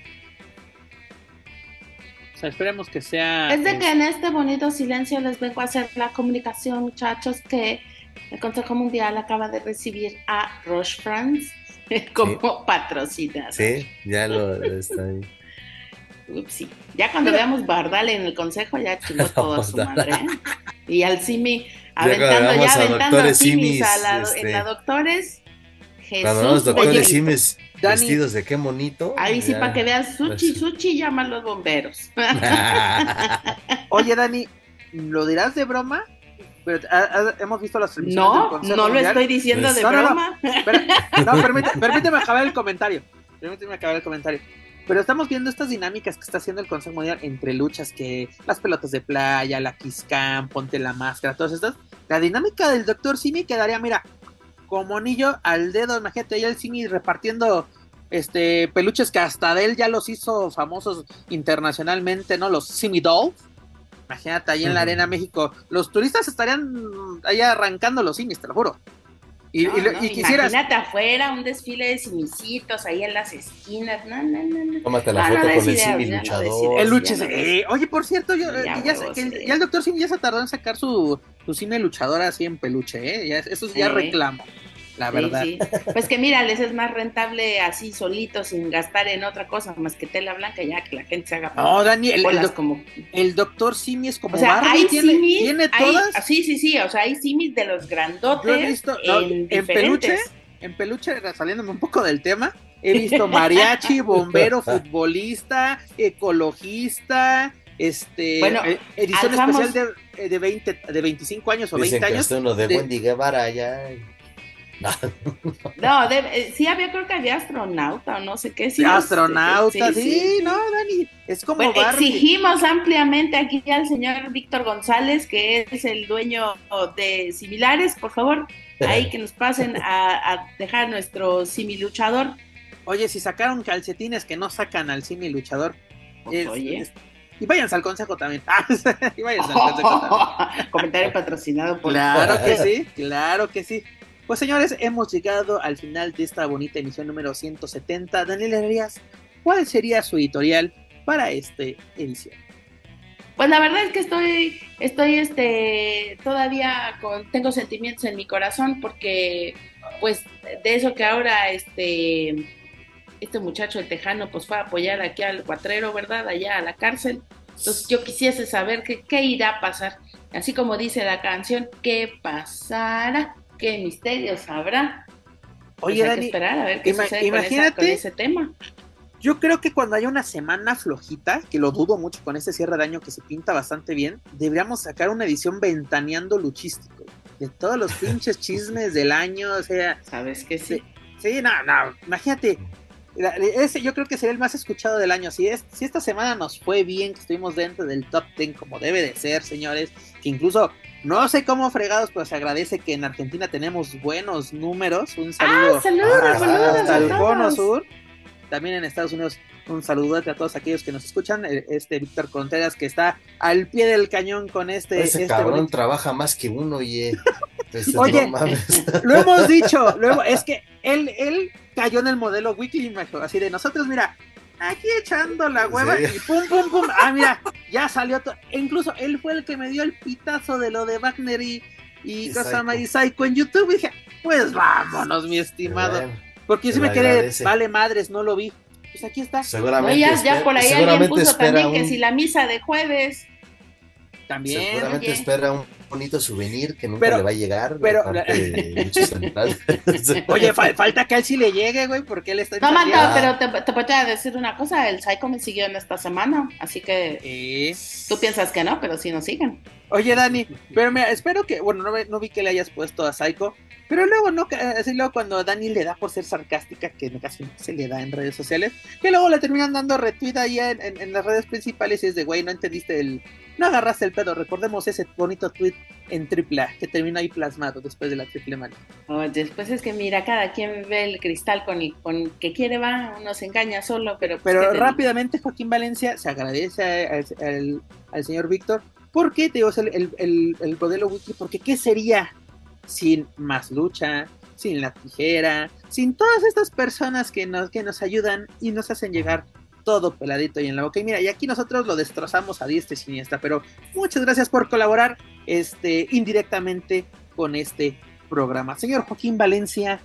esperemos que sea. Es de que en este bonito silencio les vengo a hacer la comunicación, muchachos, que el Consejo Mundial acaba de recibir a Roche France *laughs* como patrocinador. Sí, ya lo está ahí. *laughs* Upsi. Ya cuando veamos Bardal en el consejo, ya chingó *laughs* todo a su madre. ¿eh? Y al Simi, aventando, ya, aventando a Simis, a la, en este, la doctores. Jesús. Cuando vemos doctores Simis vestidos de qué monito. Ahí sí, para que veas, Suchi, Suchi llama a los bomberos. *laughs* Oye, Dani, ¿lo dirás de broma? Pero, hemos visto las No, no lo estoy diciendo de broma. No, *laughs* permíteme acabar el comentario. Permíteme acabar el comentario. Pero estamos viendo estas dinámicas que está haciendo el Consejo Mundial entre luchas que las pelotas de playa, la Kiss Cam, ponte la máscara, todas estas. La dinámica del Doctor Simi quedaría, mira, como anillo al dedo. Imagínate, ahí el Simi repartiendo este peluches que hasta de él ya los hizo famosos internacionalmente, ¿no? Los Simi Dolls. Imagínate, ahí en la Arena México, los turistas estarían ahí arrancando los simis, te lo juro. Y, Imagínate afuera un desfile de simicitos ahí en las esquinas. No, no, no. Tómate la foto con el simi luchador. El luche, eh, oye, por cierto, yo, ya, el, doctor Simi ya se tardó en sacar su, su cine luchador así en peluche, ¿eh? Ya, eso ya reclamo la verdad. Pues que mira, les es más rentable así solito, sin gastar en otra cosa más que tela blanca, ya que la gente se haga. No, Dani, el, como... el doctor Simi es como o sea, hay ¿tiene, ¿tiene todas? sí, sí, sí, o sea, hay simis de los grandotes. en, peluche, en peluche, saliéndome un poco del tema, he visto mariachi, *laughs* bombero, futbolista, ecologista, este bueno, eh, edición especial de, de, 20, de 25 años o Dicen 20 años. Que uno de, de Wendy Guevara ya. No, eh, sí había, creo que había astronauta o no sé qué. Sí, astronauta, sí, no, Dani, es como Exigimos ampliamente aquí al señor Víctor González, que es el dueño de similares, por favor, ahí que nos pasen a, dejar nuestro similuchador. Oye, si sacaron calcetines que no sacan al similuchador. Pues, oye. Y váyanse al consejo también. *laughs* y váyanse al consejo también. *laughs* Comentario patrocinado por. Claro que sí, claro que sí. Pues señores, hemos llegado al final de esta bonita emisión número 170. Daniel Herrías, ¿cuál sería su editorial para esta edición? Pues la verdad es que estoy, estoy este, todavía con, tengo sentimientos en mi corazón porque, pues, de eso que ahora, este, este muchacho, el tejano, pues fue a apoyar aquí al cuatrero, ¿verdad? Allá a la cárcel. Entonces yo quisiese saber que, qué irá a pasar. Así como dice la canción, ¿qué pasará? ¿Qué misterios habrá? Pues Oye, Dani, esperar a ver qué sucede imagínate, con ese tema. Yo creo que cuando haya una semana flojita, que lo dudo mucho con este cierre de año que se pinta bastante bien, deberíamos sacar una edición ventaneando luchístico. De todos los pinches *laughs* chismes del año, o sea. ¿Sabes que sí? Sí, no, no, imagínate. Ese yo creo que sería el más escuchado del año. Si, es, si esta semana nos fue bien, que estuvimos dentro del top 10 como debe de ser, señores, que incluso no sé cómo fregados, pero se agradece que en Argentina tenemos buenos números. Un saludo, ah, saludos, saludos, hasta el Cono Sur también en Estados Unidos un saludote a todos aquellos que nos escuchan. Eh, este Víctor Contreras que está al pie del cañón con este. Ese este cabrón trabaja más que uno, y *laughs* este, Oye, *laughs* lo hemos dicho, luego es que él, él cayó en el modelo Weekly, así de nosotros, mira, aquí echando la hueva y pum, pum, pum. Ah, mira, ya salió. todo. incluso él fue el que me dio el pitazo de lo de Wagner y, y, y Psycho en YouTube. Y dije, pues vámonos, mi estimado. Porque yo sí me quedé, vale madres, no lo vi. Pues aquí está. Seguramente. ya, por ahí alguien puso también que si la misa de jueves. También. Seguramente espera un bonito souvenir que nunca le va a llegar. Pero, *laughs* *laughs* Oye, falta que él sí le llegue, güey, porque él está. No, manda, pero te, te voy a decir una cosa: el Psycho me siguió en esta semana, así que. Tú piensas que no, pero sí nos siguen. Oye, Dani, pero mira, espero que. Bueno, no, no vi que le hayas puesto a Psycho, pero luego, ¿no? Así luego cuando Dani le da por ser sarcástica, que casi se le da en redes sociales, que luego le terminan dando retweet ahí en, en, las redes principales y es de, güey, no entendiste el... No agarraste el pedo, recordemos ese bonito tweet en triple A que termina ahí plasmado después de la triple manía. después es que mira, cada quien ve el cristal con el con que quiere va, uno se engaña solo, pero... Pues, pero rápidamente Joaquín Valencia se agradece al, al, señor Víctor porque te digo, el, el, el modelo wiki, porque ¿qué sería sin más lucha, sin la tijera, sin todas estas personas que nos, que nos ayudan y nos hacen llegar todo peladito y en la boca. Y mira, y aquí nosotros lo destrozamos a diestra y siniestra, pero muchas gracias por colaborar este, indirectamente con este programa. Señor Joaquín Valencia,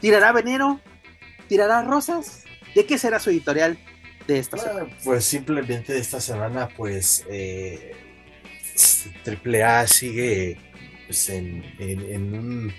¿tirará veneno? ¿Tirará rosas? ¿De qué será su editorial de esta semana? Pues simplemente de esta semana, pues eh, Triple A sigue pues, en, un,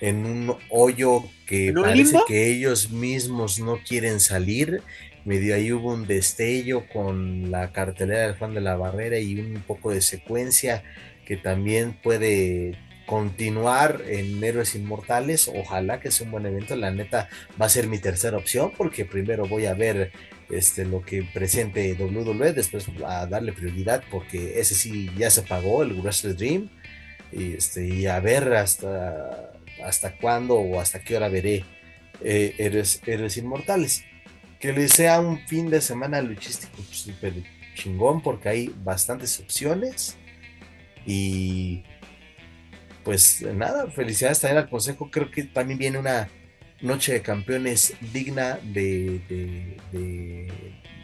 en un hoyo que parece que ellos mismos no quieren salir. Medio ahí hubo un destello con la cartelera del Juan de la Barrera y un poco de secuencia que también puede continuar en Héroes Inmortales. Ojalá que sea un buen evento. La neta va a ser mi tercera opción porque primero voy a ver este, lo que presente WWE, después a darle prioridad porque ese sí ya se pagó, el Wrestle Dream y, este, y a ver hasta, hasta cuándo o hasta qué hora veré eh, héroes, Inmortales. Que les sea un fin de semana luchístico súper chingón porque hay bastantes opciones y pues nada, felicidades también al consejo. Creo que también viene una noche de campeones digna de,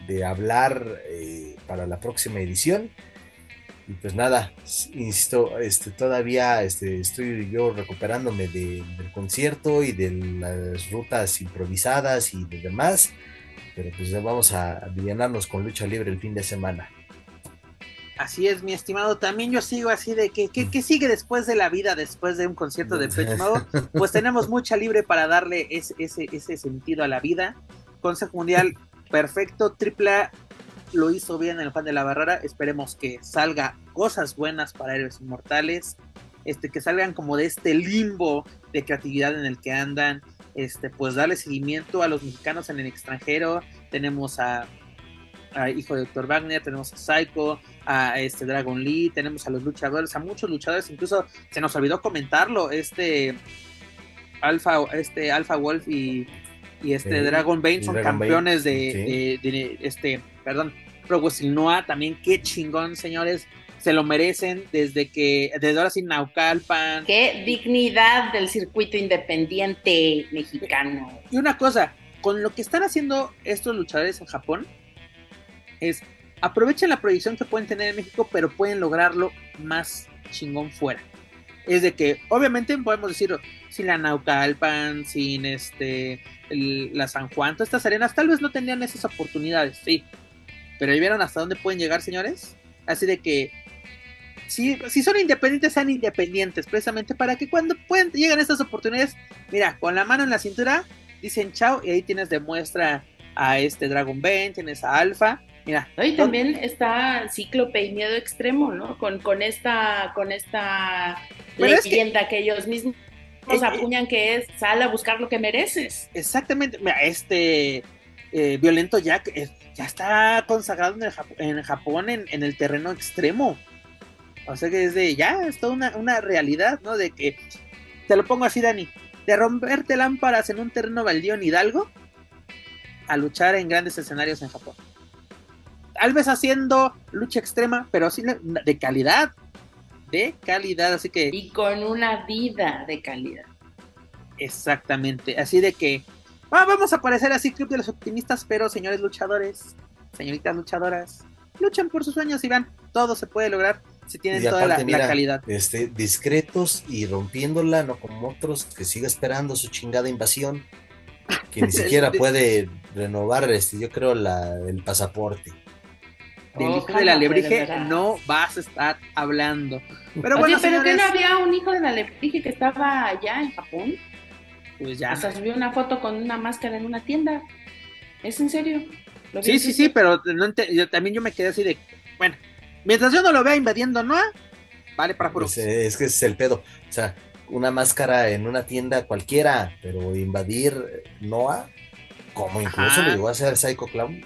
de, hablar eh, para la próxima edición. Y pues nada, insisto, este, todavía este, estoy yo recuperándome del concierto y de las rutas improvisadas y de demás. Pero pues vamos a aliviarnos con lucha libre el fin de semana. Así es, mi estimado. También yo sigo así de que, ¿qué sigue después de la vida, después de un concierto de Pech *laughs* Pues tenemos mucha libre para darle ese, ese, ese sentido a la vida. Consejo Mundial, *laughs* perfecto. Triple lo hizo bien en el fan de la barrera. Esperemos que salga cosas buenas para héroes inmortales. Este, que salgan como de este limbo de creatividad en el que andan. Este, pues darle seguimiento a los mexicanos en el extranjero. Tenemos a, Hijo de Dr. Wagner, tenemos a Psycho, a este Dragon Lee, tenemos a los luchadores, a muchos luchadores, incluso se nos olvidó comentarlo, este Alpha, este Alpha Wolf y, y este Dragon Bane son campeones de, de, este, perdón, Pro Wrestling Noah también, qué chingón, señores. Se lo merecen desde que, desde ahora sin Naucalpan. Qué dignidad del circuito independiente mexicano. Y una cosa, con lo que están haciendo estos luchadores en Japón, es aprovechen la proyección que pueden tener en México, pero pueden lograrlo más chingón fuera. Es de que, obviamente, podemos decir, sin la Naucalpan, sin este, la San Juan, todas estas arenas, tal vez no tenían esas oportunidades, sí. Pero vieron hasta dónde pueden llegar, señores? Así de que, si, si son independientes, sean independientes, precisamente para que cuando pueden, lleguen estas oportunidades, mira, con la mano en la cintura, dicen chao, y ahí tienes de muestra a este Dragon Bane, tienes a Alpha, Mira. Y también está Cíclope y Miedo Extremo, ¿no? Con, con esta, con esta leyenda que... ellos mismos nos apuñan que es sal a buscar lo que mereces. Exactamente. Mira, este eh, Violento Jack ya está consagrado en, Japón en, el terreno extremo. O sea que desde ya es toda una, una realidad, ¿no? De que, te lo pongo así, Dani, de romperte lámparas en un terreno baldío en Hidalgo a luchar en grandes escenarios en Japón tal vez haciendo lucha extrema, pero así de calidad. De calidad, así que. Y con una vida de calidad. Exactamente. Así de que. Ah, vamos a aparecer así, Club de los Optimistas, pero señores luchadores, señoritas luchadoras, luchen por sus sueños y van, todo se puede lograr si tienen toda la, calidad. Este, discretos y rompiéndola, no como otros que sigue esperando su chingada invasión, que ni *laughs* siquiera puede renovar, este, yo creo, la, el pasaporte del hijo de la alebrije no vas a estar hablando. Pero bueno, pero que no había un hijo de la alebrije que estaba allá en Japón. Pues ya. Hasta subió una foto con una máscara en una tienda. ¿Es en serio? Sí, sí, sí, pero yo, también yo me quedé así de, bueno, mientras yo no lo vea invadiendo ¿no? vale para puro. Pues, eh, es que es el pedo. O sea, una máscara en una tienda cualquiera, pero invadir Noah, como incluso lo llegó a hacer Psycho Clown,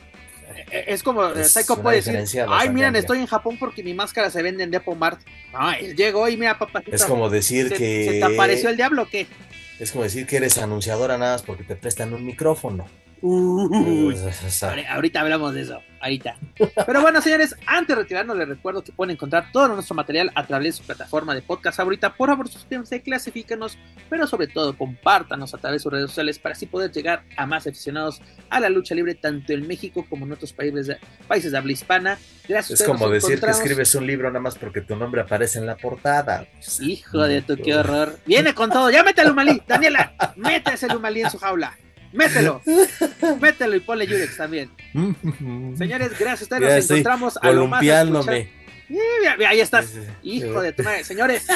es como eh, Psycho puede decir, ay, miren, estoy en Japón porque mi máscara se vende en Depomart. No, él llegó y mira, papá. Es como decir que... ¿Se te apareció el diablo o qué? Es como decir que eres anunciadora nada más porque te prestan un micrófono. *laughs* ahorita hablamos de eso, ahorita. Pero bueno, señores, antes de retirarnos, les recuerdo que pueden encontrar todo nuestro material a través de su plataforma de podcast ahorita. Por favor, suscríbanse, clasifíquenos, pero sobre todo compártanos a través de sus redes sociales para así poder llegar a más aficionados a la lucha libre, tanto en México como en otros países de, países de habla hispana. Gracias. Es como decir que escribes un libro nada más porque tu nombre aparece en la portada. Hijo de tu, qué horror. Viene con todo, ya mételo, Lumalí. Daniela, métese el Lumalí en su jaula. Mételo, mételo y ponle Yurex también. *laughs* Señores, gracias a ustedes. Nos encontramos a lo más. ahí estás, hijo de tu madre. Señores,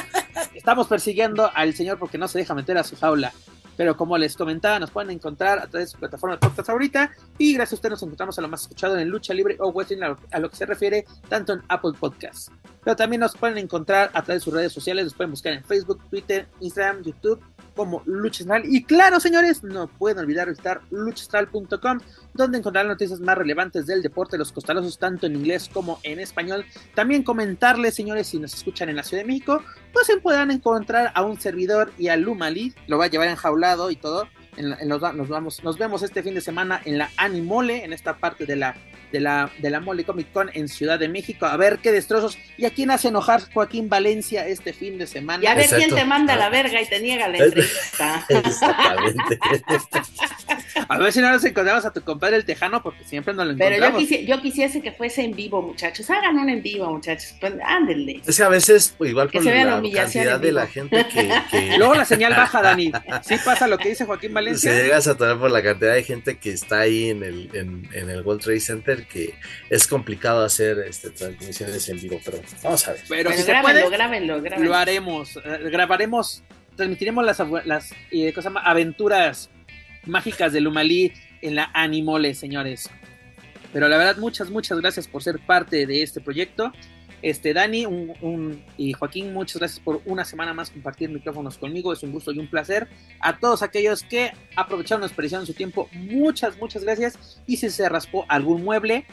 estamos persiguiendo al señor porque no se deja meter a su jaula. Pero como les comentaba, nos pueden encontrar a través de su plataforma de podcast ahorita. Y gracias a ustedes nos encontramos a lo más escuchado en Lucha Libre o Wrestling, a lo que se refiere tanto en Apple Podcasts. Pero también nos pueden encontrar a través de sus redes sociales. Nos pueden buscar en Facebook, Twitter, Instagram, YouTube como Luchastral. Y claro, señores, no pueden olvidar visitar luchastral.com, donde encontrarán noticias más relevantes del deporte de los costalosos, tanto en inglés como en español. También comentarles, señores, si nos escuchan en la Ciudad de México, pues podrán encontrar a un servidor y a Lumali, lo va a llevar enjaulado y todo. nos, vamos, nos vemos este fin de semana en la Animole, en esta parte de la de la, de la Mole Comic Con en Ciudad de México. A ver qué destrozos. ¿Y a quién hace enojar Joaquín Valencia este fin de semana? Y a ver quién te manda la verga y te niega la entrevista. *laughs* *laughs* Exactamente. a ver si no nos encontramos a tu compadre el Tejano, porque siempre nos lo encontramos. Pero yo, quisiese que fuese en vivo, muchachos. Hagan un en vivo, muchachos. Pues, ándenle. Es que a veces, pues, igual por la, cantidad de la gente que, *laughs* Luego la señal baja, Dani. Sí pasa lo que dice Joaquín Valencia. Si llegas a tomar por la cantidad de gente que está ahí en el, en, en el World Trade Center, que es complicado hacer este, transmisiones en vivo, pero vamos a ver. Pero, si se puede, lo haremos, eh, grabaremos, transmitiremos las, las eh, aventuras mágicas de Lumalí en la Animole, señores. Pero la verdad, muchas, muchas gracias por ser parte de este proyecto. Este, Dani un, y Joaquín, muchas gracias por una semana más compartir micrófonos conmigo. Es un gusto y un placer. A todos aquellos que aprovecharon, desperdiciaron su tiempo, muchas, muchas gracias. Y si se raspó algún mueble,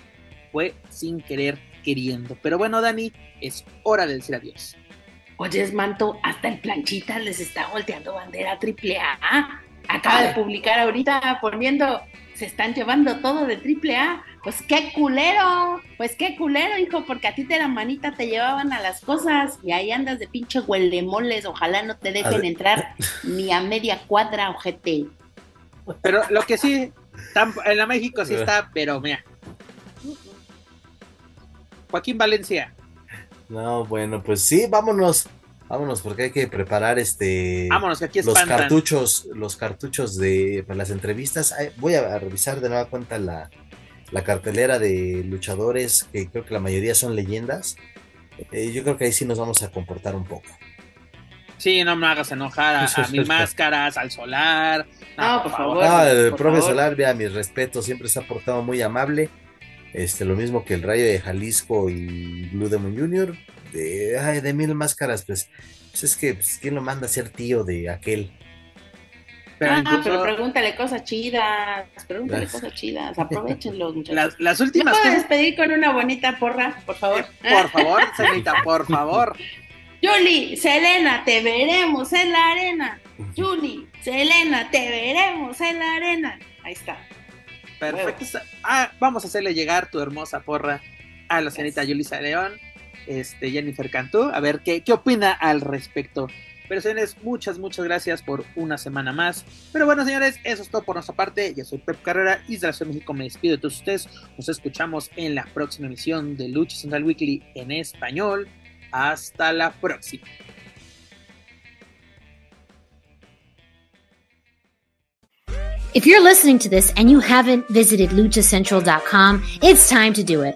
fue sin querer queriendo. Pero bueno, Dani, es hora de decir adiós. Oye, Manto, hasta el planchita les está volteando bandera triple A. Acaba de publicar ahorita poniendo se están llevando todo de triple A. Pues qué culero, pues qué culero, hijo, porque a ti de la manita te llevaban a las cosas y ahí andas de pinche huelemoles. Ojalá no te dejen entrar ni a media cuadra, ojete. Pero lo que sí, en la México sí está, pero mira. Joaquín Valencia. No, bueno, pues sí, vámonos. Vámonos, porque hay que preparar este. Vámonos, que aquí los cartuchos, los cartuchos de para las entrevistas. Voy a revisar de nueva cuenta la, cartelera de luchadores, que creo que la mayoría son leyendas. Eh, yo creo que ahí sí nos vamos a comportar un poco. Sí, no me hagas enojar a, mis *laughs* máscaras, al solar. No, por, favor. Ah, el profe Solar, vea, mi respeto, siempre se ha portado muy amable. Este, lo mismo que el Rayo de Jalisco y Blue Demon Jr de, de mil máscaras, pues, pues es que, pues, ¿quién lo manda a ser tío de aquel? Pero ah, pero pregúntale cosas chidas, pregúntale cosas chidas, *laughs* aprovechenlo, muchachos. Las, las últimas. ¿Me puedo despedir con una bonita porra, por favor? Eh, por favor, Selita, por *laughs* favor. Julie, Selena, te veremos en la arena. Julie, Selena, te veremos en la arena. Ahí está. Perfecto. Ah, vamos a hacerle llegar tu hermosa porra a la señorita Yulisa León este, Jennifer Cantú, a ver qué, qué opina al respecto. Pero señores, muchas, muchas gracias por una semana más. Pero bueno, señores, eso es todo por nuestra parte. Yo soy Pep Carrera y de la Ciudad de México me despido de todos ustedes. Nos escuchamos en la próxima emisión de Lucha Central Weekly en español. Hasta la próxima. If you're listening to this and you haven't visited luchacentral.com, it's time to do it.